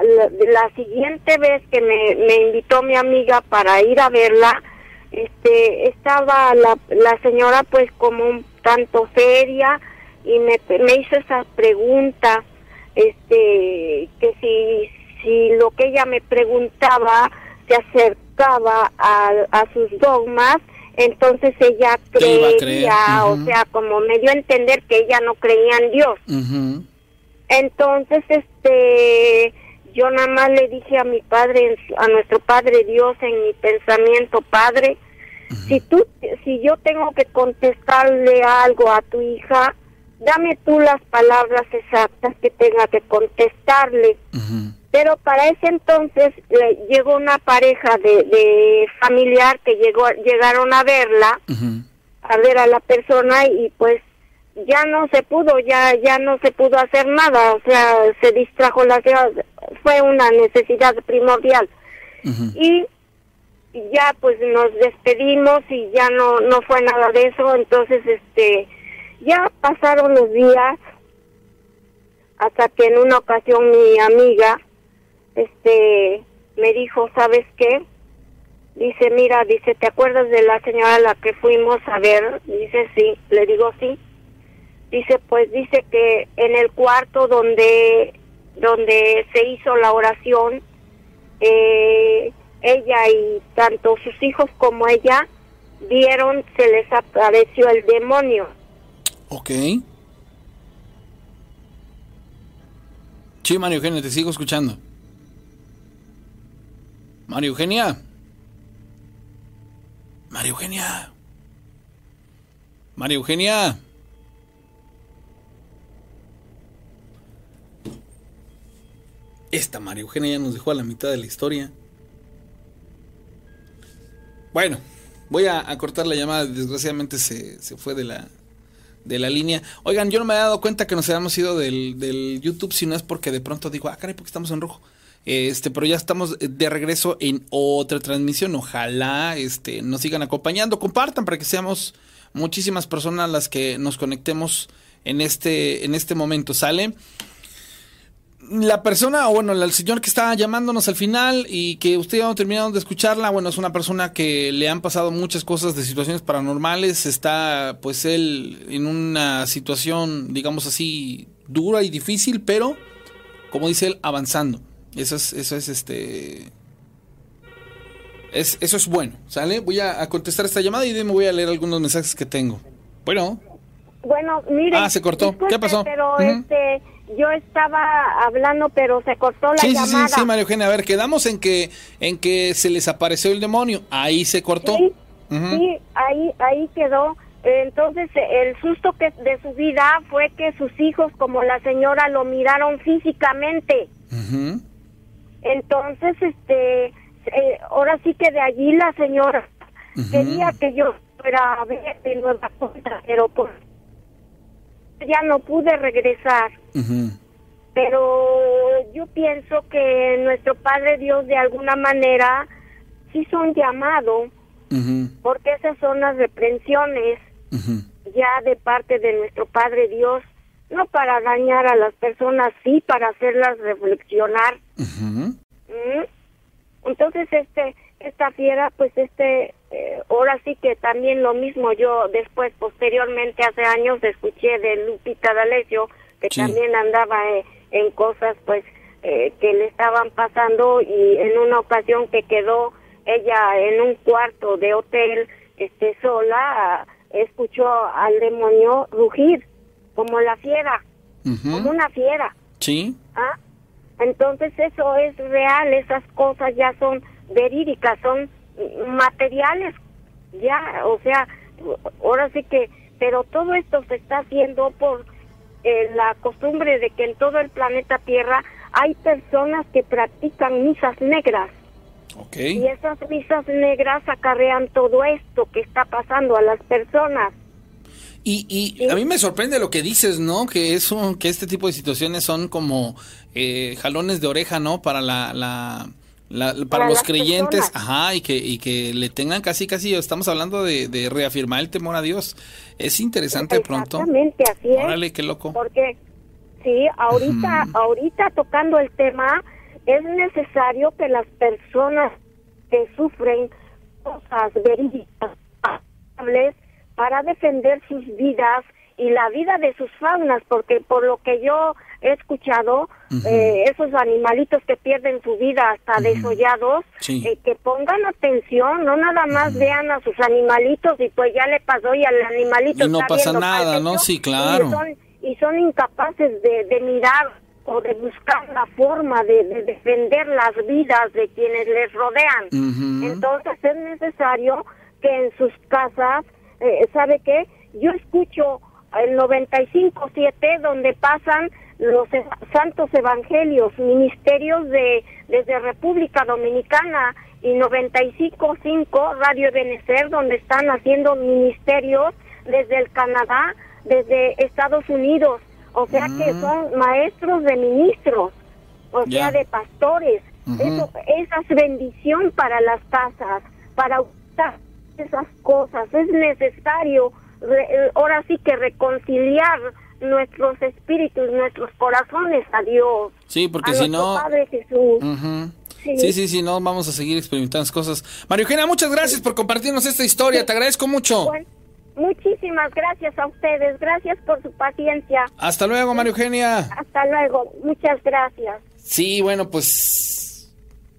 la, siguiente vez que me, me invitó mi amiga para ir a verla, este, estaba la, la señora pues como un tanto seria y me, me hizo esa pregunta, este, que si, si lo que ella me preguntaba se acercaba a, a sus dogmas, entonces ella creía, o sea, como me dio a entender que ella no creía en Dios. Entonces, este, yo nada más le dije a mi padre, a nuestro Padre Dios en mi pensamiento, Padre, si tú, si yo tengo que contestarle algo a tu hija, dame tú las palabras exactas que tenga que contestarle. Pero para ese entonces llegó una pareja de, familiar que llegó, llegaron a verla, a ver a la persona y pues ya no se pudo, ya ya no se pudo hacer nada, o sea, se distrajo la fue una necesidad primordial. Y ya pues nos despedimos y ya no no fue nada de eso, entonces este ya pasaron los días hasta que en una ocasión mi amiga este me dijo, ¿sabes qué? Dice, mira, dice, ¿te acuerdas de la señora a la que fuimos a ver? Dice, sí, le digo, sí dice pues dice que en el cuarto donde donde se hizo la oración eh, ella y tanto sus hijos como ella vieron se les apareció el demonio. Ok. Sí María Eugenia te sigo escuchando. María Eugenia. María Eugenia. María Eugenia. Esta María Eugenia ya nos dejó a la mitad de la historia. Bueno, voy a, cortar la llamada. Desgraciadamente se, fue de la, de la línea. Oigan, yo no me he dado cuenta que nos habíamos ido del, del YouTube, si no es porque de pronto digo, ah, caray, porque estamos en rojo. Este, pero ya estamos de regreso en otra transmisión. Ojalá este, nos sigan acompañando. Compartan para que seamos muchísimas personas las que nos conectemos en este, en este momento. ¿Sale? La persona, o bueno, el señor que está llamándonos al final y que usted ya no terminaron de escucharla, bueno, es una persona que le han pasado muchas cosas de situaciones paranormales, está pues él en una situación, digamos así, dura y difícil, pero, como dice él, avanzando. Eso es, eso es este... Es, eso es bueno, ¿sale? Voy a, contestar esta llamada y me voy a leer algunos mensajes que tengo. Bueno. Bueno, mire. Ah, se cortó. ¿Qué pasó? Pero este yo estaba hablando, pero se cortó la llamada. Sí, sí, sí, María Eugenia. A ver, quedamos en que en que se les apareció el demonio. Ahí se cortó. Sí, sí ahí, ahí quedó. Entonces, el susto que de su vida fue que sus hijos, como la señora, lo miraron físicamente. Entonces, este, eh, ahora sí que de allí la señora quería que yo fuera a ver de nueva cuenta, pero por ya no pude regresar. Pero yo pienso que nuestro Padre Dios de alguna manera sí son llamados, porque esas son las reprensiones ya de parte de nuestro Padre Dios, no para dañar a las personas, sí para hacerlas reflexionar. Entonces, este, esta fiera, pues este, eh, ahora sí que también lo mismo, yo después, posteriormente, hace años, escuché de Lupita D'Alessio, que también andaba eh, en cosas, pues, eh, que le estaban pasando y en una ocasión que quedó ella en un cuarto de hotel, este, sola, escuchó al demonio rugir, como la fiera, como una fiera. Sí. ¿Ah? Entonces eso es real, esas cosas ya son verídicas, son materiales, ya, o sea, ahora sí que, pero todo esto se está haciendo por eh, la costumbre de que en todo el planeta Tierra hay personas que practican misas negras. Y esas misas negras acarrean todo esto que está pasando a las personas. Y, y a mí me sorprende lo que dices, ¿no? Que es un, que este tipo de situaciones son como eh, jalones de oreja, ¿no? Para la, la, la- para, Para los creyentes, personas. ajá, y que, y que le tengan casi, casi, estamos hablando de, de reafirmar el temor a Dios. Es interesante pronto. Exactamente, así es. Órale, qué loco. Porque sí, ahorita, ahorita tocando el tema, es necesario que las personas que sufren cosas verídicas para defender sus vidas y la vida de sus faunas, porque por lo que yo he escuchado, eh, esos animalitos que pierden su vida hasta desollados, Sí. eh, que pongan atención, no nada más vean a sus animalitos y pues ya le pasó y al animalito Y no está pasa viendo nada, ¿no? Sí, claro. Y son, y son incapaces de, de mirar o de buscar la forma de, de defender las vidas de quienes les rodean. Entonces es necesario que en sus casas, eh, ¿sabe qué? Yo escucho el 95.7 donde pasan los e- santos evangelios, ministerios de desde República Dominicana y 95.5 Radio Benecer donde están haciendo ministerios desde el Canadá, desde Estados Unidos, o sea que son maestros de ministros, o sea de pastores. Eso esa es bendición para las casas, para usar esas cosas. Es necesario re- eh, ahora sí que reconciliar nuestros espíritus, nuestros corazones a Dios. Sí, porque a si no... Padre Jesús. Sí. Sí, sí, sí, no, vamos a seguir experimentando cosas. María Eugenia, muchas gracias por compartirnos esta historia, te agradezco mucho. Bueno, muchísimas gracias a ustedes, gracias por su paciencia. Hasta luego, María Eugenia. Hasta luego, muchas gracias. Sí, bueno, pues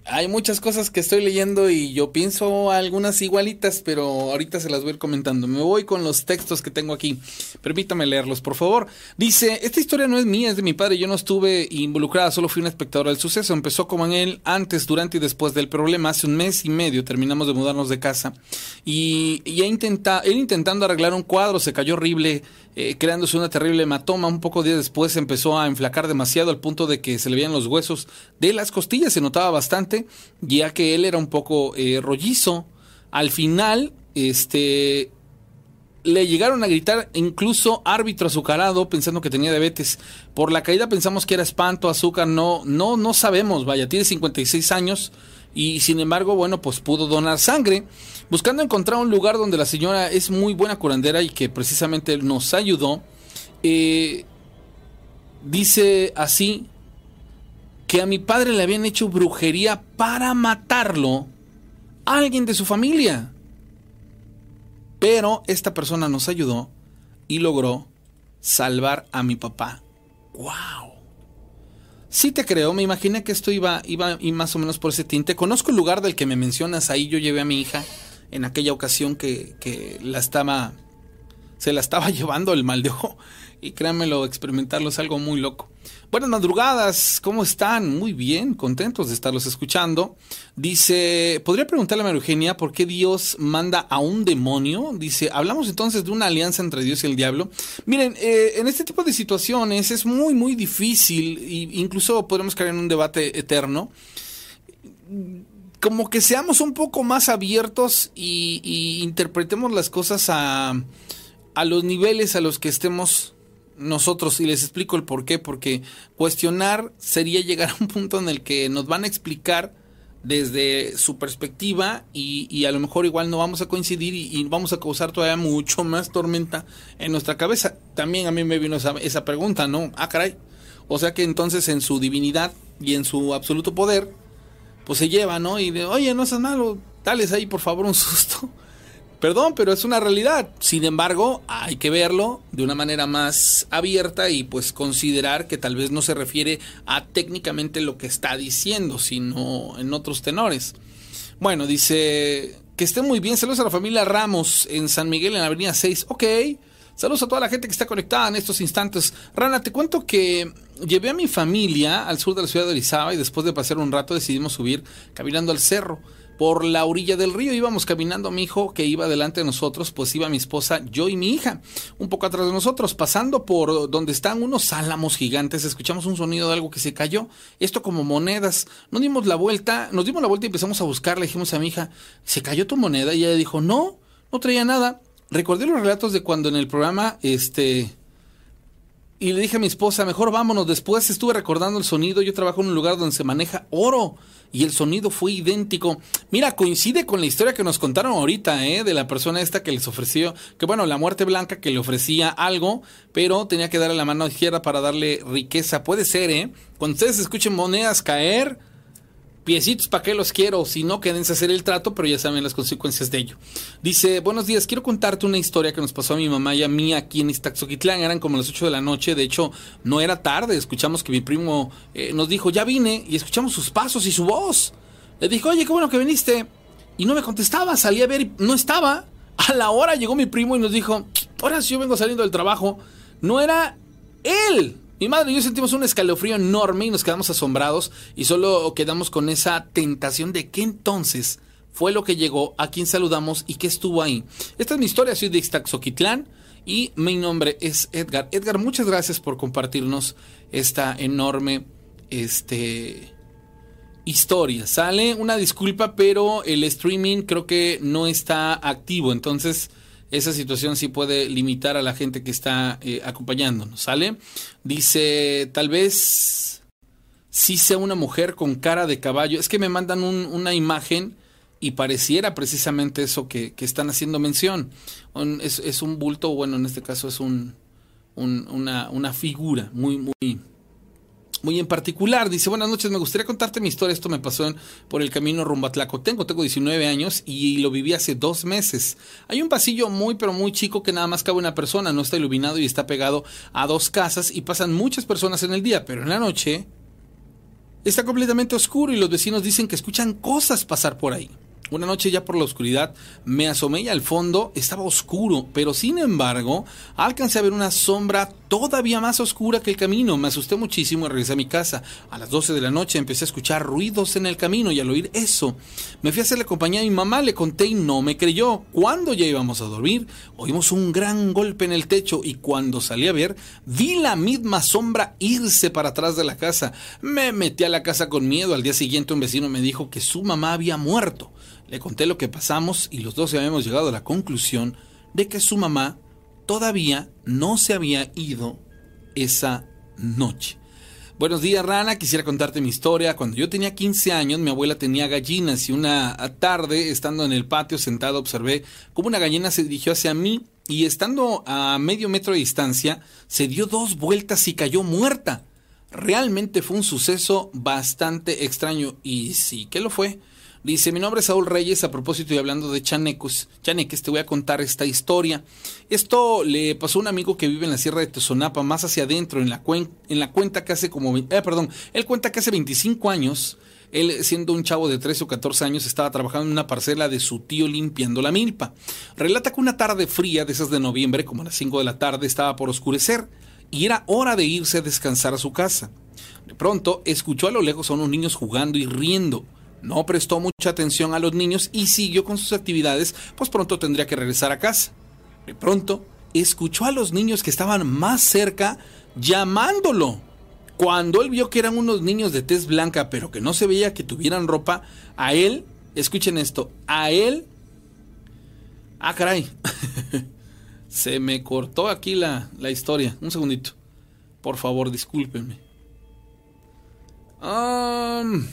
hay muchas cosas que estoy leyendo y yo pienso algunas igualitas, pero ahorita se las voy a ir comentando. Me voy con los textos que tengo aquí. Permítame leerlos, por favor. Dice, esta historia no es mía, es de mi padre. Yo no estuve involucrada, solo fui una espectadora del suceso. Empezó como en él antes, durante y después del problema. Hace un mes y medio terminamos de mudarnos de casa. Y, y intenta, él intentando arreglar un cuadro se cayó horrible, eh, creándose una terrible hematoma. Un poco días después empezó a enflacar demasiado al punto de que se le veían los huesos de las costillas, se notaba bastante, ya que él era un poco eh, rollizo. Al final, este, le llegaron a gritar incluso árbitro azucarado pensando que tenía diabetes. Por la caída pensamos que era espanto, azúcar, no, no, no sabemos, vaya, tiene 56 años y sin embargo, bueno, pues pudo donar sangre. Buscando encontrar un lugar donde la señora es muy buena curandera y que precisamente nos ayudó, eh, dice así que a mi padre le habían hecho brujería para matarlo a alguien de su familia. Pero esta persona nos ayudó y logró salvar a mi papá. ¡Wow! Sí te creo, me imaginé que esto iba, iba y más o menos por ese tinte. Conozco el lugar del que me mencionas, ahí yo llevé a mi hija en aquella ocasión que, que la estaba, se la estaba llevando el mal de ojo. Y créanmelo, experimentarlo es algo muy loco. Buenas madrugadas, ¿cómo están? Muy bien, contentos de estarlos escuchando. Dice, ¿podría preguntarle a María Eugenia por qué Dios manda a un demonio? Dice, hablamos entonces de una alianza entre Dios y el diablo. Miren, eh, en este tipo de situaciones es muy, muy difícil, e incluso podemos caer en un debate eterno como que seamos un poco más abiertos y, y interpretemos las cosas a, a los niveles a los que estemos nosotros y les explico el por qué, porque cuestionar sería llegar a un punto en el que nos van a explicar desde su perspectiva y, y a lo mejor igual no vamos a coincidir y, vamos a causar todavía mucho más tormenta en nuestra cabeza. También a mí me vino esa, esa pregunta, ¿no? Ah, caray. O sea que entonces en su divinidad y en su absoluto poder, pues se lleva, ¿no? Y de, oye, no seas malo, dales ahí por favor un susto. Perdón, pero es una realidad. Sin embargo, hay que verlo de una manera más abierta y pues considerar que tal vez no se refiere a técnicamente lo que está diciendo, sino en otros tenores. Bueno, dice que esté muy bien. Saludos a la familia Ramos en San Miguel en la Avenida 6. Ok. Saludos a toda la gente que está conectada en estos instantes. Rana, te cuento que llevé a mi familia al sur de la ciudad de Orizaba y después de pasar un rato decidimos subir caminando al cerro. por la orilla del río. Íbamos caminando, mi hijo que iba delante de nosotros, pues iba mi esposa, yo y mi hija, un poco atrás de nosotros, pasando por donde están unos álamos gigantes, escuchamos un sonido de algo que se cayó, esto como monedas. Nos dimos la vuelta, nos dimos la vuelta y empezamos a buscar, le dijimos a mi hija, ¿se cayó tu moneda? Y ella dijo, no, no traía nada. Recordé los relatos de cuando en el programa, este, y le dije a mi esposa, mejor vámonos. Después estuve recordando el sonido. Yo trabajo en un lugar donde se maneja oro y el sonido fue idéntico. Mira, coincide con la historia que nos contaron ahorita, ¿eh? De la persona esta que les ofreció, que bueno, la muerte blanca que le ofrecía algo, pero tenía que darle la mano izquierda para darle riqueza. Puede ser, ¿eh? Cuando ustedes escuchen monedas caer, piecitos, ¿para qué los quiero? Si no, quédense a hacer el trato, pero ya saben las consecuencias de ello. Dice, buenos días, quiero contarte una historia que nos pasó a mi mamá y a mí aquí en Iztaxoquitlán. Eran como las 8 de la noche, de hecho, no era tarde. Escuchamos que mi primo eh, nos dijo, ya vine, y escuchamos sus pasos y su voz. Le dijo, oye, qué bueno que viniste. Y no me contestaba, salí a ver y no estaba. A la hora llegó mi primo y nos dijo, ahora si yo vengo saliendo del trabajo, no era él. Mi madre y yo sentimos un escalofrío enorme y nos quedamos asombrados y solo quedamos con esa tentación de qué entonces fue lo que llegó, a quien saludamos y qué estuvo ahí. Esta es mi historia, soy de Ixtaxoquitlán y mi nombre es Edgar. Edgar, muchas gracias por compartirnos esta enorme este, historia. Sale una disculpa, pero el streaming creo que no está activo, entonces esa situación sí puede limitar a la gente que está eh, acompañándonos, ¿sale? Dice, tal vez sí sea una mujer con cara de caballo. Es que me mandan una imagen y pareciera precisamente eso que, están haciendo mención. es, es, un bulto, bueno, en este caso es un, una, una figura muy, muy muy en particular. Dice, buenas noches, me gustaría contarte mi historia. Esto me pasó por el camino rumbo a Tlacotengo. Tengo 19 años y lo viví hace dos meses. Hay un pasillo muy, pero muy chico que nada más cabe una persona. No está iluminado y está pegado a dos casas y pasan muchas personas en el día, pero en la noche está completamente oscuro y los vecinos dicen que escuchan cosas pasar por ahí. Una noche ya por la oscuridad me asomé y al fondo estaba oscuro, pero sin embargo alcancé a ver una sombra todavía más oscura que el camino. Me asusté muchísimo y regresé a mi casa. A las 12 de la noche empecé a escuchar ruidos en el camino y al oír eso me fui a hacer la compañía a mi mamá, le conté y no me creyó. Cuando ya íbamos a dormir, oímos un gran golpe en el techo y cuando salí a ver, vi la misma sombra irse para atrás de la casa. Me metí a la casa con miedo. Al día siguiente un vecino me dijo que su mamá había muerto. Le conté lo que pasamos y los dos habíamos llegado a la conclusión de que su mamá todavía no se había ido esa noche. Buenos días, Rana. Quisiera contarte mi historia. Cuando yo tenía 15 años, mi abuela tenía gallinas y una tarde, estando en el patio sentado, observé cómo una gallina se dirigió hacia mí y estando a medio metro de distancia, se dio dos vueltas y cayó muerta. Realmente fue un suceso bastante extraño y sí que lo fue. Dice, mi nombre es Saúl Reyes, a propósito y hablando de chanecos, chaneques, te voy a contar esta historia. Esto le pasó a un amigo que vive en la Sierra de Tezonapa, más hacia adentro, en la, en la cuenta que hace como, eh, perdón, él cuenta que hace 25 años, él siendo un chavo de 13 o 14 años, estaba trabajando en una parcela de su tío limpiando la milpa. Relata que una tarde fría, de esas de noviembre, como a las 5 de la tarde, estaba por oscurecer y era hora de irse a descansar a su casa. De pronto, escuchó a lo lejos a unos niños jugando y riendo no prestó mucha atención a los niños y siguió con sus actividades, pues pronto tendría que regresar a casa. De pronto, escuchó a los niños que estaban más cerca llamándolo. Cuando él vio que eran unos niños de tez blanca, pero que no se veía que tuvieran ropa, a él, escuchen esto, a él... Ah, caray. se me cortó aquí la, la historia. Un segundito. Por favor, discúlpenme. Um...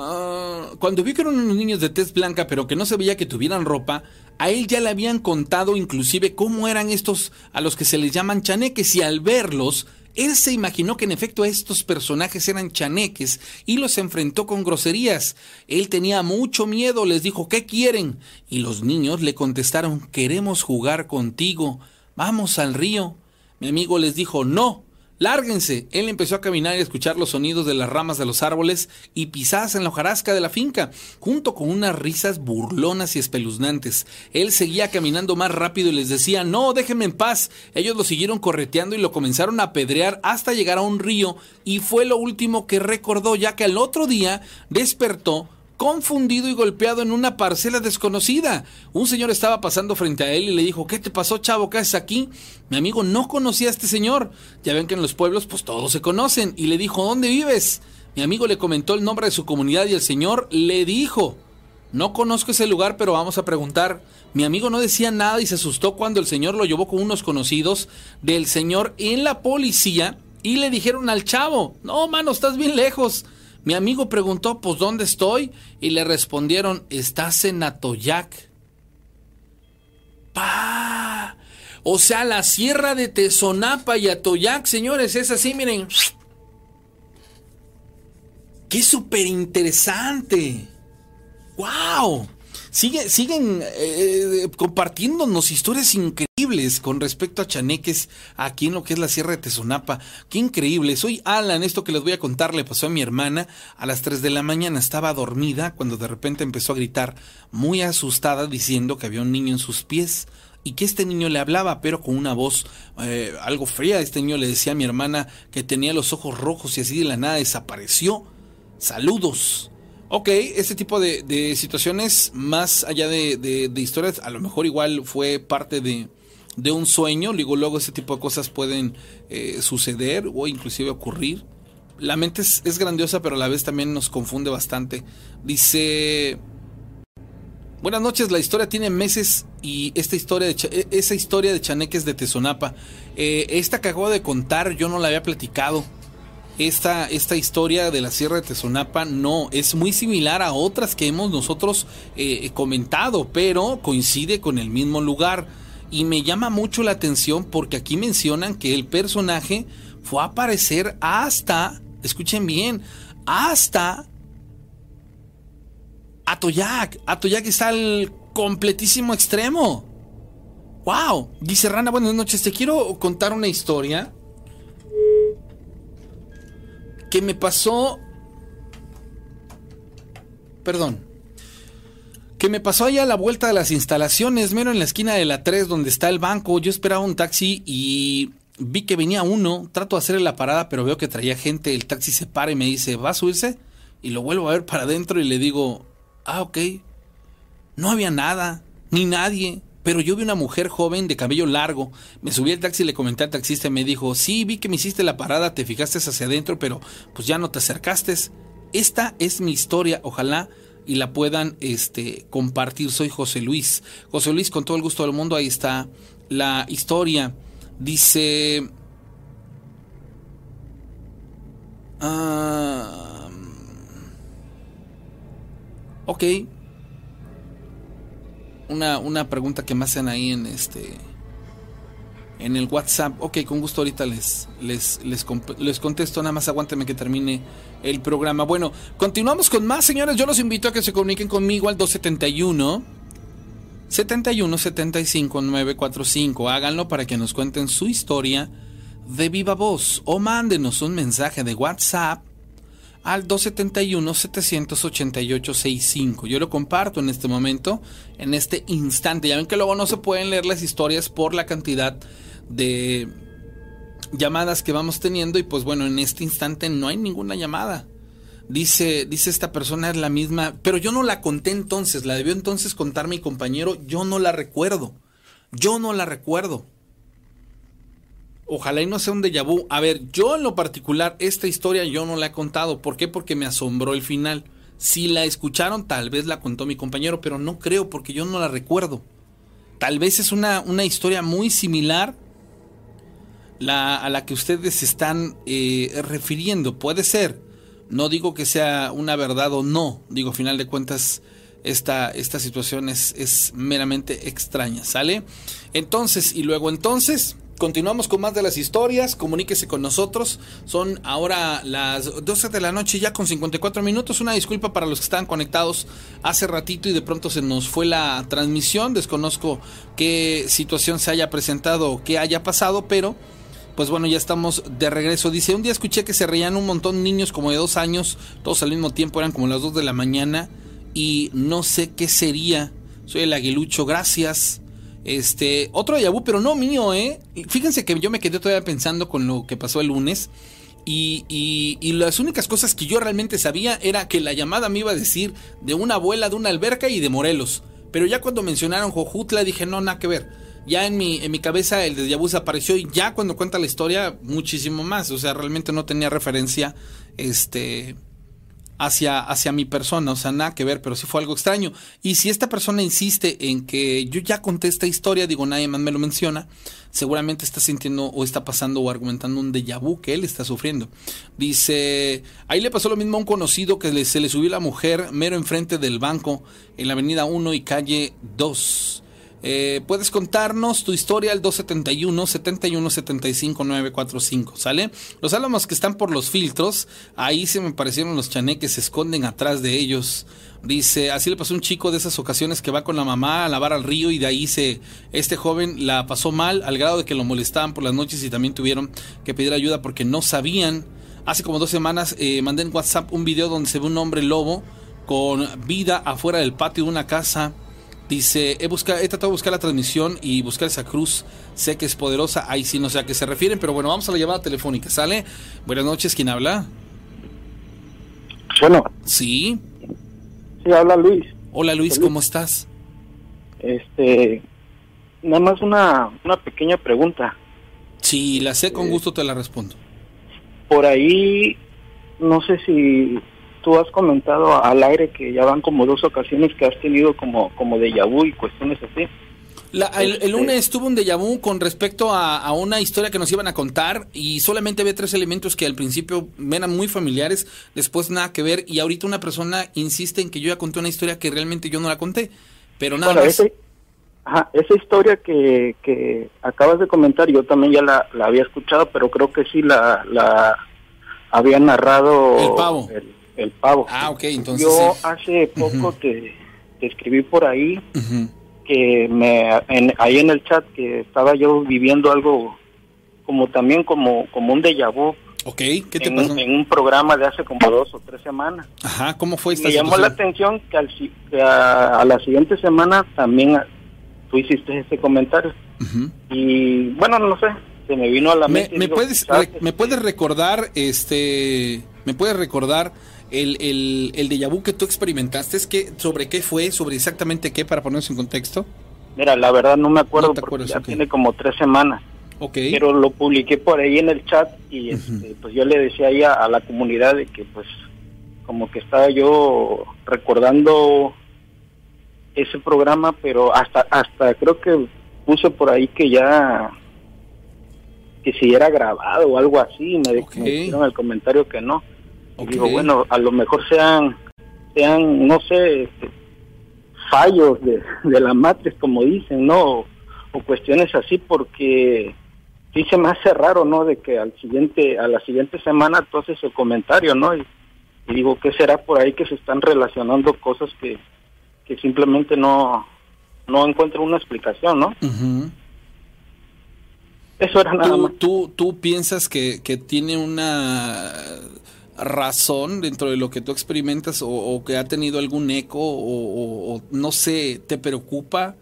Ah, cuando vi que eran unos niños de tez blanca pero que no se veía que tuvieran ropa, a él ya le habían contado inclusive cómo eran estos a los que se les llaman chaneques y al verlos, él se imaginó que en efecto estos personajes eran chaneques y los enfrentó con groserías. Él tenía mucho miedo, les dijo, ¿qué quieren? Y los niños le contestaron, queremos jugar contigo, vamos al río. Mi amigo les dijo, no, Lárguense. Él empezó a caminar y a escuchar los sonidos de las ramas de los árboles y pisadas en la hojarasca de la finca, junto con unas risas burlonas y espeluznantes. Él seguía caminando más rápido y les decía, no, déjenme en paz. Ellos lo siguieron correteando y lo comenzaron a apedrear hasta llegar a un río y fue lo último que recordó, ya que al otro día despertó confundido y golpeado en una parcela desconocida. Un señor estaba pasando frente a él y le dijo, ¿qué te pasó, chavo? ¿Qué haces aquí? Mi amigo no conocía a este señor. Ya ven que en los pueblos pues todos se conocen. Y le dijo, ¿dónde vives? Mi amigo le comentó el nombre de su comunidad y el señor le dijo, no conozco ese lugar, pero vamos a preguntar. Mi amigo no decía nada y se asustó cuando el señor lo llevó con unos conocidos del señor en la policía y le dijeron al chavo, no, mano, estás bien lejos. Mi amigo preguntó, pues, ¿dónde estoy? Y le respondieron, estás en Atoyac. ¡Pah! O sea, la sierra de Tezonapa y Atoyac, señores, es así, miren. ¡Qué súper interesante! ¡Wow! siguen eh, compartiéndonos historias increíbles con respecto a chaneques aquí en lo que es la Sierra de Tezonapa. Qué increíble. Soy Alan. Esto que les voy a contar le pasó a mi hermana a las 3 de la mañana. Estaba dormida cuando de repente empezó a gritar muy asustada diciendo que había un niño en sus pies y que este niño le hablaba, pero con una voz eh, algo fría. Este niño le decía a mi hermana que tenía los ojos rojos y así de la nada desapareció. Saludos. Ok, este tipo de, situaciones, más allá de, historias, a lo mejor igual fue parte de, un sueño. Digo, luego ese tipo de cosas pueden eh, suceder o inclusive ocurrir. La mente es, grandiosa, pero a la vez también nos confunde bastante. Dice... Buenas noches, la historia tiene meses y esta historia de e, esa historia de Chaneques de Tezonapa, eh, esta que acabo de contar yo no la había platicado esta, esta historia de la Sierra de Tezonapa no, es muy similar a otras que hemos nosotros eh, comentado, pero coincide con el mismo lugar. Y me llama mucho la atención porque aquí mencionan que el personaje fue a aparecer hasta, escuchen bien, hasta Atoyac. Atoyac está al completísimo extremo. ¡Wow! Dice Rana, buenas noches. Te quiero contar una historia que me pasó... Perdón. Que me pasó allá a la vuelta de las instalaciones, mero en la esquina de la 3 donde está el banco. Yo esperaba un taxi y vi que venía uno. Trato de hacerle la parada, pero veo que traía gente. El taxi se para y me dice, ¿va a subirse? Y lo vuelvo a ver para adentro y le digo, ah, ok. No había nada, ni nadie. Pero yo vi una mujer joven de cabello largo. Me subí al taxi y le comenté al taxista y me dijo, sí, vi que me hiciste la parada, te fijaste hacia adentro, pero pues ya no te acercaste. Esta es mi historia, ojalá y la puedan este, compartir. Soy José Luis. José Luis, con todo el gusto del mundo, ahí está la historia. Dice... Ah, ok una, una pregunta que me hacen ahí en este en el WhatsApp. Ok, con gusto ahorita les, les, les, les, contesto. Nada más aguánteme que termine el programa. Bueno, continuamos con más, señores. Yo los invito a que se comuniquen conmigo al 271 71 75 945. Háganlo para que nos cuenten su historia de viva voz o mándenos un mensaje de WhatsApp al 271-788-65. Yo lo comparto en este momento, en este instante. Ya ven que luego no se pueden leer las historias por la cantidad de llamadas que vamos teniendo y pues bueno, en este instante no hay ninguna llamada. Dice, dice esta persona es la misma, pero yo no la conté entonces, la debió entonces contar mi compañero, yo no la recuerdo. Yo no la recuerdo. Ojalá y no sea un déjà vu. A ver, yo en lo particular, esta historia yo no la he contado. ¿Por qué? Porque me asombró el final. Si la escucharon, tal vez la contó mi compañero, pero no creo porque yo no la recuerdo. Tal vez es una, una historia muy similar a la que ustedes están eh, refiriendo. Puede ser. No digo que sea una verdad o no. Digo, final de cuentas, esta, esta situación es, es meramente extraña. ¿Sale? Entonces, y luego entonces Continuamos con más de las historias, comuníquese con nosotros. Son ahora las 12 de la noche ya con 54 minutos. Una disculpa para los que estaban conectados hace ratito y de pronto se nos fue la transmisión. Desconozco qué situación se haya presentado o qué haya pasado, pero pues bueno, ya estamos de regreso. Dice, un día escuché que se reían un montón niños como de dos años, todos al mismo tiempo, eran como las dos de la mañana y no sé qué sería. Soy el aguilucho, gracias. Este, otro de Yabu, pero no mío, ¿eh? Fíjense que yo me quedé todavía pensando con lo que pasó el lunes. Y, y, las únicas cosas que yo realmente sabía era que la llamada me iba a decir de una abuela de una alberca y de Morelos. Pero ya cuando mencionaron Jojutla dije, no, nada que ver. Ya en mi, en mi cabeza el de Yabu apareció y ya cuando cuenta la historia, muchísimo más. O sea, realmente no tenía referencia este, hacia, hacia mi persona, o sea, nada que ver, pero sí fue algo extraño. Y si esta persona insiste en que yo ya conté esta historia, digo, nadie más me lo menciona, seguramente está sintiendo o está pasando o argumentando un déjà vu que él está sufriendo. Dice, ahí le pasó lo mismo a un conocido que se le subió la mujer mero enfrente del banco en la avenida 1 y calle 2. Eh, puedes contarnos tu historia al 271 71 75 945, ¿sale? Los álamos que están por los filtros, ahí se me parecieron los chaneques, se esconden atrás de ellos. Dice, así le pasó a un chico de esas ocasiones que va con la mamá a lavar al río y de ahí se este joven la pasó mal al grado de que lo molestaban por las noches y también tuvieron que pedir ayuda porque no sabían. Hace como dos semanas eh, mandé en WhatsApp un video donde se ve un hombre lobo con vida afuera del patio de una casa Dice, he, buscado, he tratado de buscar la transmisión y buscar esa cruz. Sé que es poderosa. Ahí sí no sé a qué se refieren, pero bueno, vamos a la llamada telefónica. ¿Sale? Buenas noches, ¿quién habla? Bueno. Sí. Sí, habla Luis. Hola Luis, ¿cómo estás? Este, nada más una, una pequeña pregunta. Sí, la sé, con eh, gusto te la respondo. Por ahí, no sé si tú has comentado al aire que ya van como dos ocasiones que has tenido como, como de vu y cuestiones así. el, este lunes tuvo un déjà vu con respecto a, una historia que nos iban a contar y solamente había tres elementos que al principio eran muy familiares, después nada que ver y ahorita una persona insiste en que yo ya conté una historia que realmente yo no la conté, pero nada más. esa historia que, que acabas de comentar yo también ya la, había escuchado, pero creo que sí la, la había narrado el pavo el pavo. Ah, ok, entonces. Yo hace poco te, escribí por ahí que me ahí en el chat que estaba yo viviendo algo como también como como un déjà vu. Ok, ¿qué te en, pasó? En un programa de hace como dos o tres semanas. Ajá, ¿cómo fue esta Me llamó la atención que, al, a, la siguiente semana también tú hiciste ese comentario. Y bueno, no sé, se me vino a la mente. ¿Me, puedes, ¿me puedes recordar, este, me puedes recordar el, el, el déjà vu que tú experimentaste, es que, ¿sobre qué fue? ¿Sobre exactamente qué? Para ponernos en contexto. Mira, la verdad no me acuerdo porque ya tiene como tres semanas. Okay. Pero lo publiqué por ahí en el chat y este, pues yo le decía ahí a, la comunidad de que pues como que estaba yo recordando ese programa, pero hasta hasta creo que puse por ahí que ya que si era grabado o algo así, me, me dijeron el comentario que no digo, bueno, a lo mejor sean, sean no sé, este, fallos de, de la matriz, como dicen, ¿no? O, cuestiones así, porque sí se me hace raro, ¿no? De que al siguiente, a la siguiente semana tú haces el comentario, ¿no? Y, digo, ¿qué será por ahí que se están relacionando cosas que, que simplemente no, no encuentro una explicación, ¿no? Eso era nada más. ¿Tú, tú piensas que, que tiene una razón dentro de lo que tú experimentas o, que ha tenido algún eco o, no sé, te preocupa,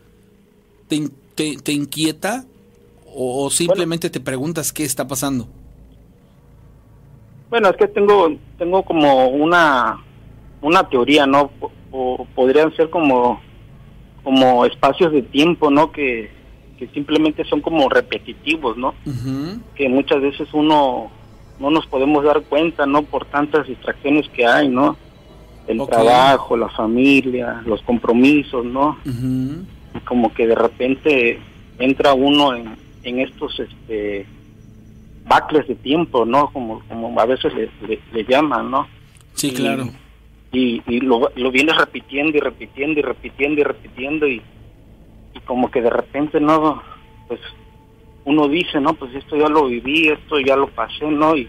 te, te, inquieta o, simplemente te preguntas qué está pasando? Bueno, es que tengo tengo como una una teoría, ¿no? O, podrían ser como como espacios de tiempo, ¿no? Que, que simplemente son como repetitivos, ¿no? Que muchas veces uno no nos podemos dar cuenta, ¿no? Por tantas distracciones que hay, ¿no? El trabajo, la familia, los compromisos, ¿no? como que de repente entra uno en, en estos este bacles de tiempo, ¿no? Como, como a veces le, le, llaman, ¿no? Sí, claro. Y, y lo, lo vienes repitiendo y repitiendo y repitiendo y repitiendo y, y como que de repente, ¿no? Pues uno dice, no, pues esto ya lo viví, esto ya lo pasé, ¿no? Y,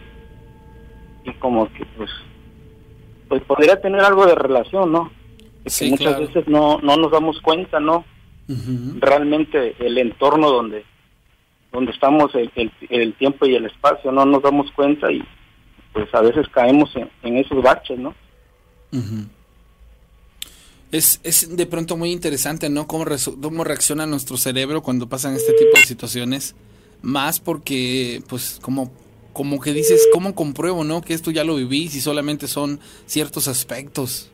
y como que pues pues podría tener algo de relación, ¿no? que muchas veces no no nos damos cuenta, ¿no? Realmente el entorno donde donde estamos el, el, el tiempo y el espacio, no nos damos cuenta y pues a veces caemos en, en esos baches, ¿no? Es, es de pronto muy interesante, ¿no? Cómo, cómo reacciona nuestro cerebro cuando pasan este tipo de situaciones. Más porque, pues, como, como que dices, ¿cómo compruebo, no? Que esto ya lo viví si solamente son ciertos aspectos.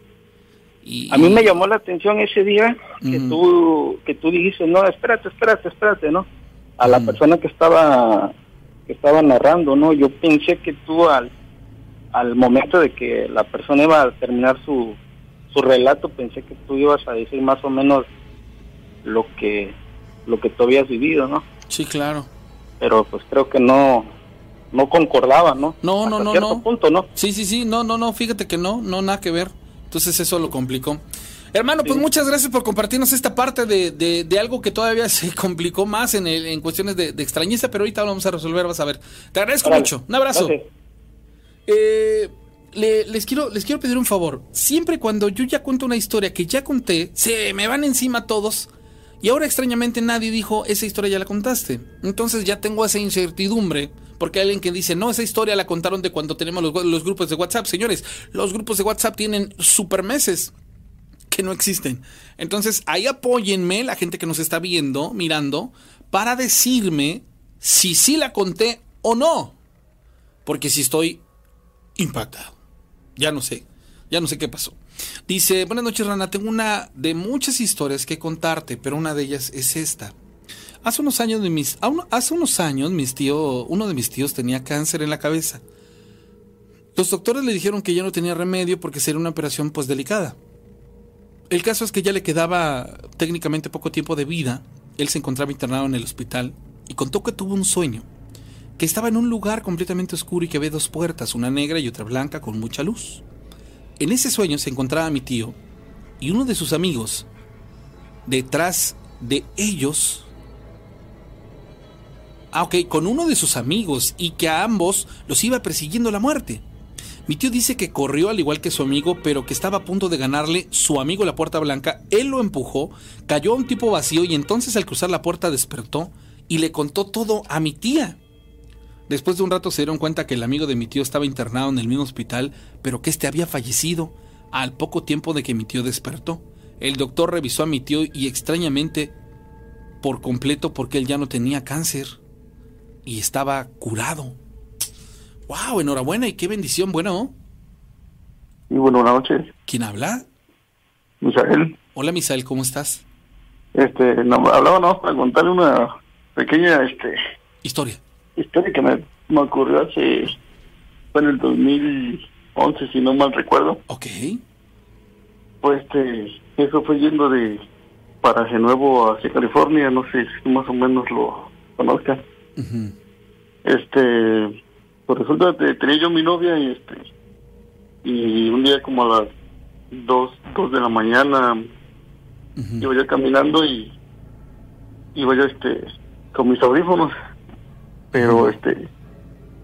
Y, A mí me llamó la atención ese día que Ujú. tú que tú dijiste, no, espérate, espérate, espérate, ¿no? A la persona que estaba que estaba narrando, ¿no? Yo pensé que tú al al momento de que la persona iba a terminar su su relato, pensé que tú ibas a decir más o menos lo que lo que tú habías vivido, ¿no? Sí, claro. Pero pues creo que no no concordaba, ¿no? No, no, Hasta no, cierto no. punto, ¿no? Sí, sí, sí, no, no, no, fíjate que no, no, nada que ver. Entonces eso lo complicó. Hermano, pues muchas gracias por compartirnos esta parte de, de, de algo que todavía se complicó más en, el, en cuestiones de, de extrañeza, pero ahorita lo vamos a resolver, vas a ver. Te agradezco mucho. Un abrazo. Eh, le- les, quiero, les quiero pedir un favor. Siempre cuando yo ya cuento una historia que ya conté, se me van encima todos. Y ahora extrañamente nadie dijo, esa historia ya la contaste. Entonces ya tengo esa incertidumbre. Porque hay alguien que dice, no, esa historia la contaron de cuando tenemos los, los grupos de WhatsApp. Señores, los grupos de WhatsApp tienen super meses que no existen. Entonces, ahí apóyenme, la gente que nos está viendo, mirando, para decirme si sí la conté o no. Porque si estoy impactado. Ya no sé. Ya no sé qué pasó. Dice, buenas noches, Rana. Tengo una de muchas historias que contarte, pero una de ellas es esta. Hace unos años, de mis, hace unos años mis tío, uno de mis tíos tenía cáncer en la cabeza. Los doctores le dijeron que ya no tenía remedio porque sería una operación pues delicada. El caso es que ya le quedaba técnicamente poco tiempo de vida. Él se encontraba internado en el hospital y contó que tuvo un sueño, que estaba en un lugar completamente oscuro y que ve dos puertas, una negra y otra blanca con mucha luz. En ese sueño se encontraba mi tío y uno de sus amigos. Detrás de ellos... Ah, ok, con uno de sus amigos y que a ambos los iba persiguiendo la muerte. Mi tío dice que corrió al igual que su amigo, pero que estaba a punto de ganarle su amigo la puerta blanca. Él lo empujó, cayó a un tipo vacío y entonces al cruzar la puerta despertó y le contó todo a mi tía. Después de un rato se dieron cuenta que el amigo de mi tío estaba internado en el mismo hospital, pero que este había fallecido al poco tiempo de que mi tío despertó. El doctor revisó a mi tío y extrañamente por completo porque él ya no tenía cáncer y estaba curado. ¡Wow! Enhorabuena y qué bendición, bueno. Y bueno, buenas noches, ¿Quién habla? Misael. Hola Misael, ¿cómo estás? Este, no, hablaba más para contarle una pequeña este, Historia. Historia que me, me ocurrió hace, fue en el 2011, si no mal recuerdo. Ok. Pues este, eso fue yendo de Paraje Nuevo hacia California, no sé si más o menos lo conozcan. Este, pues resulta que tenía yo mi novia y este, y un día como a las dos, dos de la mañana Ujú. iba yo caminando y iba yo este con mis audífonos pero este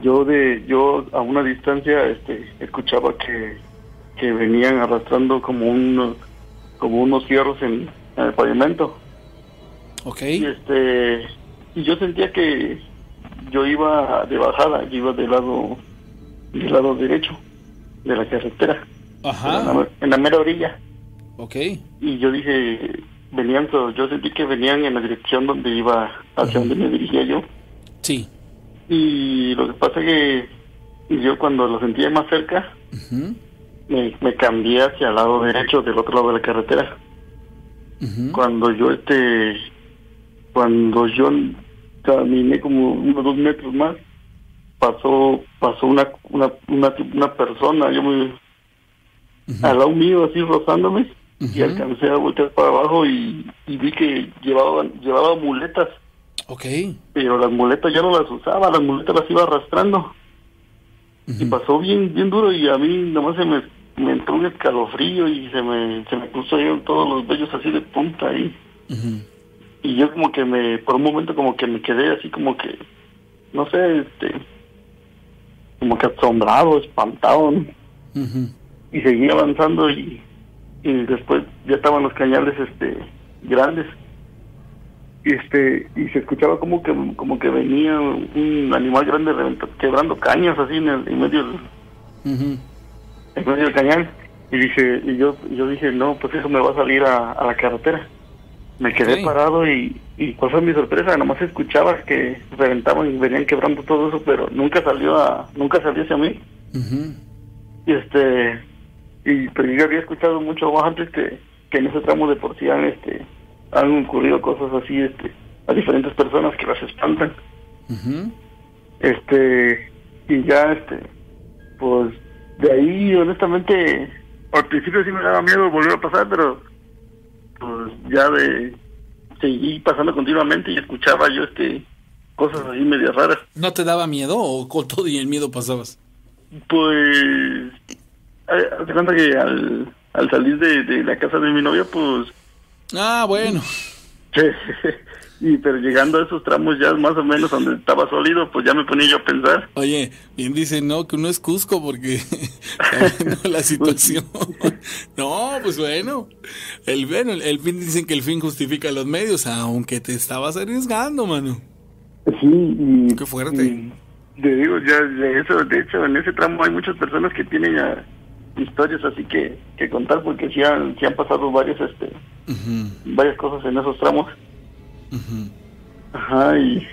yo de yo a una distancia este escuchaba que que venían arrastrando como un como unos fierros en, en el pavimento Ok. y este y yo sentía que yo iba de bajada yo iba del lado del lado derecho de la carretera en, la, Ajá. en la mera orilla Ok. y yo dije venían yo sentí que venían en la dirección donde iba hacia donde me dirigía yo Sí. Y lo que pasa que yo cuando lo sentía más cerca me, me cambié hacia el lado derecho del otro lado de la carretera. Cuando yo este cuando yo caminé como unos dos metros más pasó pasó una una una, una persona yo me Ujú. al lado mío así rozándome y alcancé a voltear para abajo y, y vi que llevaba llevaba muletas Ok. pero las muletas ya no las usaba las muletas las iba arrastrando. Y pasó bien bien duro y a mí nomás se me, me entró un escalofrío y se me se me puso ahí todos los vellos así de punta ahí. Y yo como que me por un momento como que me quedé así como que no sé este como que asombrado espantado ¿no? Y seguí avanzando y, y después ya estaban los cañales este grandes este y se escuchaba como que como que venía un animal grande quebrando cañas así en, el, en medio del, Ujú. en medio del cañón. Y dije y yo yo dije no pues eso me va a salir a, a la carretera. Me quedé parado y y cuál fue mi sorpresa nomás escuchaba que reventaban y venían quebrando todo eso pero nunca salió a nunca salió hacia mí. Y este y pero yo había escuchado mucho más antes que, que en ese tramo de por sí este han ocurrido cosas así este a diferentes personas que las espantan. Este y ya este pues de ahí honestamente al principio sí me daba miedo volver a pasar pero pues ya de seguí pasando continuamente y escuchaba yo este cosas así medias raras. ¿No te daba miedo o con todo y el miedo pasabas? Pues, eh, haz de cuenta que al, al salir de, de la casa de mi novia, pues, Ah, bueno. y pero llegando a esos tramos ya más o menos donde estaba sólido, pues ya me ponía yo a pensar. Oye, bien dicen, no, que uno es Cusco porque la situación. no, pues bueno. El, bueno, el, fin dicen que el fin justifica los medios, aunque te estabas arriesgando, mano. Sí, y... Qué fuerte. y te digo, ya de eso, de hecho, en ese tramo hay muchas personas que tienen ya historias así que, que contar porque sí han, sí han pasado varios, este, varias cosas en esos tramos. Ajá, y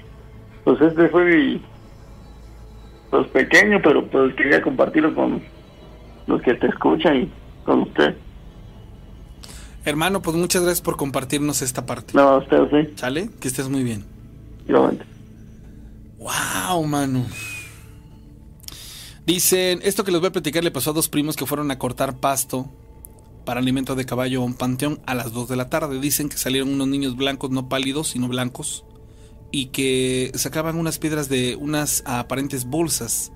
pues este fue mi, pues pequeño, pero pues quería compartirlo con los que te escuchan y con usted. Hermano, pues muchas gracias por compartirnos esta parte. No, a usted sí, ¿Sale? Que estés muy bien. igualmente. Wow, mano. Dicen, esto que les voy a platicar le pasó a dos primos que fueron a cortar pasto para alimento de caballo a un panteón a las 2 de la tarde. Dicen que salieron unos niños blancos, no pálidos, sino blancos, y que sacaban unas piedras de unas aparentes bolsas,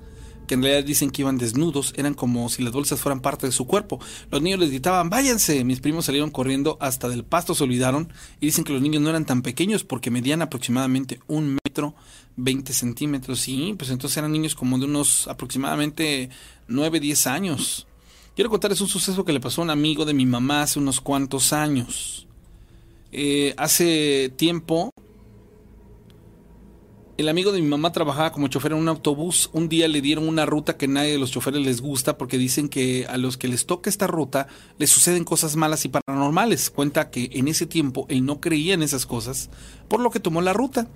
que en realidad dicen que iban desnudos, eran como si las bolsas fueran parte de su cuerpo. Los niños les gritaban, váyanse. Mis primos salieron corriendo hasta del pasto, se olvidaron, y dicen que los niños no eran tan pequeños porque medían aproximadamente un metro 20 centímetros. Sí, pues entonces eran niños como de unos aproximadamente 9, 10 años. Quiero contarles un suceso que le pasó a un amigo de mi mamá hace unos cuantos años. Eh, hace tiempo, el amigo de mi mamá trabajaba como chofer en un autobús. Un día le dieron una ruta que nadie de los choferes les gusta porque dicen que a los que les toca esta ruta les suceden cosas malas y paranormales. Cuenta que en ese tiempo él no creía en esas cosas, por lo que tomó la ruta.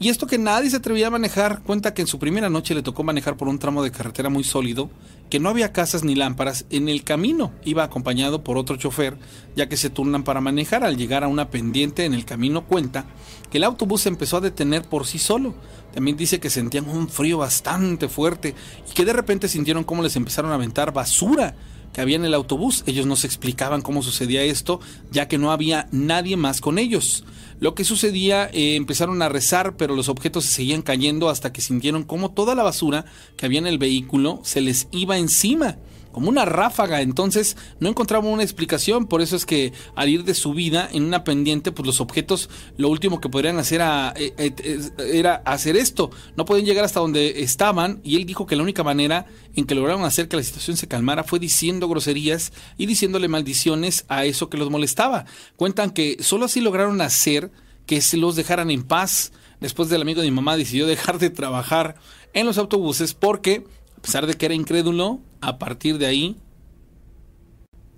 Y esto que nadie se atrevía a manejar, cuenta que en su primera noche le tocó manejar por un tramo de carretera muy sólido, que no había casas ni lámparas. En el camino iba acompañado por otro chofer, ya que se turnan para manejar. Al llegar a una pendiente en el camino cuenta que el autobús se empezó a detener por sí solo. También dice que sentían un frío bastante fuerte y que de repente sintieron cómo les empezaron a aventar basura que había en el autobús. Ellos no se explicaban cómo sucedía esto, ya que no había nadie más con ellos. Lo que sucedía, eh, empezaron a rezar, pero los objetos se seguían cayendo hasta que sintieron como toda la basura que había en el vehículo se les iba encima, como una ráfaga. Entonces no encontraban una explicación, por eso es que al ir de subida en una pendiente, pues los objetos lo último que podrían hacer era, eh, eh, hacer esto. No podían llegar hasta donde estaban y él dijo que la única manera en que lograron hacer que la situación se calmara fue diciendo groserías y diciéndole maldiciones a eso que los molestaba. Cuentan que solo así lograron hacer que se los dejaran en paz. Después del amigo de mi mamá decidió dejar de trabajar en los autobuses porque, a pesar de que era incrédulo, a partir de ahí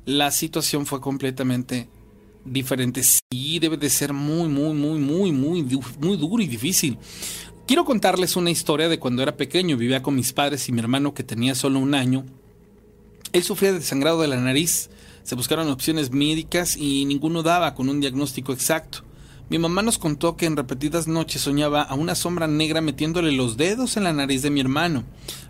la situación fue completamente diferente. Sí, debe de ser muy, muy, muy, muy, muy, muy duro y difícil. Quiero contarles una historia de cuando era pequeño. Vivía con mis padres y mi hermano que tenía solo un año. Él sufría de sangrado de la nariz. Se buscaron opciones médicas y ninguno daba con un diagnóstico exacto. Mi mamá nos contó que en repetidas noches soñaba a una sombra negra metiéndole los dedos en la nariz de mi hermano.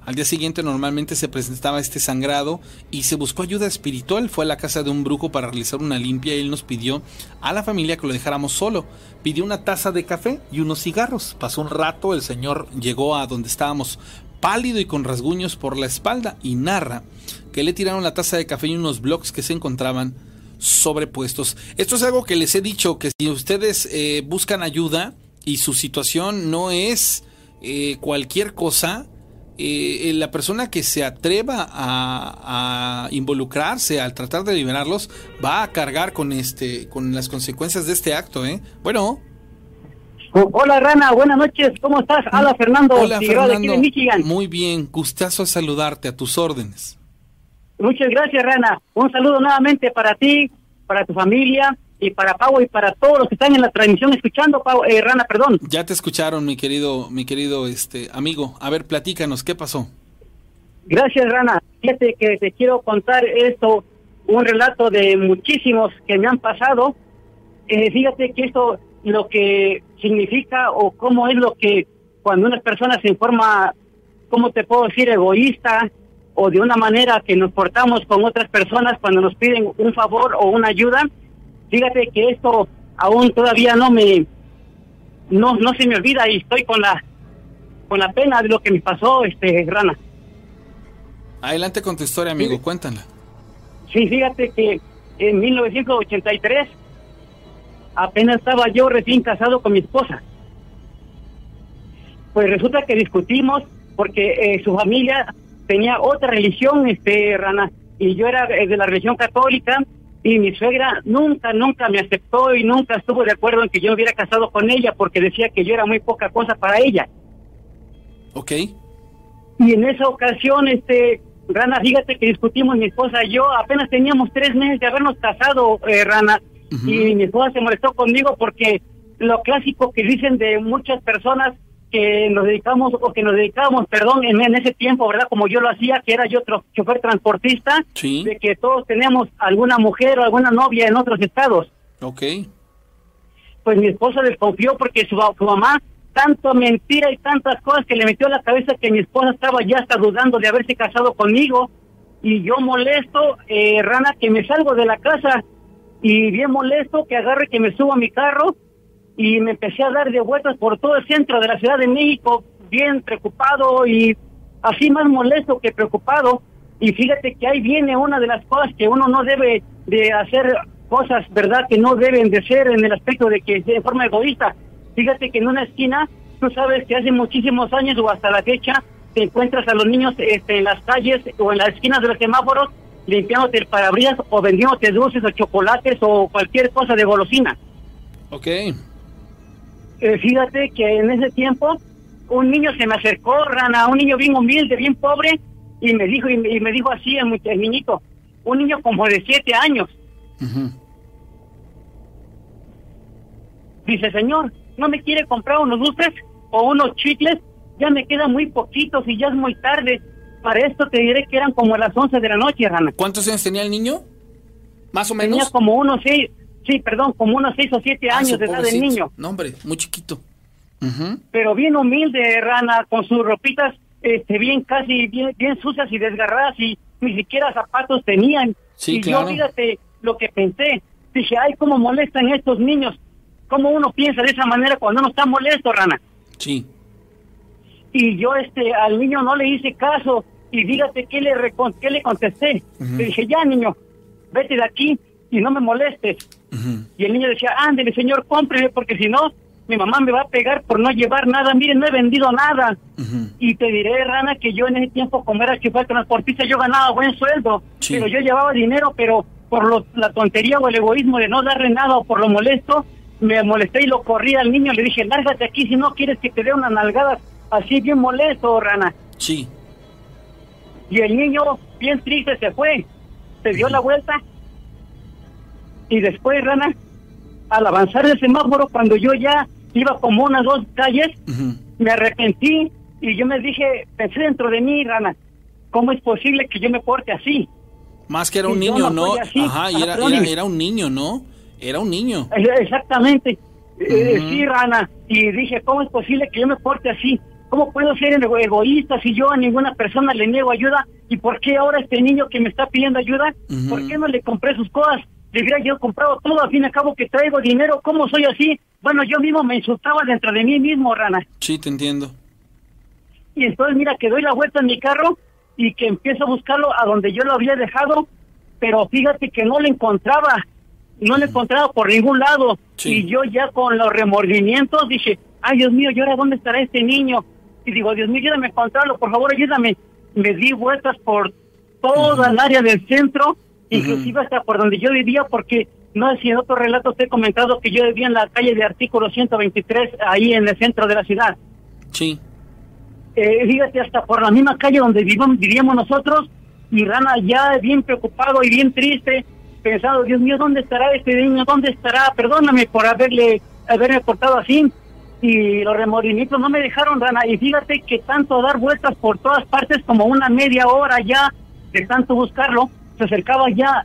Al día siguiente normalmente se presentaba este sangrado y se buscó ayuda espiritual. Fue a la casa de un brujo para realizar una limpia y él nos pidió a la familia que lo dejáramos solo. Pidió una taza de café y unos cigarros. Pasó un rato, el señor llegó a donde estábamos pálido y con rasguños por la espalda y narra que le tiraron la taza de café y unos bloques que se encontraban sobrepuestos. Esto es algo que les he dicho, que si ustedes eh, buscan ayuda y su situación no es eh, cualquier cosa, eh, la persona que se atreva a, a involucrarse al tratar de liberarlos va a cargar con este con las consecuencias de este acto, ¿eh? Bueno, Hola Rana, buenas noches, ¿cómo estás? Hola Fernando, Hola Fernando. de Michigan. Muy bien, gustazo saludarte a tus órdenes. Muchas gracias Rana. Un saludo nuevamente para ti, para tu familia y para Pau y para todos los que están en la transmisión escuchando, Pau, eh, Rana, perdón. Ya te escucharon, mi querido, mi querido este amigo. A ver, platícanos, ¿qué pasó? Gracias Rana. Fíjate que te quiero contar esto, un relato de muchísimos que me han pasado. Eh, fíjate que esto lo que significa o cómo es lo que cuando una persona se informa, ¿cómo te puedo decir? Egoísta o de una manera que nos portamos con otras personas cuando nos piden un favor o una ayuda. Fíjate que esto aún todavía no me no no se me olvida y estoy con la con la pena de lo que me pasó, este Rana. Adelante con tu historia, amigo, cuéntala. Sí, fíjate que en 1983 apenas estaba yo recién casado con mi esposa. Pues resulta que discutimos porque eh, su familia tenía otra religión, este Rana, y yo era de la religión católica y mi suegra nunca, nunca me aceptó y nunca estuvo de acuerdo en que yo me hubiera casado con ella porque decía que yo era muy poca cosa para ella. Ok. Y en esa ocasión, este, Rana, fíjate que discutimos mi esposa y yo, apenas teníamos tres meses de habernos casado, eh, Rana, y mi esposa se molestó conmigo porque lo clásico que dicen de muchas personas que nos dedicamos, o que nos dedicábamos, perdón, en, en ese tiempo, ¿verdad? Como yo lo hacía, que era yo otro chofer transportista, de que todos teníamos alguna mujer o alguna novia en otros estados. Ok. Pues mi esposa desconfió porque su, su mamá tanto mentira y tantas cosas que le metió a la cabeza que mi esposa estaba ya hasta dudando de haberse casado conmigo y yo molesto, eh, Rana, que me salgo de la casa y bien molesto que agarre que me subo a mi carro y me empecé a dar de vueltas por todo el centro de la Ciudad de México, bien preocupado y así más molesto que preocupado. Y fíjate que ahí viene una de las cosas que uno no debe de hacer cosas, ¿verdad? Que no deben de ser en el aspecto de que de forma egoísta. Fíjate que en una esquina, tú sabes que hace muchísimos años o hasta la fecha, te encuentras a los niños este, en las calles o en las esquinas de los semáforos limpiándote el parabrisas o vendiéndote dulces o chocolates o cualquier cosa de golosina. Ok. Eh, fíjate que en ese tiempo un niño se me acercó, Rana, un niño bien humilde, bien pobre, y me dijo, y me, y me dijo así el, el niñito, un niño como de siete años. Dice, señor, ¿no me quiere comprar unos dulces o unos chicles? Ya me quedan muy poquitos y ya es muy tarde. Para esto te diré que eran como las 11 de la noche, Rana. ¿Cuántos años tenía el niño? ¿Más o Tenía menos? como unos seis, sí, perdón, como unos seis o siete Ah, años de edad pobrecito. niño. No, hombre, muy chiquito. pero bien humilde, Rana, con sus ropitas este, bien casi, bien, bien sucias y desgarradas y ni siquiera zapatos tenían. Sí, y claro. yo, fíjate, lo que pensé, dije, ay, cómo molestan estos niños. ¿Cómo uno piensa de esa manera cuando uno está molesto, Rana? Sí. Y yo este al niño no le hice caso y fíjate qué le, qué le contesté. Le dije, ya, niño, vete de aquí y no me molestes. Y el niño decía, ándele, señor, cómpreme, porque si no, mi mamá me va a pegar por no llevar nada. Miren, no he vendido nada. Y te diré, Rana, que yo en ese tiempo, como era chofer transportista, yo ganaba buen sueldo. Pero yo llevaba dinero, pero por lo- la tontería o el egoísmo de no darle nada o por lo molesto, me molesté y lo corrí al niño. Le dije, lárgate aquí si no quieres que te dé unas nalgadas. Así bien molesto, Rana. Sí. Y el niño, bien triste, se fue. Se dio la vuelta. Y después, Rana, al avanzar el semáforo, cuando yo ya iba como unas dos calles, me arrepentí y yo me dije, pensé dentro de mí, Rana, ¿cómo es posible que yo me porte así? Más que era un Y niño, no ¿no? soy así. Ajá, y era, un niño, ¿no? Era un niño. Eh, Exactamente. Eh, Ujú. Sí, Rana. Y dije, ¿cómo es posible que yo me porte así? ¿Cómo puedo ser ego- egoísta si yo a ninguna persona le niego ayuda? ¿Y por qué ahora este niño que me está pidiendo ayuda, por qué no le compré sus cosas? Le hubiera yo comprado todo, al fin y al cabo que traigo dinero, ¿cómo soy así? Bueno, yo mismo me insultaba dentro de mí mismo, Rana. Sí, te entiendo. Y entonces mira que doy la vuelta en mi carro y que empiezo a buscarlo a donde yo lo había dejado, pero fíjate que no lo encontraba, no lo encontraba por ningún lado. Y yo ya con los remordimientos dije, ay Dios mío, ¿y ahora dónde estará este niño? Y digo, Dios mío, ayúdame a encontrarlo, por favor, ayúdame. Me di vueltas por toda el área del centro, inclusive hasta por donde yo vivía, porque no sé si en otros relatos te he comentado que yo vivía en la calle de artículo 123, ahí en el centro de la ciudad. Sí. Eh, fíjate, hasta por la misma calle donde vivíamos, vivíamos nosotros, y Rana ya bien preocupado y bien triste, pensando, Dios mío, ¿dónde estará este niño? ¿Dónde estará? Perdóname por haberle haberme portado así. Y los remordimientos no me dejaron, Rana. Y fíjate que tanto dar vueltas por todas partes, como una media hora ya de tanto buscarlo, se acercaba ya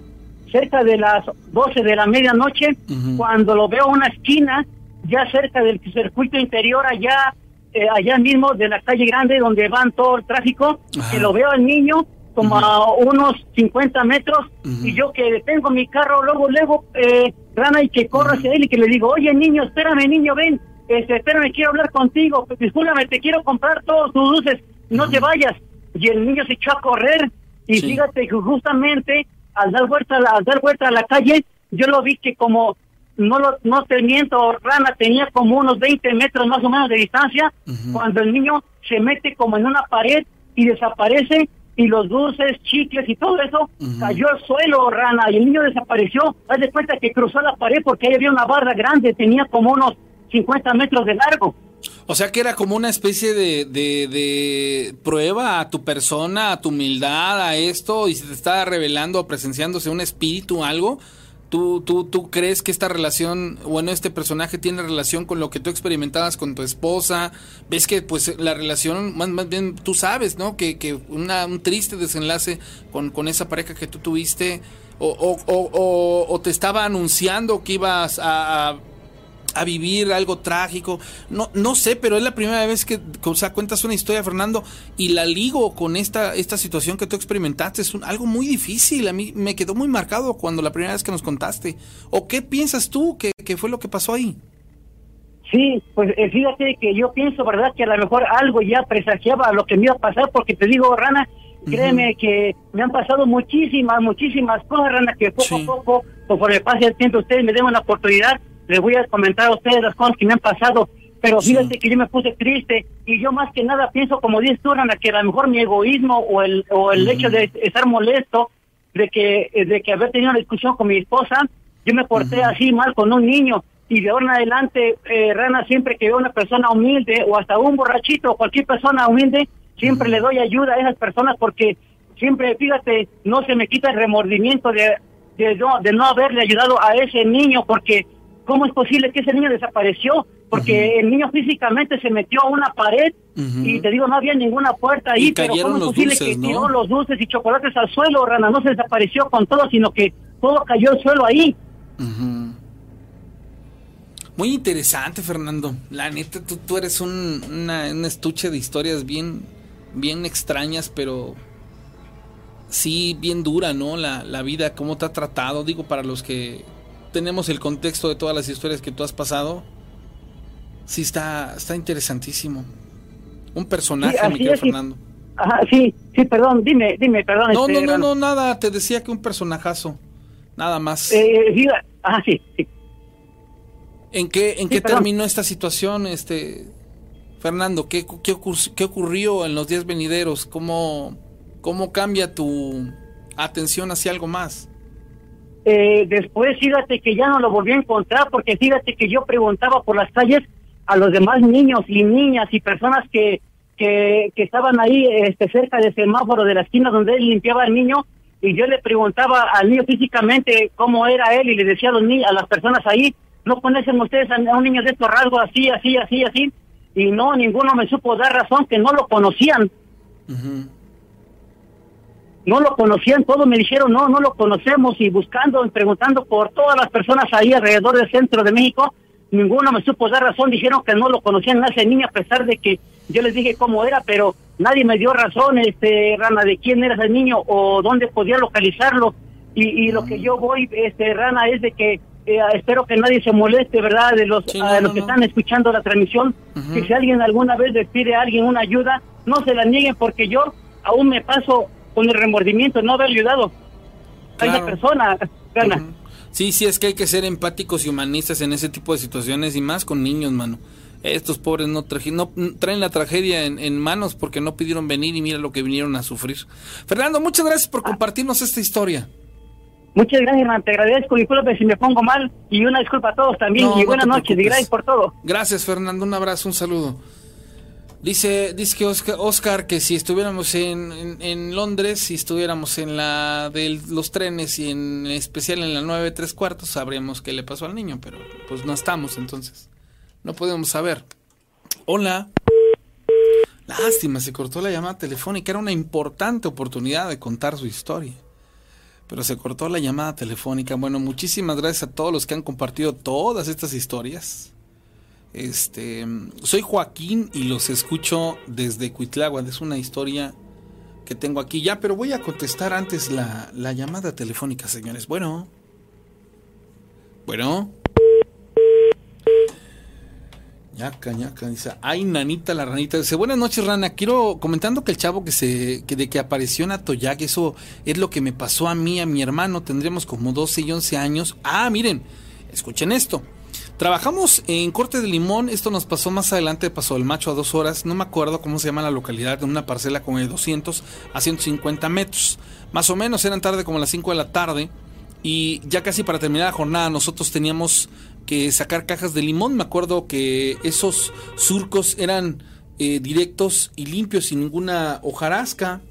cerca de las 12 de la medianoche, cuando lo veo a una esquina, ya cerca del circuito interior, allá eh, allá mismo de la calle grande donde van todo el tráfico, que lo veo al niño como a unos 50 metros y yo que detengo mi carro, luego, luego, eh, rana y que corro hacia él y que le digo, oye niño, espérame niño, ven, este, espérame, quiero hablar contigo, discúlpame, te quiero comprar todos tus dulces, no te vayas. Y el niño se echó a correr y fíjate que justamente al dar vuelta, al dar vuelta a la calle, yo lo vi que como no lo, no te miento, Rana tenía como unos 20 metros más o menos de distancia, cuando el niño se mete como en una pared y desaparece y los dulces, chicles y todo eso cayó al suelo, Rana, y el niño desapareció. Haz de cuenta que cruzó la pared porque ahí había una barra grande, tenía como unos 50 metros de largo. O sea que era como una especie de, de, de, prueba a tu persona, a tu humildad, a esto, y se te estaba revelando o presenciándose un espíritu, algo. ¿Tú, tú, ¿Tú crees que esta relación, bueno, este personaje tiene relación con lo que tú experimentabas con tu esposa? ¿Ves que pues la relación, más, más bien tú sabes, ¿no? Que, que una, un triste desenlace con, con esa pareja que tú tuviste, o, o, o, o te estaba anunciando que ibas a a vivir algo trágico. No, no sé, pero es la primera vez que o sea, cuentas una historia, Fernando, y la ligo con esta, esta situación que tú experimentaste. Es un, algo muy difícil. A mí me quedó muy marcado cuando la primera vez que nos contaste. ¿O qué piensas tú que, que fue lo que pasó ahí? Sí, pues eh, fíjate que yo pienso, ¿verdad? Que a lo mejor algo ya presagiaba lo que me iba a pasar, porque te digo, Rana, créeme que me han pasado muchísimas, muchísimas cosas, Rana, que poco a poco, conforme pase el tiempo, ustedes me den una oportunidad, les voy a comentar a ustedes las cosas que me han pasado, pero fíjate que yo me puse triste y yo más que nada pienso, como dices tú, Rana, que a lo mejor mi egoísmo o el, o el hecho de estar molesto, de que, de que haber tenido una discusión con mi esposa, yo me porté así mal con un niño y de ahora en adelante, eh, Rana, siempre que veo una persona humilde o hasta un borrachito o cualquier persona humilde, siempre le doy ayuda a esas personas porque siempre, fíjate, no se me quita el remordimiento de, de, no, de no haberle ayudado a ese niño porque ¿cómo es posible que ese niño desapareció? Porque el niño físicamente se metió a una pared y te digo, no había ninguna puerta ahí, pero ¿cómo es posible dulces, que ¿no? tiró los dulces y chocolates al suelo, Rana? No se desapareció con todo, sino que todo cayó al suelo ahí. Muy interesante, Fernando. La neta, tú, tú eres un, una, un estuche de historias bien, bien extrañas, pero sí bien dura, ¿no? La, la vida, cómo te ha tratado. Digo, para los que tenemos el contexto de todas las historias que tú has pasado, sí está, está interesantísimo. Un personaje, Sí, mi querido. Fernando. Ajá, sí, sí, perdón, dime, dime, perdón. No, este, no, no, no, nada. Te decía que un personajazo. Nada más. Eh, sí, ajá, sí, sí. ¿En qué, en Sí, qué perdón. terminó esta situación, este Fernando? ¿Qué, qué, ocur- qué ocurrió en los días venideros? ¿Cómo, ¿Cómo cambia tu atención hacia algo más? Eh, después, fíjate que ya no lo volví a encontrar porque fíjate que yo preguntaba por las calles a los demás niños y niñas y personas que, que, que estaban ahí este, cerca del semáforo de la esquina donde él limpiaba al niño y yo le preguntaba al niño físicamente cómo era él y le decía a, los ni a las personas ahí, ¿no conocen ustedes a, un niño de estos rasgos así, así, así, así? Y no, ninguno me supo dar razón que no lo conocían. No lo conocían, todos me dijeron, no, no lo conocemos, y buscando y preguntando por todas las personas ahí alrededor del centro de México, ninguno me supo dar razón, dijeron que no lo conocían a ese niño, a pesar de que yo les dije cómo era, pero nadie me dio razón, este, Rana, de quién era ese niño o dónde podía localizarlo, y, y lo que yo voy, este, Rana, es de que eh, espero que nadie se moleste, ¿verdad?, de los, Sí, a no, los que no. están escuchando la transmisión, que si alguien alguna vez les pide a alguien una ayuda, no se la nieguen, porque yo aún me paso con el remordimiento de no haber ayudado a esa persona, Rana. Sí, sí, es que hay que ser empáticos y humanistas en ese tipo de situaciones y más con niños, mano. Estos pobres no, traje- no traen la tragedia en, en manos porque no pidieron venir y mira lo que vinieron a sufrir. Fernando, muchas gracias por compartirnos esta historia. Muchas gracias, hermano. Te agradezco. Disculpe si me pongo mal. Y una disculpa a todos también. No, y buenas noches. Y gracias por todo. Gracias, Fernando. Un abrazo, un saludo. Dice, dice que Oscar, Oscar que si estuviéramos en, en, en Londres, si estuviéramos en la de los trenes y en especial en la 9 tres cuartos, sabríamos qué le pasó al niño, pero pues no estamos entonces. No podemos saber. Hola. Lástima, se cortó la llamada telefónica. Era una importante oportunidad de contar su historia. Pero se cortó la llamada telefónica. Bueno, muchísimas gracias a todos los que han compartido todas estas historias. Este, soy Joaquín y los escucho desde Cuitláhuac. Es una historia que tengo aquí ya, pero voy a contestar antes la, la llamada telefónica, señores. Bueno. Bueno. Ñaca, ñaca, dice, ay, nanita la ranita. Dice, buenas noches, rana. Quiero, comentando que el chavo que se, que de que apareció en Atoyac, eso es lo que me pasó a mí, a mi hermano. Tendríamos como 12 y 11 años. Ah, miren, escuchen esto. Trabajamos en Corte de Limón, esto nos pasó más adelante, pasó el macho a dos horas, no me acuerdo cómo se llama la localidad, en una parcela como de 200 a 150 metros. Más o menos eran tarde como las 5 de la tarde y ya casi para terminar la jornada nosotros teníamos que sacar cajas de limón. Me acuerdo que esos surcos eran eh, directos y limpios sin ninguna hojarasca.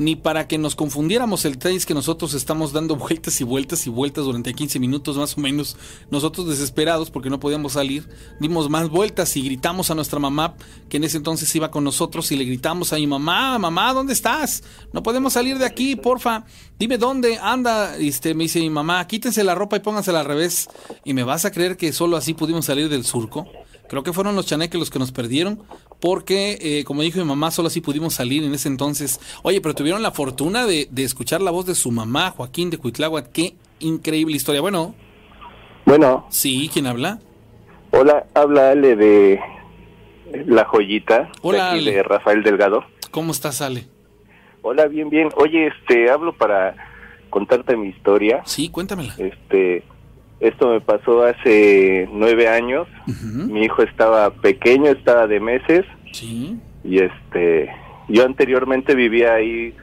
Ni para que nos confundiéramos, el es que nosotros estamos dando vueltas y vueltas y vueltas durante 15 minutos más o menos. Nosotros desesperados porque no podíamos salir, dimos más vueltas y gritamos a nuestra mamá, que en ese entonces iba con nosotros, y le gritamos a mi mamá, mamá, ¿dónde estás? No podemos salir de aquí, porfa. Dime dónde anda. Este, me dice mi mamá, quítense la ropa y póngansela al revés. Y me vas a creer que solo así pudimos salir del surco. Creo que fueron los chaneques los que nos perdieron, porque, eh, como dijo mi mamá, solo así pudimos salir en ese entonces. Oye, pero tuvieron la fortuna de, de escuchar la voz de su mamá, Joaquín de Cuitláhuac. Qué increíble historia. Bueno, Bueno, sí, ¿quién habla? hola, habla Ale de La Joyita, Hola, de, Ale. de Rafael Delgado. ¿Cómo estás, Ale? Hola, bien, bien. Oye, este, hablo para contarte mi historia. Sí, cuéntamela. Este, esto me pasó hace nueve años. Mi hijo estaba pequeño, estaba de meses. Sí. Y este, yo anteriormente vivía ahí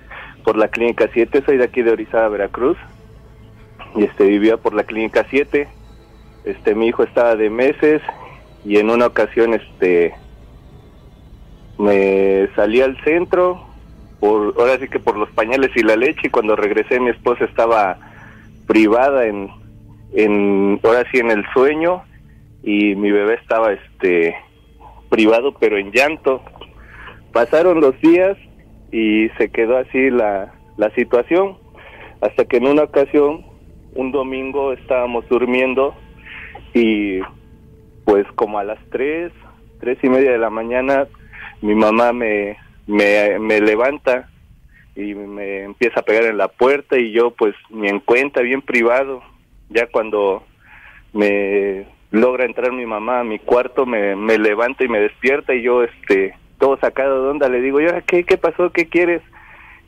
por la clínica 7, soy de aquí de Orizaba, Veracruz. Y este, vivía por la clínica 7. Este, mi hijo estaba de meses y en una ocasión, este, me salí al centro, por, ahora sí que por los pañales y la leche, y cuando regresé mi esposa estaba privada en, en, ahora sí en el sueño, y mi bebé estaba, este, privado pero en llanto. Pasaron los días y se quedó así la, la situación, hasta que en una ocasión, un domingo, estábamos durmiendo y pues como a las tres, tres y media de la mañana, mi mamá me, me, me levanta y me empieza a pegar en la puerta y yo pues ni en cuenta, bien privado. Ya cuando me logra entrar mi mamá a mi cuarto, me, me levanta y me despierta y yo este todo sacado de onda le digo, ¿y ahora qué, qué pasó? ¿Qué quieres?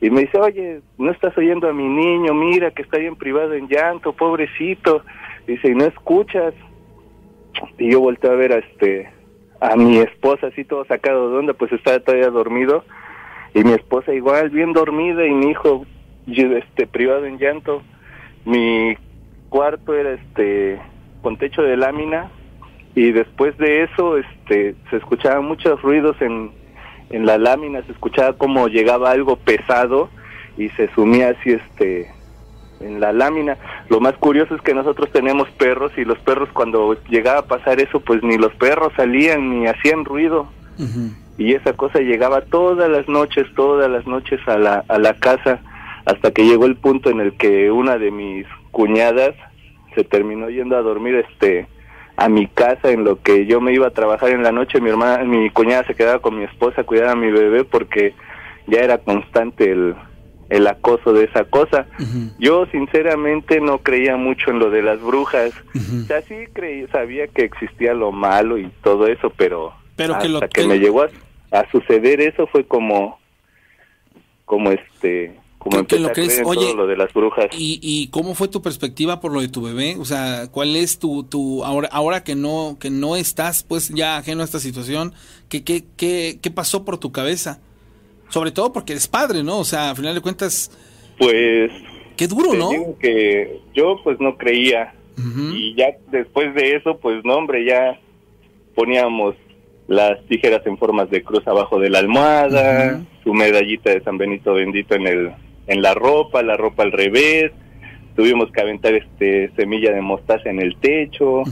Y me dice, oye, ¿no estás oyendo a mi niño? Mira que está bien privado en llanto, pobrecito. Dice, ¿y no escuchas? Y yo volteé a ver a este a mi esposa así todo sacado de onda, pues estaba todavía dormido y mi esposa igual bien dormida y mi hijo yo, este privado en llanto. Mi cuarto era este con techo de lámina y después de eso este se escuchaban muchos ruidos en en la lámina, se escuchaba como llegaba algo pesado y se sumía así este en la lámina. Lo más curioso es que nosotros tenemos perros y los perros cuando llegaba a pasar eso, pues ni los perros salían ni hacían ruido. Y esa cosa llegaba todas las noches, todas las noches a la, a la casa, hasta que llegó el punto en el que una de mis cuñadas se terminó yendo a dormir este a mi casa en lo que yo me iba a trabajar en la noche, mi hermana, mi cuñada se quedaba con mi esposa a cuidar a mi bebé porque ya era constante el, el acoso de esa cosa. Yo sinceramente no creía mucho en lo de las brujas. O sea, sí creí, sabía que existía lo malo y todo eso, pero, Pero que hasta lo- que, que- me llegó a, a suceder eso fue como como este como Que- lo crees. Oye, todo lo de las brujas. ¿Y, ¿Y cómo fue tu perspectiva por lo de tu bebé? O sea, ¿cuál es tu, tu ahora, ahora que no, que no estás pues ya ajeno a esta situación, ¿qué, qué, qué, qué pasó por tu cabeza? Sobre todo porque eres padre, ¿no? O sea, a final de cuentas, Pues Qué duro, ¿no? digo que yo pues no creía y ya después de eso pues no hombre ya poníamos las tijeras en formas de cruz abajo de la almohada, su medallita de San Benito bendito en el en la ropa, la ropa al revés, tuvimos que aventar este semilla de mostaza en el techo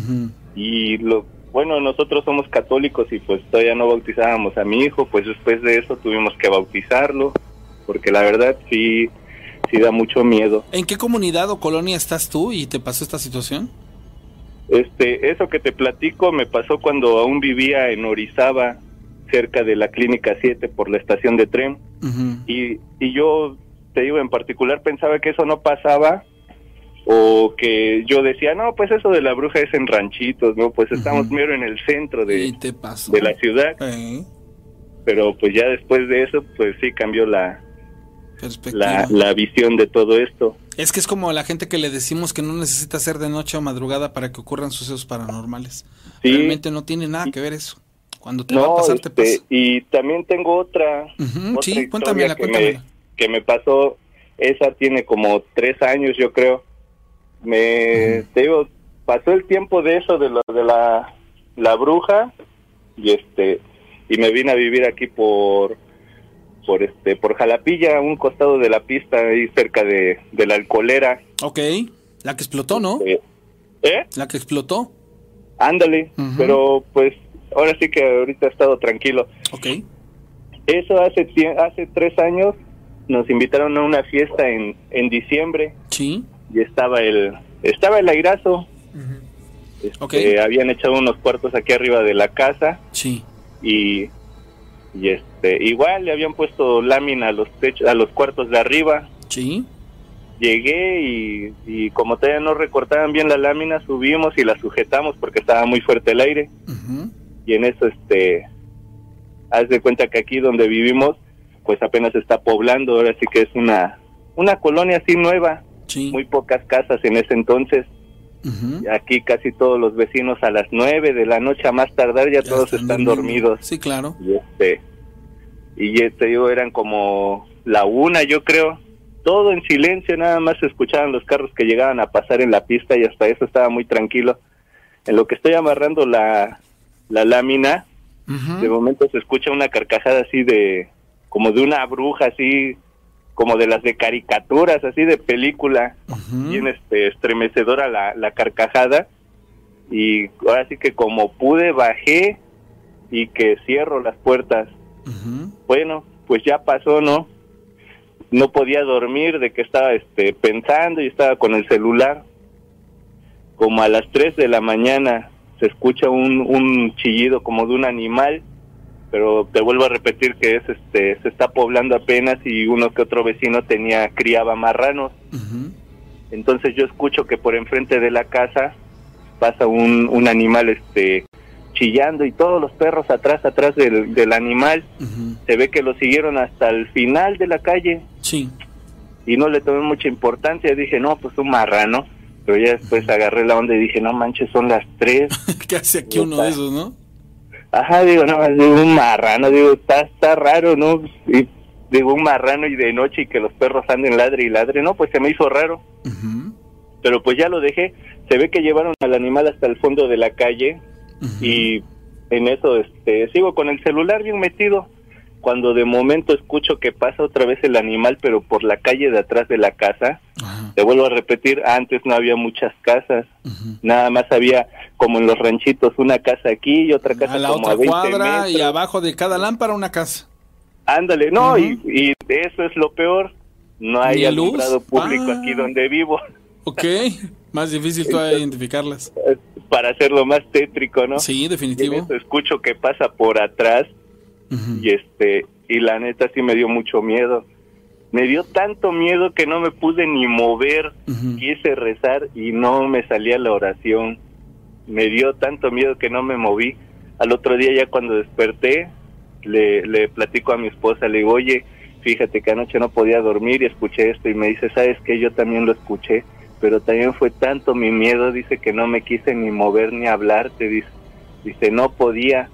y lo bueno, nosotros somos católicos y pues todavía no bautizábamos a mi hijo, pues después de eso tuvimos que bautizarlo, porque la verdad sí sí da mucho miedo. ¿En qué comunidad o colonia estás tú y te pasó esta situación? Este, eso que te platico me pasó cuando aún vivía en Orizaba, cerca de la Clínica 7 por la estación de tren. y, y yo, te digo, en particular pensaba que eso no pasaba o que yo decía, no, pues eso de la bruja es en ranchitos, ¿no? Pues estamos mero en el centro de, de la ciudad. Pero pues ya después de eso, pues sí cambió la, la, la visión de todo esto. Es que es como la gente que le decimos que no necesita ser de noche o madrugada para que ocurran sucesos paranormales. Sí. Realmente no tiene nada que ver eso. Cuando te no, va a pasar, te este, pasa. y también tengo otra, sí, cuéntamela, cuéntamela. Me, que me pasó, esa tiene como tres años yo creo. Me, te digo, pasó el tiempo de eso, de lo de la, la bruja, y este, y me vine a vivir aquí por, por este, por Jalapilla, a un costado de la pista, ahí cerca de, de la alcoholera. Ok, la que explotó, ¿no? ¿Eh? La que explotó. Ándale, pero pues ahora sí que ahorita he estado tranquilo. Ok. Eso hace hace tres años nos invitaron a una fiesta en, en diciembre. Sí. Y estaba el estaba el airazo. Este, Ok. Habían echado unos cuartos aquí arriba de la casa. Sí. Y y este igual le habían puesto lámina a los techos a los cuartos de arriba. Sí. Llegué y, y como todavía no recortaban bien la lámina, subimos y la sujetamos porque estaba muy fuerte el aire. Y en eso, este, haz de cuenta que aquí donde vivimos, pues apenas está poblando, ahora sí que es una, una colonia así nueva, muy pocas casas en ese entonces. Aquí casi todos los vecinos a las nueve de la noche a más tardar ya, todos están, dormidos. Sí, claro. Y este, y este, digo, eran como la una, yo creo. Todo en silencio, nada más se escuchaban los carros que llegaban a pasar en la pista y hasta eso estaba muy tranquilo. En lo que estoy amarrando la, la lámina, de momento se escucha una carcajada así de, como de una bruja así, como de las de caricaturas, así de película, bien este, estremecedora la, la carcajada. Y ahora sí que como pude bajé y que cierro las puertas. Bueno, pues ya pasó, ¿no? No podía dormir de que estaba este, pensando y estaba con el celular. Como a las 3 de la mañana se escucha un, un chillido como de un animal, pero te vuelvo a repetir que es este se está poblando apenas y uno que otro vecino tenía criaba marranos. Entonces yo escucho que por enfrente de la casa pasa un, un animal este chillando y todos los perros atrás atrás del, del animal. Se ve que lo siguieron hasta el final de la calle. Sí. y no le tomé mucha importancia. Dije no pues un marrano pero ya después agarré la onda y dije no manches son las tres ¿Qué hace aquí uno de esos, no? Ajá, digo, no, digo, un marrano, digo, está, está raro, ¿no? Y digo, un marrano y de noche y que los perros anden ladre y ladre, no, pues se me hizo raro. Pero pues ya lo dejé, se ve que llevaron al animal hasta el fondo de la calle y en eso este, sigo con el celular bien metido. Cuando de momento escucho que pasa otra vez el animal, pero por la calle de atrás de la casa, te vuelvo a repetir, antes no había muchas casas, nada más había como en los ranchitos una casa aquí y otra casa A la como otra a 20 cuadra y metros. abajo de cada lámpara una casa. Ándale, no, y, y eso es lo peor, no hay alumbrado público Ah. aquí donde vivo, Ok, más difícil todavía identificarlas. para hacerlo más tétrico, ¿no? Sí, Y definitivo. escucho que pasa por atrás y este y la neta sí me dio mucho miedo. Me dio tanto miedo que no me pude ni mover, quise rezar y no me salía la oración. Me dio tanto miedo que no me moví. Al otro día ya cuando desperté, le, le platico a mi esposa, le digo, oye, fíjate que anoche no podía dormir y escuché esto y me dice, ¿sabes qué? Yo también lo escuché, pero también fue tanto mi miedo, dice que no me quise ni mover ni hablar, te dice, dice, no podía.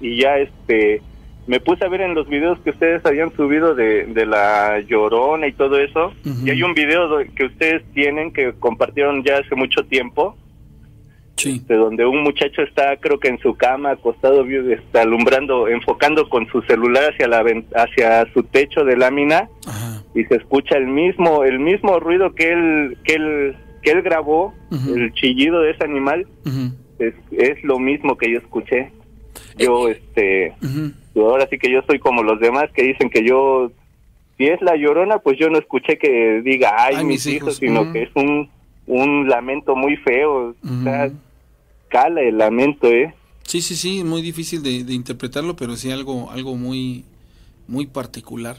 Y ya este, me puse a ver en los videos que ustedes habían subido de, de la llorona y todo eso. Y hay un video que ustedes tienen que compartieron ya hace mucho tiempo. de donde un muchacho está, creo que en su cama, acostado, está alumbrando, enfocando con su celular hacia la hacia su techo de lámina y se escucha el mismo el mismo ruido que él que él que él grabó, el chillido de ese animal es, es lo mismo que yo escuché. Yo, este, yo ahora sí que yo soy como los demás que dicen que yo, si es la llorona, pues yo no escuché que diga, ay, Ay, mis mis hijos, hijos, sino ujú. que es un, un lamento muy feo. O sea, cala el lamento, ¿eh? Sí, sí, sí, muy difícil de, de interpretarlo, pero sí algo, algo muy, muy particular.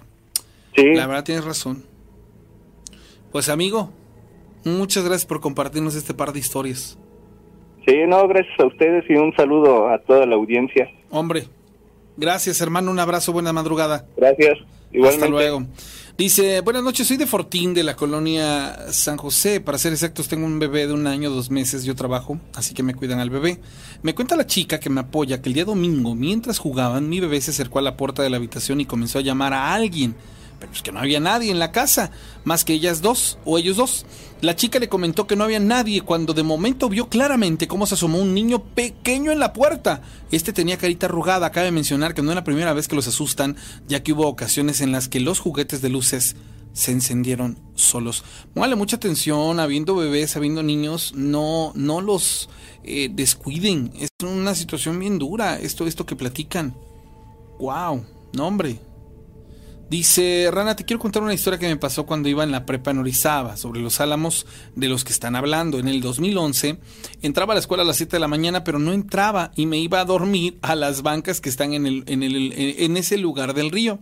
Sí. La verdad tienes razón. Pues amigo, muchas gracias por compartirnos este par de historias. Sí, no, gracias a ustedes y un saludo a toda la audiencia. Hombre, gracias hermano, un abrazo, buena madrugada. Gracias. Igualmente. Hasta luego. Dice, buenas noches, soy de Fortín, de la colonia San José. Para ser exactos, tengo un bebé de un año, dos meses, yo trabajo, así que me cuidan al bebé. Me cuenta la chica que me apoya que el día domingo, mientras jugaban, mi bebé se acercó a la puerta de la habitación y comenzó a llamar a alguien. Pero es que no había nadie en la casa, más que ellas dos, o ellos dos. La chica le comentó que no había nadie cuando de momento vio claramente cómo se asomó un niño pequeño en la puerta. Este tenía carita arrugada. Cabe mencionar que no es la primera vez que los asustan, ya que hubo ocasiones en las que los juguetes de luces se encendieron solos. Póngale mucha atención, habiendo bebés, habiendo niños, no, no los eh, descuiden. Es una situación bien dura, esto, esto que platican. Wow, no hombre. Dice, Rana, te quiero contar una historia que me pasó cuando iba en la prepa en sobre los álamos de los que están hablando. En el 2011 entraba a la escuela a las 7 de la mañana, pero no entraba y me iba a dormir a las bancas que están en, el, en, el, en ese lugar del río.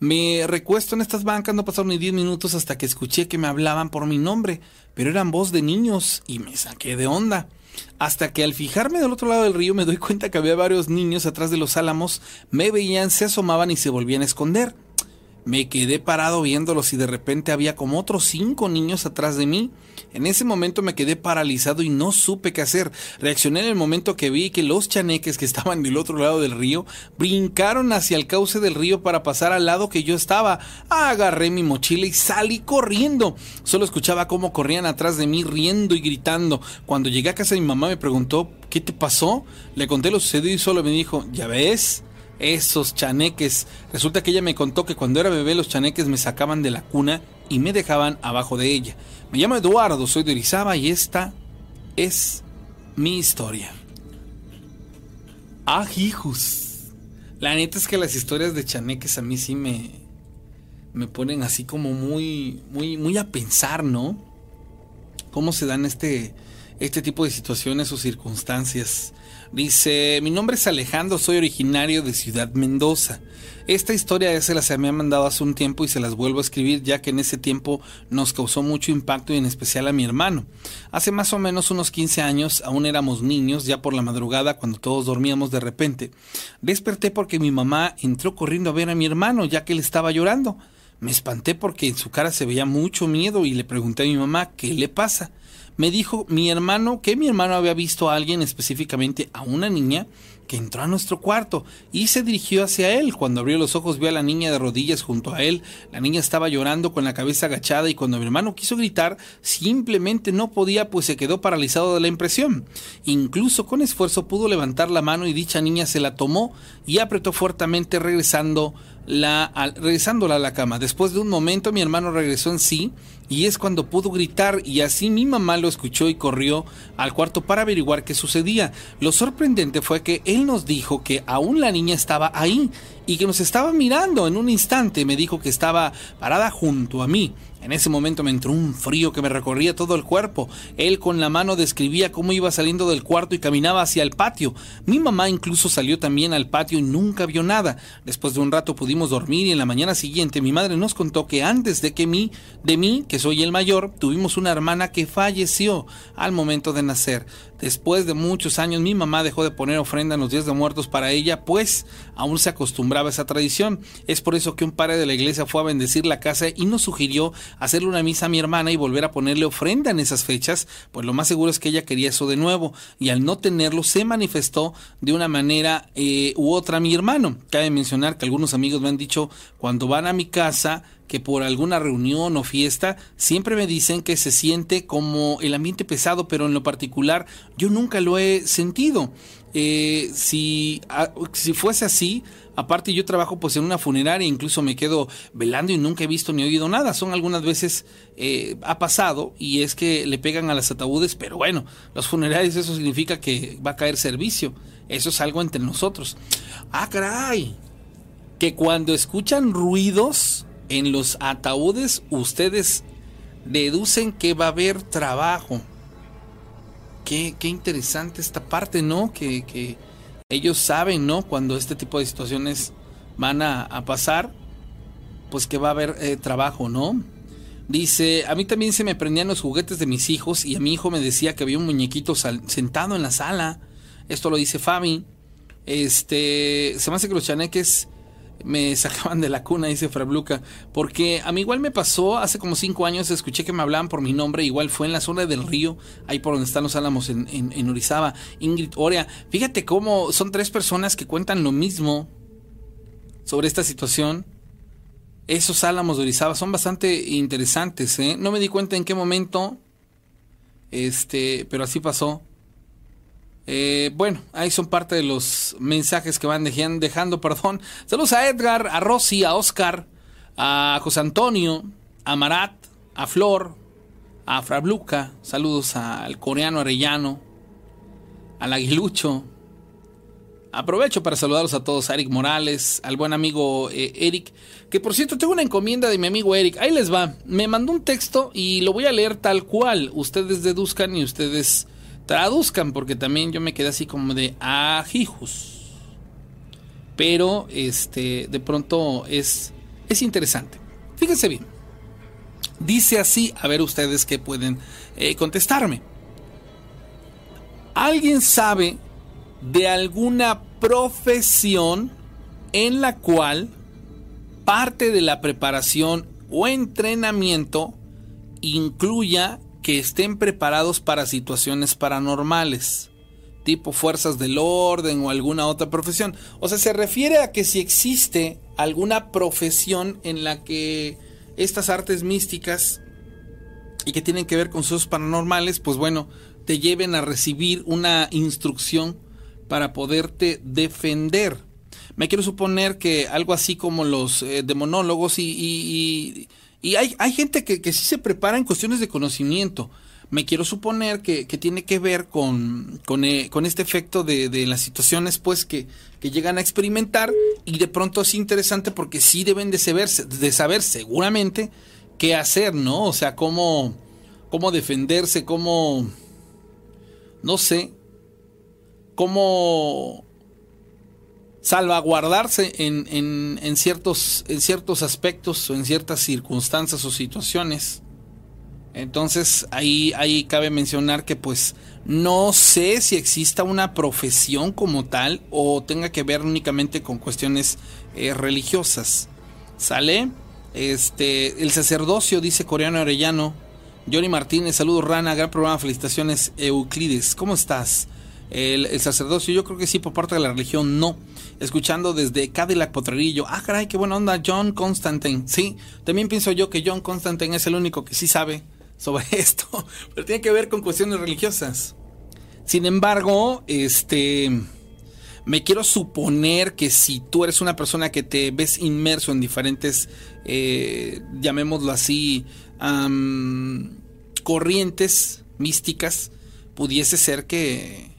Me recuesto en estas bancas, no pasaron ni 10 minutos hasta que escuché que me hablaban por mi nombre, pero eran voz de niños y me saqué de onda. Hasta que al fijarme del otro lado del río me doy cuenta que había varios niños atrás de los álamos, me veían, se asomaban y se volvían a esconder. Me quedé parado viéndolos y de repente había como otros cinco niños atrás de mí. En ese momento me quedé paralizado y no supe qué hacer. Reaccioné en el momento que vi que los chaneques que estaban del otro lado del río brincaron hacia el cauce del río para pasar al lado que yo estaba. Agarré mi mochila y salí corriendo. Solo escuchaba cómo corrían atrás de mí riendo y gritando. Cuando llegué a casa mi mamá me preguntó ¿qué te pasó? Le conté lo sucedido y solo me dijo ¿ya ves? Esos chaneques. Resulta que ella me contó que cuando era bebé los chaneques me sacaban de la cuna y me dejaban abajo de ella. Me llamo Eduardo, soy de Orizaba y esta es mi historia. Ah, hijos. La neta es que las historias de chaneques a mí sí me me ponen así como muy muy muy a pensar, ¿no? Cómo se dan este este tipo de situaciones o circunstancias. Dice, mi nombre es Alejandro, soy originario de Ciudad Mendoza. Esta historia se las había mandado hace un tiempo y se las vuelvo a escribir ya que en ese tiempo nos causó mucho impacto y en especial a mi hermano. Hace más o menos unos 15 años, aún éramos niños, ya por la madrugada cuando todos dormíamos de repente. Desperté porque mi mamá entró corriendo a ver a mi hermano ya que él estaba llorando. Me espanté porque en su cara se veía mucho miedo y le pregunté a mi mamá qué le pasa me dijo mi hermano que mi hermano había visto a alguien, específicamente a una niña, que entró a nuestro cuarto y se dirigió hacia él. Cuando abrió los ojos vio a la niña de rodillas junto a él. La niña estaba llorando con la cabeza agachada y cuando mi hermano quiso gritar, simplemente no podía, pues se quedó paralizado de la impresión. Incluso con esfuerzo pudo levantar la mano y dicha niña se la tomó y apretó fuertemente regresando la, regresándola a la cama. Después de un momento mi hermano regresó en sí y es cuando pudo gritar y así mi mamá lo escuchó y corrió al cuarto para averiguar qué sucedía. Lo sorprendente fue que él nos dijo que aún la niña estaba ahí y que nos estaba mirando en un instante. Me dijo que estaba parada junto a mí. En ese momento me entró un frío que me recorría todo el cuerpo. Él con la mano describía cómo iba saliendo del cuarto y caminaba hacia el patio. Mi mamá incluso salió también al patio y nunca vio nada. Después de un rato pudimos dormir y en la mañana siguiente mi madre nos contó que antes de que mí, de mí, que soy el mayor, tuvimos una hermana que falleció al momento de nacer. Después de muchos años mi mamá dejó de poner ofrenda en los días de muertos para ella, pues aún se acostumbraba a esa tradición. Es por eso que un padre de la iglesia fue a bendecir la casa y nos sugirió hacerle una misa a mi hermana y volver a ponerle ofrenda en esas fechas, pues lo más seguro es que ella quería eso de nuevo y al no tenerlo se manifestó de una manera eh, u otra a mi hermano. Cabe mencionar que algunos amigos me han dicho cuando van a mi casa que por alguna reunión o fiesta siempre me dicen que se siente como el ambiente pesado, pero en lo particular yo nunca lo he sentido. Eh, si, si fuese así, aparte yo trabajo pues en una funeraria, incluso me quedo velando y nunca he visto ni oído nada. Son algunas veces eh, ha pasado y es que le pegan a las ataúdes, pero bueno, los funerarios eso significa que va a caer servicio. Eso es algo entre nosotros. Ah, caray. Que cuando escuchan ruidos en los ataúdes ustedes deducen que va a haber trabajo. Qué, qué interesante esta parte, ¿no? Que, que, ellos saben, ¿no? Cuando este tipo de situaciones van a, pasar, pues que va a haber eh, trabajo, ¿no? Dice, a mí también se me prendían los juguetes de mis hijos y a mi hijo me decía que había un muñequito sentado en la sala. Esto lo dice Fabi. Este, se me hace que los chaneques me sacaban de la cuna, dice Frabluca, porque a mí igual me pasó, hace como cinco años escuché que me hablaban por mi nombre, igual fue en la zona del río, ahí por donde están los álamos en, en, Orizaba, Ingrid Orea, fíjate cómo son tres personas que cuentan lo mismo sobre esta situación. Esos álamos de Orizaba son bastante interesantes, ¿eh? No me di cuenta en qué momento, este, pero así pasó. Eh, bueno, ahí son parte de los mensajes que van dejando, perdón. Saludos a Edgar, a Rosy, a Oscar, a José Antonio, a Marat, a Flor, a Frabluca. Saludos al coreano Arellano, al aguilucho. Aprovecho para saludarlos a todos, a Eric Morales, al buen amigo eh, Eric, que por cierto tengo una encomienda de mi amigo Eric. Ahí les va. Me mandó un texto y lo voy a leer tal cual. Ustedes deduzcan y ustedes traduzcan, porque también yo me quedé así como de ajijos. Pero este, de pronto es, es interesante. Fíjense bien. Dice así, a ver ustedes qué pueden eh, contestarme. ¿Alguien sabe de alguna profesión en la cual parte de la preparación o entrenamiento incluya que estén preparados para situaciones paranormales, tipo fuerzas del orden o alguna otra profesión. O sea, se refiere a que si existe alguna profesión en la que estas artes místicas y que tienen que ver con sus paranormales, pues bueno, te lleven a recibir una instrucción para poderte defender. Me quiero suponer que algo así como los eh, demonólogos y y hay, hay gente que, que sí se prepara en cuestiones de conocimiento. Me quiero suponer que, tiene que ver con, eh, con, este efecto de, de, las situaciones pues que, que, llegan a experimentar y de pronto es interesante porque sí deben de saber, de saber seguramente qué hacer, ¿no? O sea, cómo, cómo defenderse, cómo, no sé, cómo salvaguardarse en, en, ciertos, en ciertos aspectos o en ciertas circunstancias o situaciones. Entonces ahí, ahí cabe mencionar que pues no sé si exista una profesión como tal o tenga que ver únicamente con cuestiones eh, religiosas. ¿Sale? Este, el sacerdocio, dice Coreano Arellano. Johnny Martínez, saludos Rana, gran programa, felicitaciones Euclides. ¿Cómo estás? El, sacerdocio, yo creo que sí, por parte de la religión, no. Escuchando desde Cadillac Potrerillo. Ah, caray, qué buena onda, John Constantine. Sí, también pienso yo que John Constantine es el único que sí sabe sobre esto, pero tiene que ver con cuestiones religiosas. Sin embargo, este. Me quiero suponer que si tú eres una persona que te ves inmerso en diferentes, eh, llamémoslo así, corrientes místicas, pudiese ser que,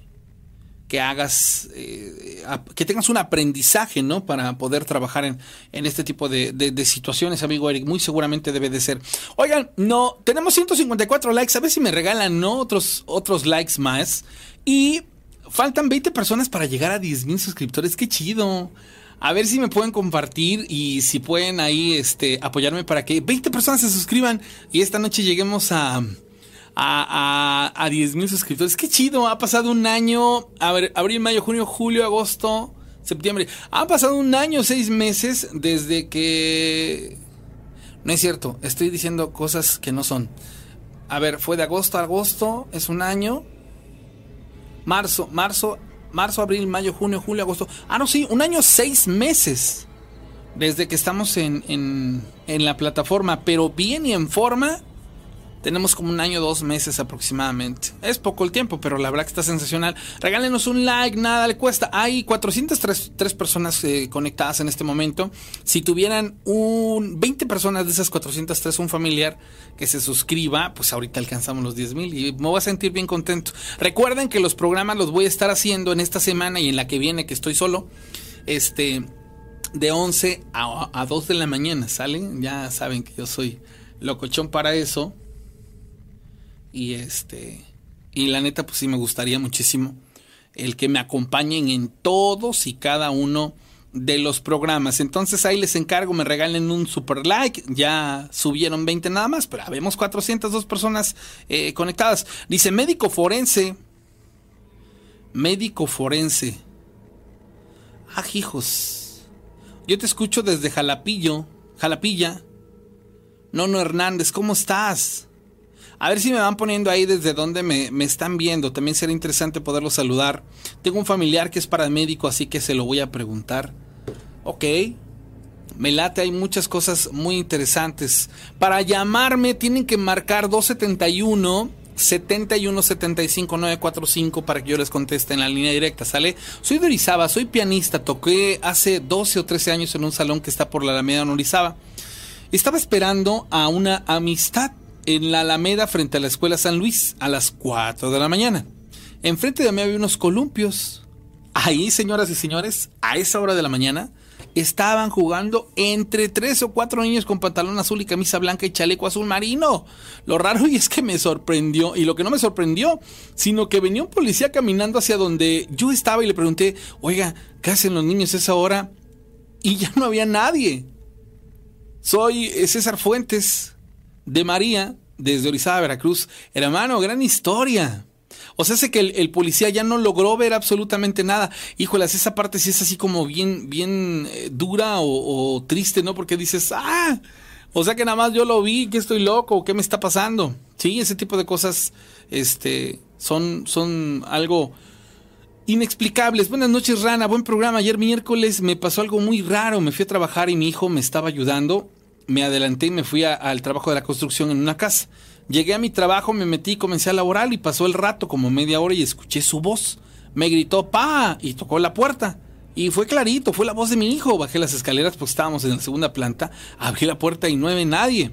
que hagas, eh, que tengas un aprendizaje, ¿no? Para poder trabajar en, en este tipo de, de, situaciones, amigo Eric. Muy seguramente debe de ser. Oigan, no, tenemos 154 likes. A ver si me regalan, ¿no? Otros, otros likes más. Y faltan 20 personas para llegar a 10 mil suscriptores. Qué chido. A ver si me pueden compartir y si pueden ahí este, apoyarme para que 20 personas se suscriban y esta noche lleguemos a, a, a, a 10 mil suscriptores. Qué chido, ha pasado un año, a ver, abril, mayo, junio, julio, agosto, septiembre. Ha pasado un año, seis meses desde que... No es cierto, estoy diciendo cosas que no son. A ver, fue de agosto a agosto, es un año. Marzo, marzo, marzo, abril, mayo, junio, julio, agosto. Ah, no, sí, un año, seis meses. Desde que estamos en, en, en la plataforma. Pero bien y en forma, tenemos como un año, dos meses aproximadamente. Es poco el tiempo, pero la verdad que está sensacional. Regálenos un like, nada le cuesta. Hay 403 tres personas eh, conectadas en este momento. Si tuvieran un 20 personas de esas 403, un familiar que se suscriba, pues ahorita alcanzamos los 10 mil y me voy a sentir bien contento. Recuerden que los programas los voy a estar haciendo en esta semana y en la que viene, que estoy solo. Este, de 11 a, a 2 de la mañana, ¿salen? Ya saben que yo soy locochón para eso. Y este. Y la neta, pues sí me gustaría muchísimo el que me acompañen en todos y cada uno de los programas. Entonces ahí les encargo, me regalen un super like. Ya subieron 20 nada más, pero habemos 402 personas eh, conectadas. Dice médico forense. Médico forense. Ah, hijos. Yo te escucho desde Jalapillo. Jalapilla. Nono Hernández, ¿cómo estás? A ver si me van poniendo ahí desde donde me, me, están viendo. También será interesante poderlo saludar. Tengo un familiar que es paramédico, así que se lo voy a preguntar. Ok. Me late, hay muchas cosas muy interesantes. Para llamarme tienen que marcar 271 71 75 945 para que yo les conteste en la línea directa, ¿sale? Soy de Orizaba, soy pianista, toqué hace 12 o 13 años en un salón que está por la Alameda en Orizaba. Estaba esperando a una amistad en la Alameda frente a la Escuela San Luis a las 4 de la mañana. Enfrente de mí había unos columpios. Ahí, señoras y señores, a esa hora de la mañana, estaban jugando entre tres o cuatro niños con pantalón azul y camisa blanca y chaleco azul marino. Lo raro y es que me sorprendió, y lo que no me sorprendió, sino que venía un policía caminando hacia donde yo estaba y le pregunté, oiga, ¿qué hacen los niños a esa hora? Y ya no había nadie. Soy César Fuentes, de María, desde Orizaba, Veracruz. Hermano, gran historia. O sea, sé que el, policía ya no logró ver absolutamente nada. Híjolas, esa parte sí es así como bien, bien eh, dura o, o, triste, ¿no? Porque dices, ah, o sea que nada más yo lo vi, que estoy loco, ¿qué me está pasando? Sí, ese tipo de cosas, este, son, son algo inexplicables. Buenas noches, Rana, buen programa. Ayer miércoles me pasó algo muy raro. Me fui a trabajar y mi hijo me estaba ayudando me adelanté y me fui al trabajo de la construcción en una casa. Llegué a mi trabajo, me metí comencé a laborar y pasó el rato como media hora y escuché su voz. Me gritó pa y tocó la puerta. Y fue clarito, fue la voz de mi hijo. Bajé las escaleras porque estábamos en la segunda planta, abrí la puerta y no había nadie.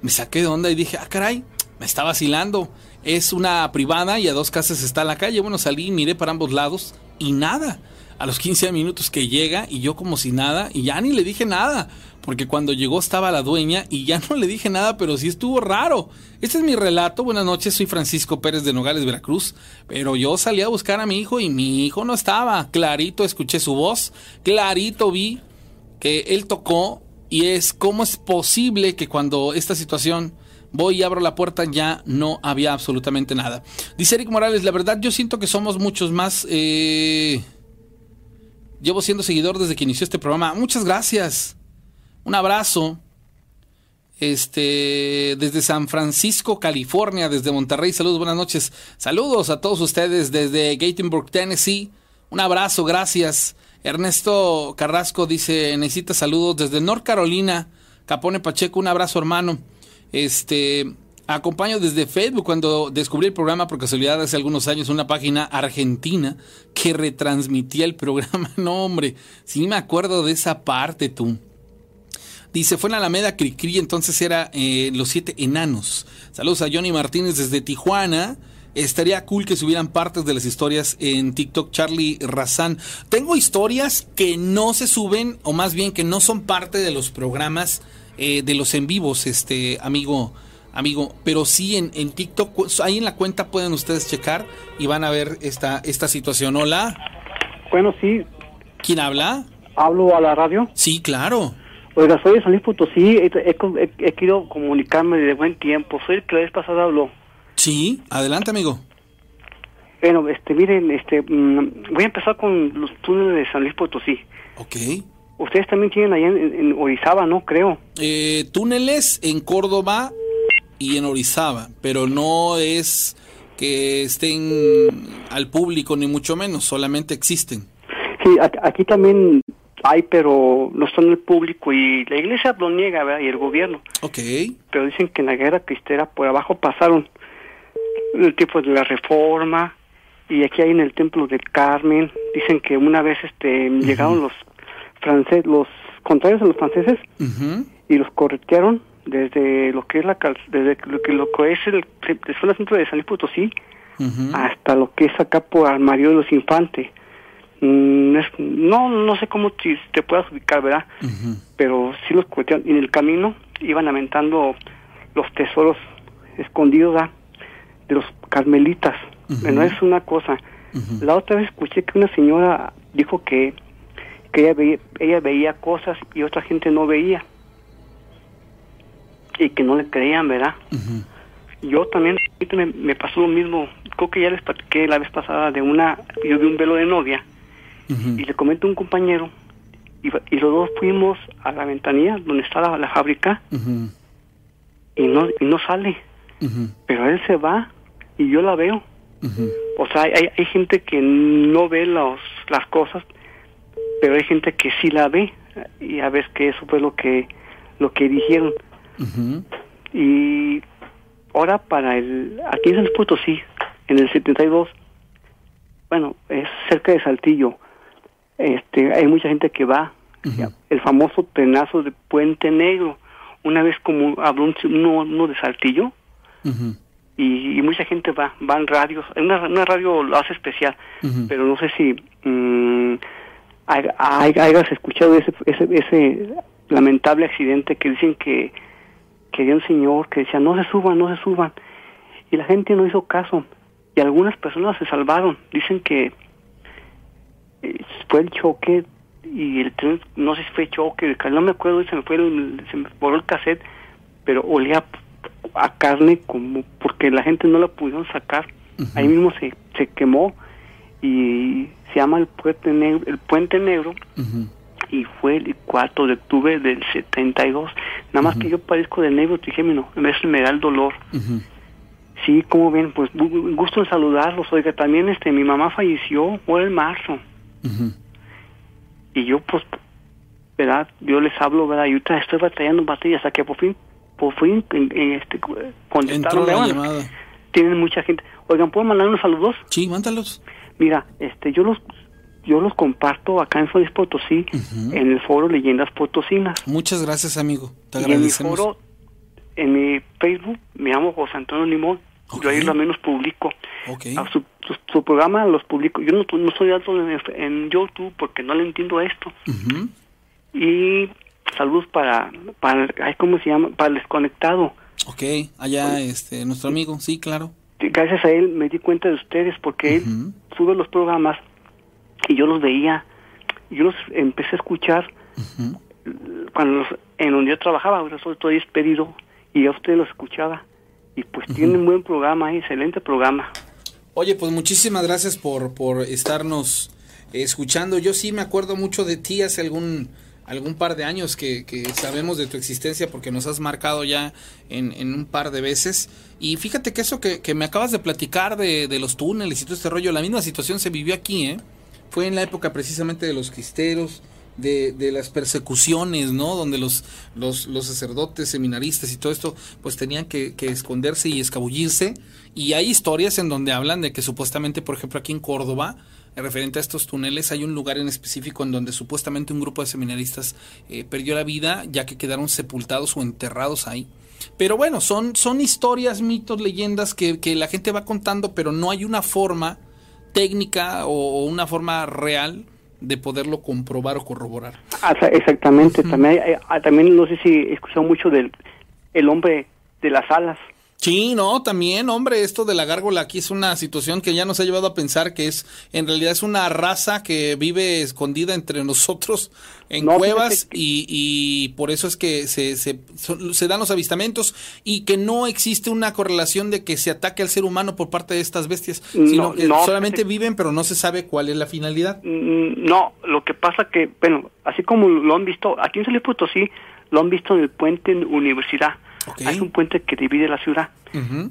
Me saqué de onda y dije, ah caray, me está vacilando. Es una privada y a dos casas está la calle. Bueno, salí, miré para ambos lados y nada. A los 15 minutos que llega y yo como si nada y ya ni le dije nada porque cuando llegó estaba la dueña y ya no le dije nada, pero sí estuvo raro. Este es mi relato. Buenas noches, soy Francisco Pérez de Nogales, Veracruz. Pero yo salí a buscar a mi hijo y mi hijo no estaba. Clarito escuché su voz, clarito vi que él tocó y es cómo es posible que cuando esta situación voy y abro la puerta ya no había absolutamente nada. Dice Eric Morales, la verdad yo siento que somos muchos más... Eh... Llevo siendo seguidor desde que inició este programa. Muchas gracias. Un abrazo. Este, desde San Francisco, California, desde Monterrey. Saludos, buenas noches. Saludos a todos ustedes desde Gatlinburg, Tennessee. Un abrazo, gracias. Ernesto Carrasco dice, necesita saludos desde North Carolina. Capone Pacheco, un abrazo, hermano. Este, acompaño desde Facebook cuando descubrí el programa por casualidad hace algunos años, una página argentina que retransmitía el programa. No, hombre, sí me acuerdo de esa parte, tú. Dice, fue en Alameda Cricri, entonces era eh, Los Siete Enanos. Saludos a Johnny Martínez desde Tijuana. Estaría cool que subieran partes de las historias en TikTok. Charlie Razán. Tengo historias que no se suben, o más bien que no son parte de los programas eh, de los en vivos, este amigo. Amigo, pero sí en, en TikTok, ahí en la cuenta pueden ustedes checar y van a ver esta, esta situación. Hola. Bueno, sí. ¿Quién habla? hablo a la radio. Sí, claro. Oiga, soy de San Luis Potosí, he, he- he- he querido comunicarme de buen tiempo. Soy el que la vez pasada habló. Sí, adelante, amigo. Bueno, este, miren, este, mm, voy a empezar con los túneles de San Luis Potosí. Ok. Ustedes también tienen allá en, en Orizaba, ¿no? Creo. Eh, túneles en Córdoba y en Orizaba, pero no es que estén al público ni mucho menos, solamente existen. Sí, aquí también hay, pero no están en el público y la iglesia lo niega, ¿verdad? Y el gobierno. Ok. Pero dicen que en la guerra cristera por abajo pasaron el tiempo de la reforma y aquí hay en el templo del Carmen. Dicen que una vez este llegaron los franceses, los contrarios a los franceses y los corretearon desde lo que es la desde lo que lo que es el de zona centro de San Luis Potosí hasta lo que es acá por Armario de los Infantes. Mm, es- no no sé cómo te, te puedas ubicar, ¿verdad? Pero sí los corretearon y en el camino iban lamentando los tesoros escondidos ¿verdad? de los carmelitas. Bueno, es una cosa. La otra vez escuché que una señora dijo que, que ella, veía, ella veía cosas y otra gente no veía. Y que no le creían, ¿verdad? Yo también me, me pasó lo mismo. Creo que ya les platiqué la vez pasada de una... Yo vi un velo de novia y le comenté a un compañero y, y los dos fuimos a la ventanilla donde está la, la fábrica y no, y no sale. Pero él se va y yo la veo. O sea, hay, hay gente que no ve los, las cosas, pero hay gente que sí la ve. Y a veces que eso fue lo que, lo que dijeron. Y ahora para el, aquí en San Potosí, en el 72, bueno, es cerca de Saltillo, este, hay mucha gente que va, el famoso trenazo de Puente Negro, una vez como habló un- uno, uno de Saltillo, y, y mucha gente va, van radios, una, una radio lo hace especial, pero no sé si hay- hay- hayas escuchado ese, ese, ese lamentable accidente que dicen que, que había un señor que decía no se suban, no se suban, y la gente no hizo caso, y algunas personas se salvaron, dicen que fue el choque y el tren, no sé si fue choque, no me acuerdo, se me fue el, se me borró el cassette, pero olía a carne como porque la gente no la pudieron sacar, ahí mismo se, se quemó y se llama el puente negro, el puente negro y fue el 4 de octubre del 72, nada más que yo padezco de negro trigémino, eso me da el dolor. Sí, como ven, pues gu- gusto en saludarlos. Oiga, también este mi mamá falleció por el marzo Y yo pues verdad, yo les hablo, verdad, y ahorita estoy batallando en batallas hasta que por fin por fin este contestaron, la llamada. tienen mucha gente. Oigan, ¿puedo mandar unos saludos? Sí, mándalos. Mira, este yo los yo los comparto acá en Luis Potosí en el foro Leyendas Potosinas. Muchas gracias, amigo. Te Y en mi agradecemos. foro, en mi Facebook, me llamo José Antonio Limón. Yo ahí lo menos publico. A su, su, su programa los publico. Yo no, no soy alto en, en YouTube porque no le entiendo esto. Y saludos para, para ay, ¿cómo se llama? Para el desconectado. Ok, allá este, nuestro amigo, sí, claro. Gracias a él me di cuenta de ustedes porque él sube los programas y yo los veía. Yo los empecé a escuchar cuando los- en donde yo trabajaba. Ahora soy estoy despedido y a ustedes los escuchaba. Y pues tienen buen programa, excelente programa. Oye, pues muchísimas gracias por, por estarnos escuchando. Yo sí me acuerdo mucho de ti hace algún algún par de años que, que sabemos de tu existencia porque nos has marcado ya en, en un par de veces. Y fíjate que eso que, que me acabas de platicar de, de los túneles y todo este rollo, la misma situación se vivió aquí, ¿eh? Fue en la época precisamente de los cristeros, de, de las persecuciones, ¿no? Donde los, los, los sacerdotes, seminaristas y todo esto, pues tenían que, esconderse y escabullirse. Y hay historias en donde hablan de que supuestamente, por ejemplo, aquí en Córdoba, referente a estos túneles, hay un lugar en específico en donde supuestamente un grupo de seminaristas eh, perdió la vida, ya que quedaron sepultados o enterrados ahí. Pero bueno, son, son historias, mitos, leyendas que, que la gente va contando, pero no hay una forma técnica o una forma real de poderlo comprobar o corroborar. Ah, exactamente. También, hay- ah, también no sé si he escuchado mucho del el hombre de las alas. Sí, no, también, hombre, esto de la gárgola aquí es una situación que ya nos ha llevado a pensar que es, en realidad es una raza que vive escondida entre nosotros en No, cuevas que- y, y por eso es que se, se, dan los avistamientos y que no existe una correlación de que se ataque al ser humano por parte de estas bestias, sino No, que no, solamente viven pero no se sabe cuál es la finalidad. Mm, No, lo que pasa que, bueno, así como lo han visto, aquí en San Luis Potosí, lo han visto en el puente en Universidad. Hay un puente que divide la ciudad.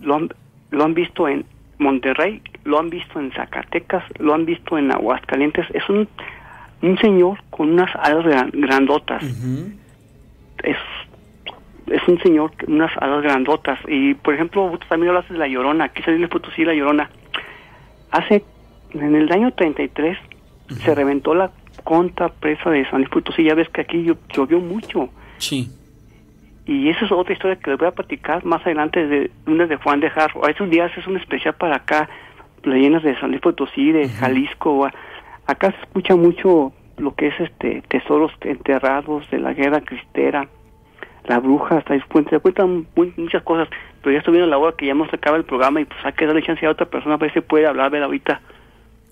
lo, han, lo han visto en Monterrey, lo han visto en Zacatecas, lo han visto en Aguascalientes. Es un, un señor con unas alas gran- grandotas. Es es un señor con unas alas grandotas. Y, por ejemplo, también hablas de La Llorona. Aquí se Potosí, La Llorona. Hace, en el año 33, se reventó la conta presa de San Luis Potosí. Ya ves que aquí llo- llovió mucho. Sí. Y esa es otra historia que les voy a platicar más adelante de lunes de Juan de Jarro. A esos días es un especial para acá, leyendas de San Luis Potosí, de Jalisco. Acá se escucha mucho lo que es este tesoros enterrados de la guerra cristera, la bruja, hasta se cuentan mu- muchas cosas. Pero ya estoy viendo la hora que ya hemos acaba el programa y pues hay que darle chance a otra persona para ver si puede hablar, ver ahorita.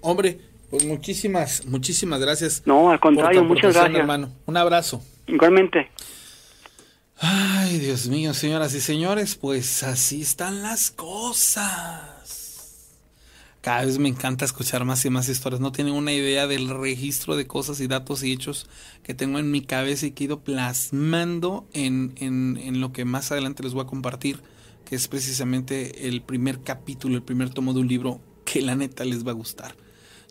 Hombre, pues muchísimas, muchísimas gracias. No, al contrario, muchas gracias. hermano. Un abrazo. Igualmente. Ay, Dios mío, señoras y señores, pues así están las cosas. Cada vez me encanta escuchar más y más historias. No tienen una idea del registro de cosas y datos y hechos que tengo en mi cabeza y que he ido plasmando en, en, en lo que más adelante les voy a compartir, que es precisamente el primer capítulo, el primer tomo de un libro que la neta les va a gustar.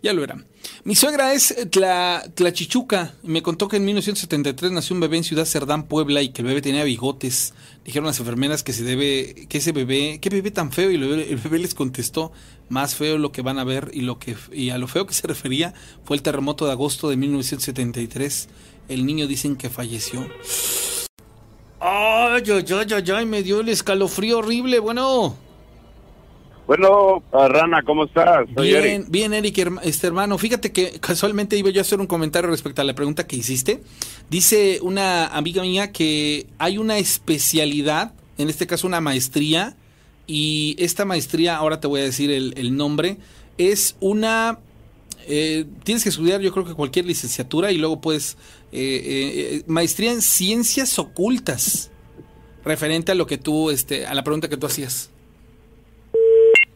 Ya lo verán. Mi suegra es Tla, Tlachichuca. Me contó que en 1973 nació un bebé en Ciudad Cerdán, Puebla, y que el bebé tenía bigotes. Dijeron las enfermeras que se debe, que ese bebé, qué bebé tan feo, y el bebé, el bebé les contestó, más feo lo que van a ver, y lo que, y a lo feo que se refería fue el terremoto de agosto de 1973. El niño dicen que falleció. Ay, ay, ay, ay, ay, me dio el escalofrío horrible. Bueno. Bueno, ah, Rana, ¿cómo estás? Soy Bien, Eric. bien, Eric, este hermano. Fíjate que casualmente iba yo a hacer un comentario respecto a la pregunta que hiciste. Dice una amiga mía que hay una especialidad, en este caso una maestría, y esta maestría, ahora te voy a decir el, el nombre, es una... eh, tienes que estudiar yo creo que cualquier licenciatura y luego puedes... eh, eh, eh, maestría en ciencias ocultas, referente a lo que tú, este, a la pregunta que tú hacías.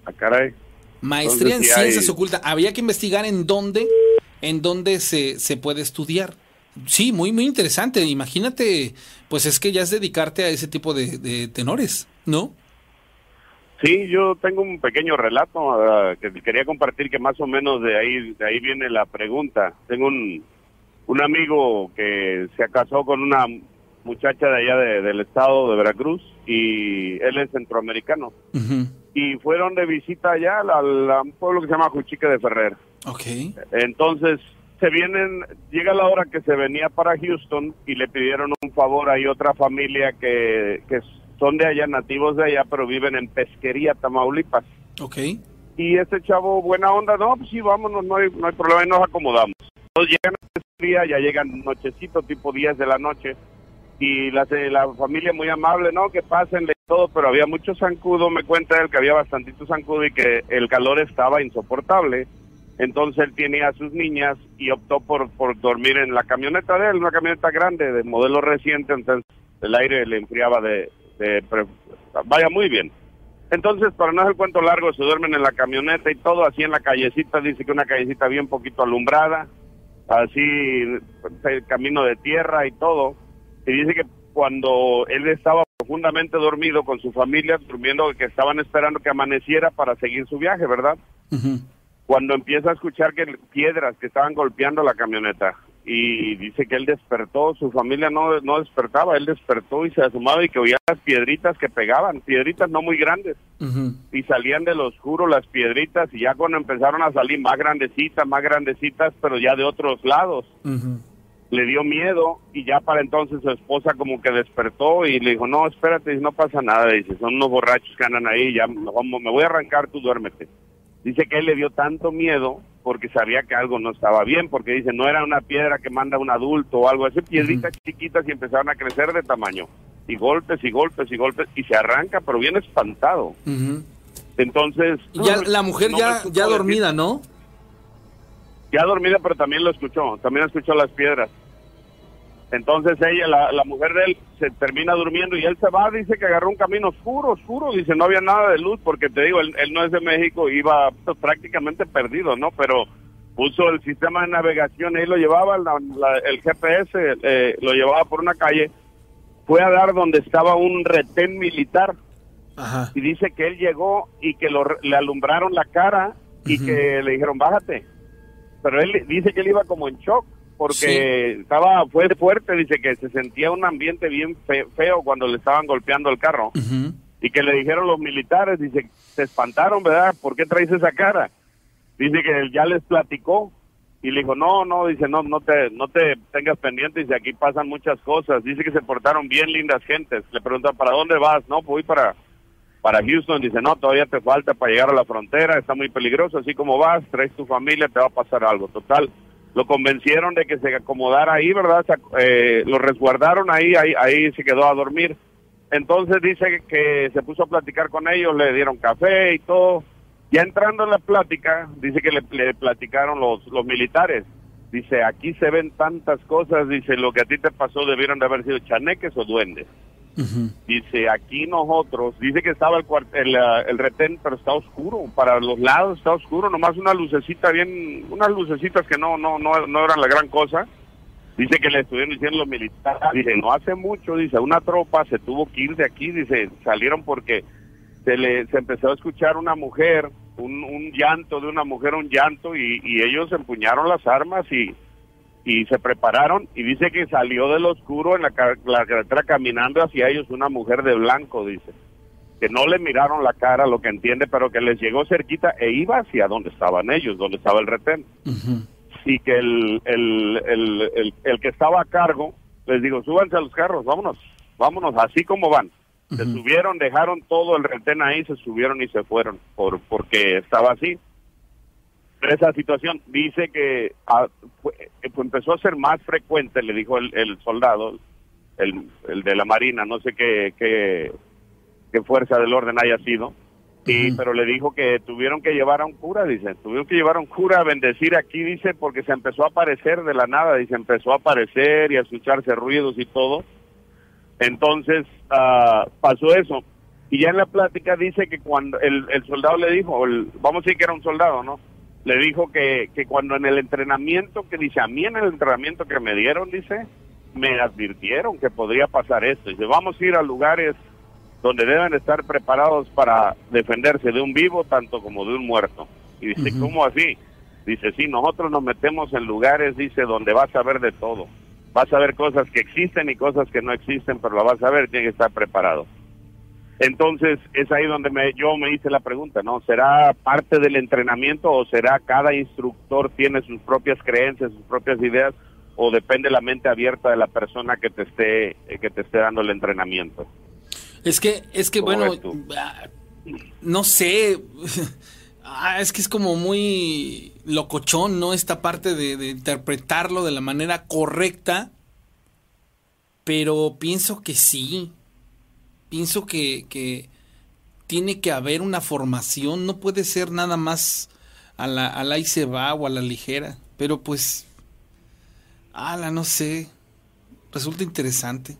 Ah, caray. Maestría Entonces, en sí hay- ciencias ocultas. Habría que investigar en dónde, en dónde se, se puede estudiar. Sí, muy, muy interesante. Imagínate, pues es que ya es dedicarte a ese tipo de, de tenores, ¿no? Sí, yo tengo un pequeño relato ah, que quería compartir que más o menos de ahí de ahí viene la pregunta. Tengo un, un amigo que se casó con una muchacha de allá de- del estado de Veracruz y él es centroamericano. Y fueron de visita allá al, al- a un pueblo que se llama Juchique de Ferrer. Ok. Entonces se vienen, llega la hora que se venía para Houston y le pidieron un favor. Hay otra familia que, que son de allá, nativos de allá, pero viven en Pesquería, Tamaulipas. Ok. Y este chavo, buena onda, no, pues sí, vámonos, no hay, no hay problema y nos acomodamos. Entonces llegan a Pesquería, ya llegan nochecito, tipo 10 de la noche. Y la, la familia muy amable, no, que pasen todo, pero había mucho zancudo, me cuenta él que había bastantito zancudo y que el calor estaba insoportable. Entonces él tenía a sus niñas y optó por, dormir en la camioneta de él, una camioneta grande de modelo reciente, entonces el aire le enfriaba de, de vaya muy bien. Entonces, para no hacer cuento largo, se duermen en la camioneta y todo, así en la callecita, dice que una callecita bien poquito alumbrada, así el camino de tierra y todo. Y dice que cuando él estaba profundamente dormido con su familia, durmiendo, que estaban esperando que amaneciera para seguir su viaje, ¿verdad? Cuando empieza a escuchar que piedras que estaban golpeando la camioneta y dice que él despertó, su familia no, no despertaba, él despertó y se asomaba y que oía las piedritas que pegaban, piedritas no muy grandes. Y salían de lo oscuro las piedritas y ya cuando empezaron a salir más grandecitas, más grandecitas, pero ya de otros lados le dio miedo y ya para entonces su esposa como que despertó y le dijo, no, espérate, no pasa nada, dice, son unos borrachos que andan ahí, ya me vamos- me voy a arrancar, tú duérmete. Dice que él le dio tanto miedo porque sabía que algo no estaba bien, porque dice, no era una piedra que manda un adulto o algo así, piedritas chiquitas y empezaron a crecer de tamaño. y golpes y golpes y golpes y se arranca, pero bien espantado. Entonces... Ya, la mujer no ya, ya decir- dormida, ¿no? Ya dormida, pero también lo escuchó, también escuchó las piedras. Entonces ella, la, la mujer de él, se termina durmiendo y él se va, dice que agarró un camino oscuro, oscuro, dice no había nada de luz, porque te digo, él, él no es de México, iba pues, prácticamente perdido, ¿no? Pero puso el sistema de navegación, ahí lo llevaba, la- la- el GPS eh, lo llevaba por una calle, fue a dar donde estaba un retén militar. Y dice que él llegó y que lo, le alumbraron la cara y que le dijeron bájate, pero él dice que él iba como en shock porque estaba fue fuerte, dice que se sentía un ambiente bien fe- feo cuando le estaban golpeando el carro y que le dijeron los militares, dice, se espantaron, ¿verdad? ¿Por qué traes esa cara? Dice que él ya les platicó y le dijo, no, no, dice, no, no te, no te tengas pendiente, dice, aquí pasan muchas cosas. Dice que se portaron bien lindas gentes. Le preguntan, ¿para dónde vas? No, pues voy para, para Houston. Dice, no, todavía te falta para llegar a la frontera, está muy peligroso, así como vas, traes tu familia, te va a pasar algo. Total, lo convencieron de que se acomodara ahí, ¿verdad? Se eh, lo resguardaron ahí, ahí, ahí se quedó a dormir. Entonces dice que se puso a platicar con ellos, le dieron café y todo. Ya entrando en la plática, dice que le, le platicaron los, los militares. Dice, aquí se ven tantas cosas, dice, lo que a ti te pasó debieron de haber sido chaneques o duendes. Dice, aquí nosotros, dice que estaba el, el, ah, el retén, pero está oscuro, para los lados está oscuro, nomás una lucecita bien, unas lucecitas que no, no, no, no eran la gran cosa. Dice que le estuvieron diciendo los militares, dice, no hace mucho, dice, una tropa se tuvo que ir de aquí, dice, salieron porque se le se empezó a escuchar una mujer, un, un llanto de una mujer, un llanto, y ellos empuñaron las armas y, y se prepararon, y dice que salió del oscuro en la, ca- la carretera caminando hacia ellos una mujer de blanco, dice, que no le miraron la cara, lo que entiende, pero que les llegó cerquita e iba hacia donde estaban ellos, donde estaba el retén y que el, el, el, el, el que estaba a cargo les digo, súbanse a los carros, vámonos, vámonos, así como van. Se subieron, dejaron todo el retén ahí, se subieron y se fueron, por porque estaba así. Esa situación dice que ah, fue- eh, pues empezó a ser más frecuente, le dijo el, el soldado, el, el de la Marina, no sé qué, qué, qué fuerza del orden haya sido, y, pero le dijo que tuvieron que llevar a un cura, dice, tuvieron que llevar a un cura a bendecir aquí, dice, porque se empezó a aparecer de la nada, dice, empezó a aparecer y a escucharse ruidos y todo. Entonces ah, pasó eso. Y ya en la plática dice que cuando el, el soldado le dijo, el- vamos a decir que era un soldado, ¿no? Le dijo que, que cuando en el entrenamiento, que dice, a mí en el entrenamiento que me dieron, dice, me advirtieron que podría pasar esto. Dice, vamos a ir a lugares donde deben estar preparados para defenderse de un vivo tanto como de un muerto. Y dice, ¿cómo así? Dice, sí, nosotros nos metemos en lugares, dice, donde vas a ver de todo. Vas a ver cosas que existen y cosas que no existen, pero la vas a ver, tiene que estar preparado. Entonces, es ahí donde me, yo me hice la pregunta, ¿no? ¿Será parte del entrenamiento o será cada instructor tiene sus propias creencias, sus propias ideas, o depende la mente abierta de la persona que te esté, eh, que te esté dando el entrenamiento? Es que, es que ¿Cómo bueno, ah, no sé, Ah, es que es como muy locochón, ¿no? Esta parte de, de interpretarlo de la manera correcta, pero pienso que sí, pienso que, que tiene que haber una formación, no puede ser nada más a la, a la y se va o a la ligera, pero pues, ala, no sé, resulta interesante.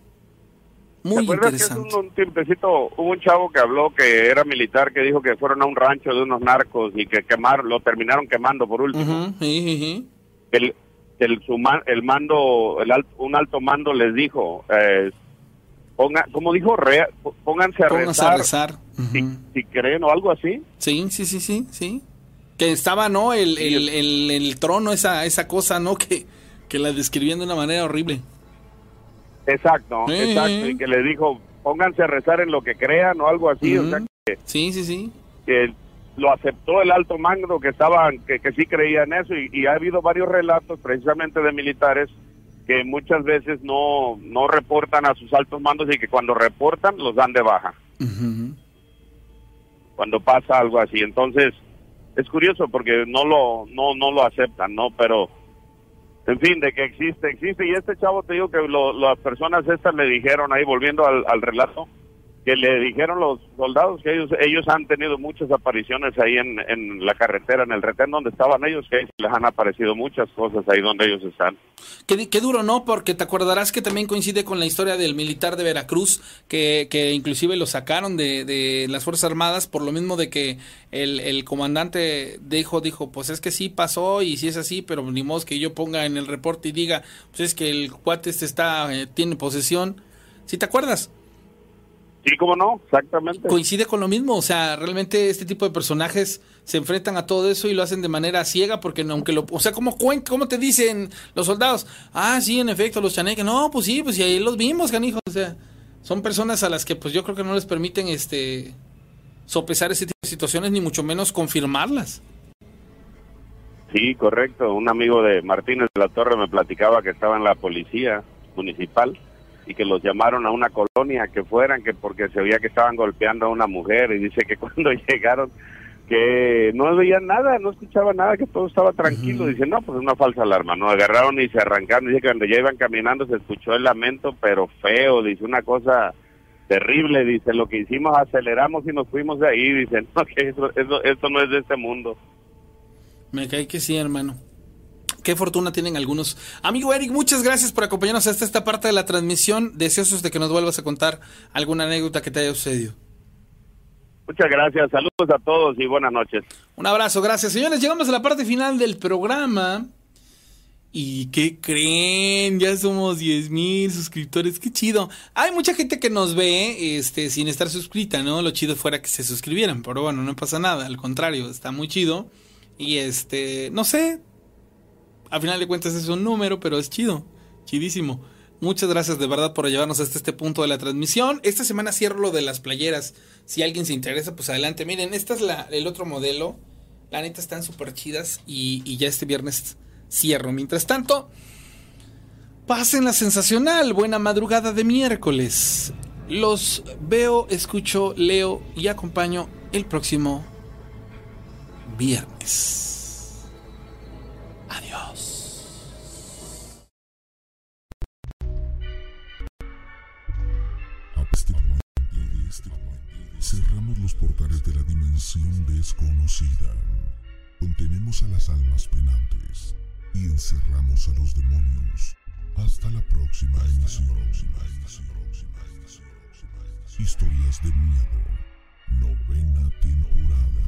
Muy ¿Te acuerdas que interesante. hace un, un tiempecito hubo un chavo que habló que era militar que dijo que fueron a un rancho de unos narcos y que quemaron, lo terminaron quemando por último? El, el, su el mando, el al- un alto mando les dijo, eh, ponga, como dijo, Rea, pónganse a rezar, a rezar. si, si creen o algo así. Sí, sí, sí, sí, sí. Que estaba, ¿no? El, el, el, el trono, esa, esa cosa, ¿no? Que, que la describían de una manera horrible. Exacto, exacto, y que le dijo, pónganse a rezar en lo que crean o algo así, o sea que, sí, sí, sí. que lo aceptó el alto mando que estaban, que, que sí creían eso, y, y ha habido varios relatos precisamente de militares que muchas veces no, no reportan a sus altos mandos y que cuando reportan los dan de baja, cuando pasa algo así, entonces es curioso porque no lo, no, no lo aceptan, ¿no? Pero en fin, de que existe, existe. Y este chavo, te digo que lo- las personas estas le dijeron ahí, volviendo al, al relato, que le dijeron los soldados que ellos ellos han tenido muchas apariciones ahí en, en la carretera, en el retén donde estaban ellos, que les han aparecido muchas cosas ahí donde ellos están. Qué, qué duro, ¿no? Porque te acordarás que también coincide con la historia del militar de Veracruz, que, que inclusive lo sacaron de, de las Fuerzas Armadas por lo mismo de que el, el comandante dijo, dijo, pues es que sí pasó y sí es así, pero ni modo que yo ponga en el reporte y diga, pues es que el cuate este está, eh, tiene posesión. ¿Sí te acuerdas? Sí, cómo no, exactamente. Coincide con lo mismo, o sea, realmente este tipo de personajes se enfrentan a todo eso y lo hacen de manera ciega porque aunque lo, o sea, ¿cómo, cómo te dicen los soldados? Ah, sí, en efecto, los chaneques, no, pues sí, pues sí, ahí los vimos, canijo, o sea, son personas a las que pues yo creo que no les permiten este sopesar ese tipo de situaciones ni mucho menos confirmarlas. Sí, correcto. Un amigo de Martínez de la Torre me platicaba que estaba en la policía municipal y que los llamaron a una colonia que fueran, que porque se veía que estaban golpeando a una mujer y dice que cuando llegaron que no veían nada, no escuchaban nada, que todo estaba tranquilo. Dice, no, pues una falsa alarma, ¿no? Agarraron y se arrancaron. Dice que cuando ya iban caminando se escuchó el lamento, pero feo, dice, una cosa terrible. Dice, lo que hicimos, aceleramos y nos fuimos de ahí. Dice, no, que eso, eso, esto no es de este mundo. Me cae que sí, hermano. Qué fortuna tienen algunos. Amigo Eric, muchas gracias por acompañarnos hasta esta parte de la transmisión. Deseosos de que nos vuelvas a contar alguna anécdota que te haya sucedido. Muchas gracias, saludos a todos y buenas noches. Un abrazo, gracias. Señores, llegamos a la parte final del programa. ¿Y qué creen? Ya somos 10 mil suscriptores. Qué chido. Hay mucha gente que nos ve este, sin estar suscrita, ¿no? Lo chido fuera que se suscribieran. Pero bueno, no pasa nada. Al contrario, está muy chido. Y este, no sé. A final de cuentas es un número, pero es chido. Chidísimo. Muchas gracias de verdad por llevarnos hasta este punto de la transmisión. Esta semana cierro lo de las playeras. Si alguien se interesa, pues adelante. Miren, esta es el otro modelo. La neta están súper chidas. Y, y ya este viernes cierro. Mientras tanto, pasen la sensacional. Buena madrugada de miércoles. Los veo, escucho, leo y acompaño el próximo viernes. cerramos los portales de la dimensión desconocida. Contenemos a las almas penantes y encerramos a los demonios. Hasta la próxima emisión. Historias de miedo. Novena temporada.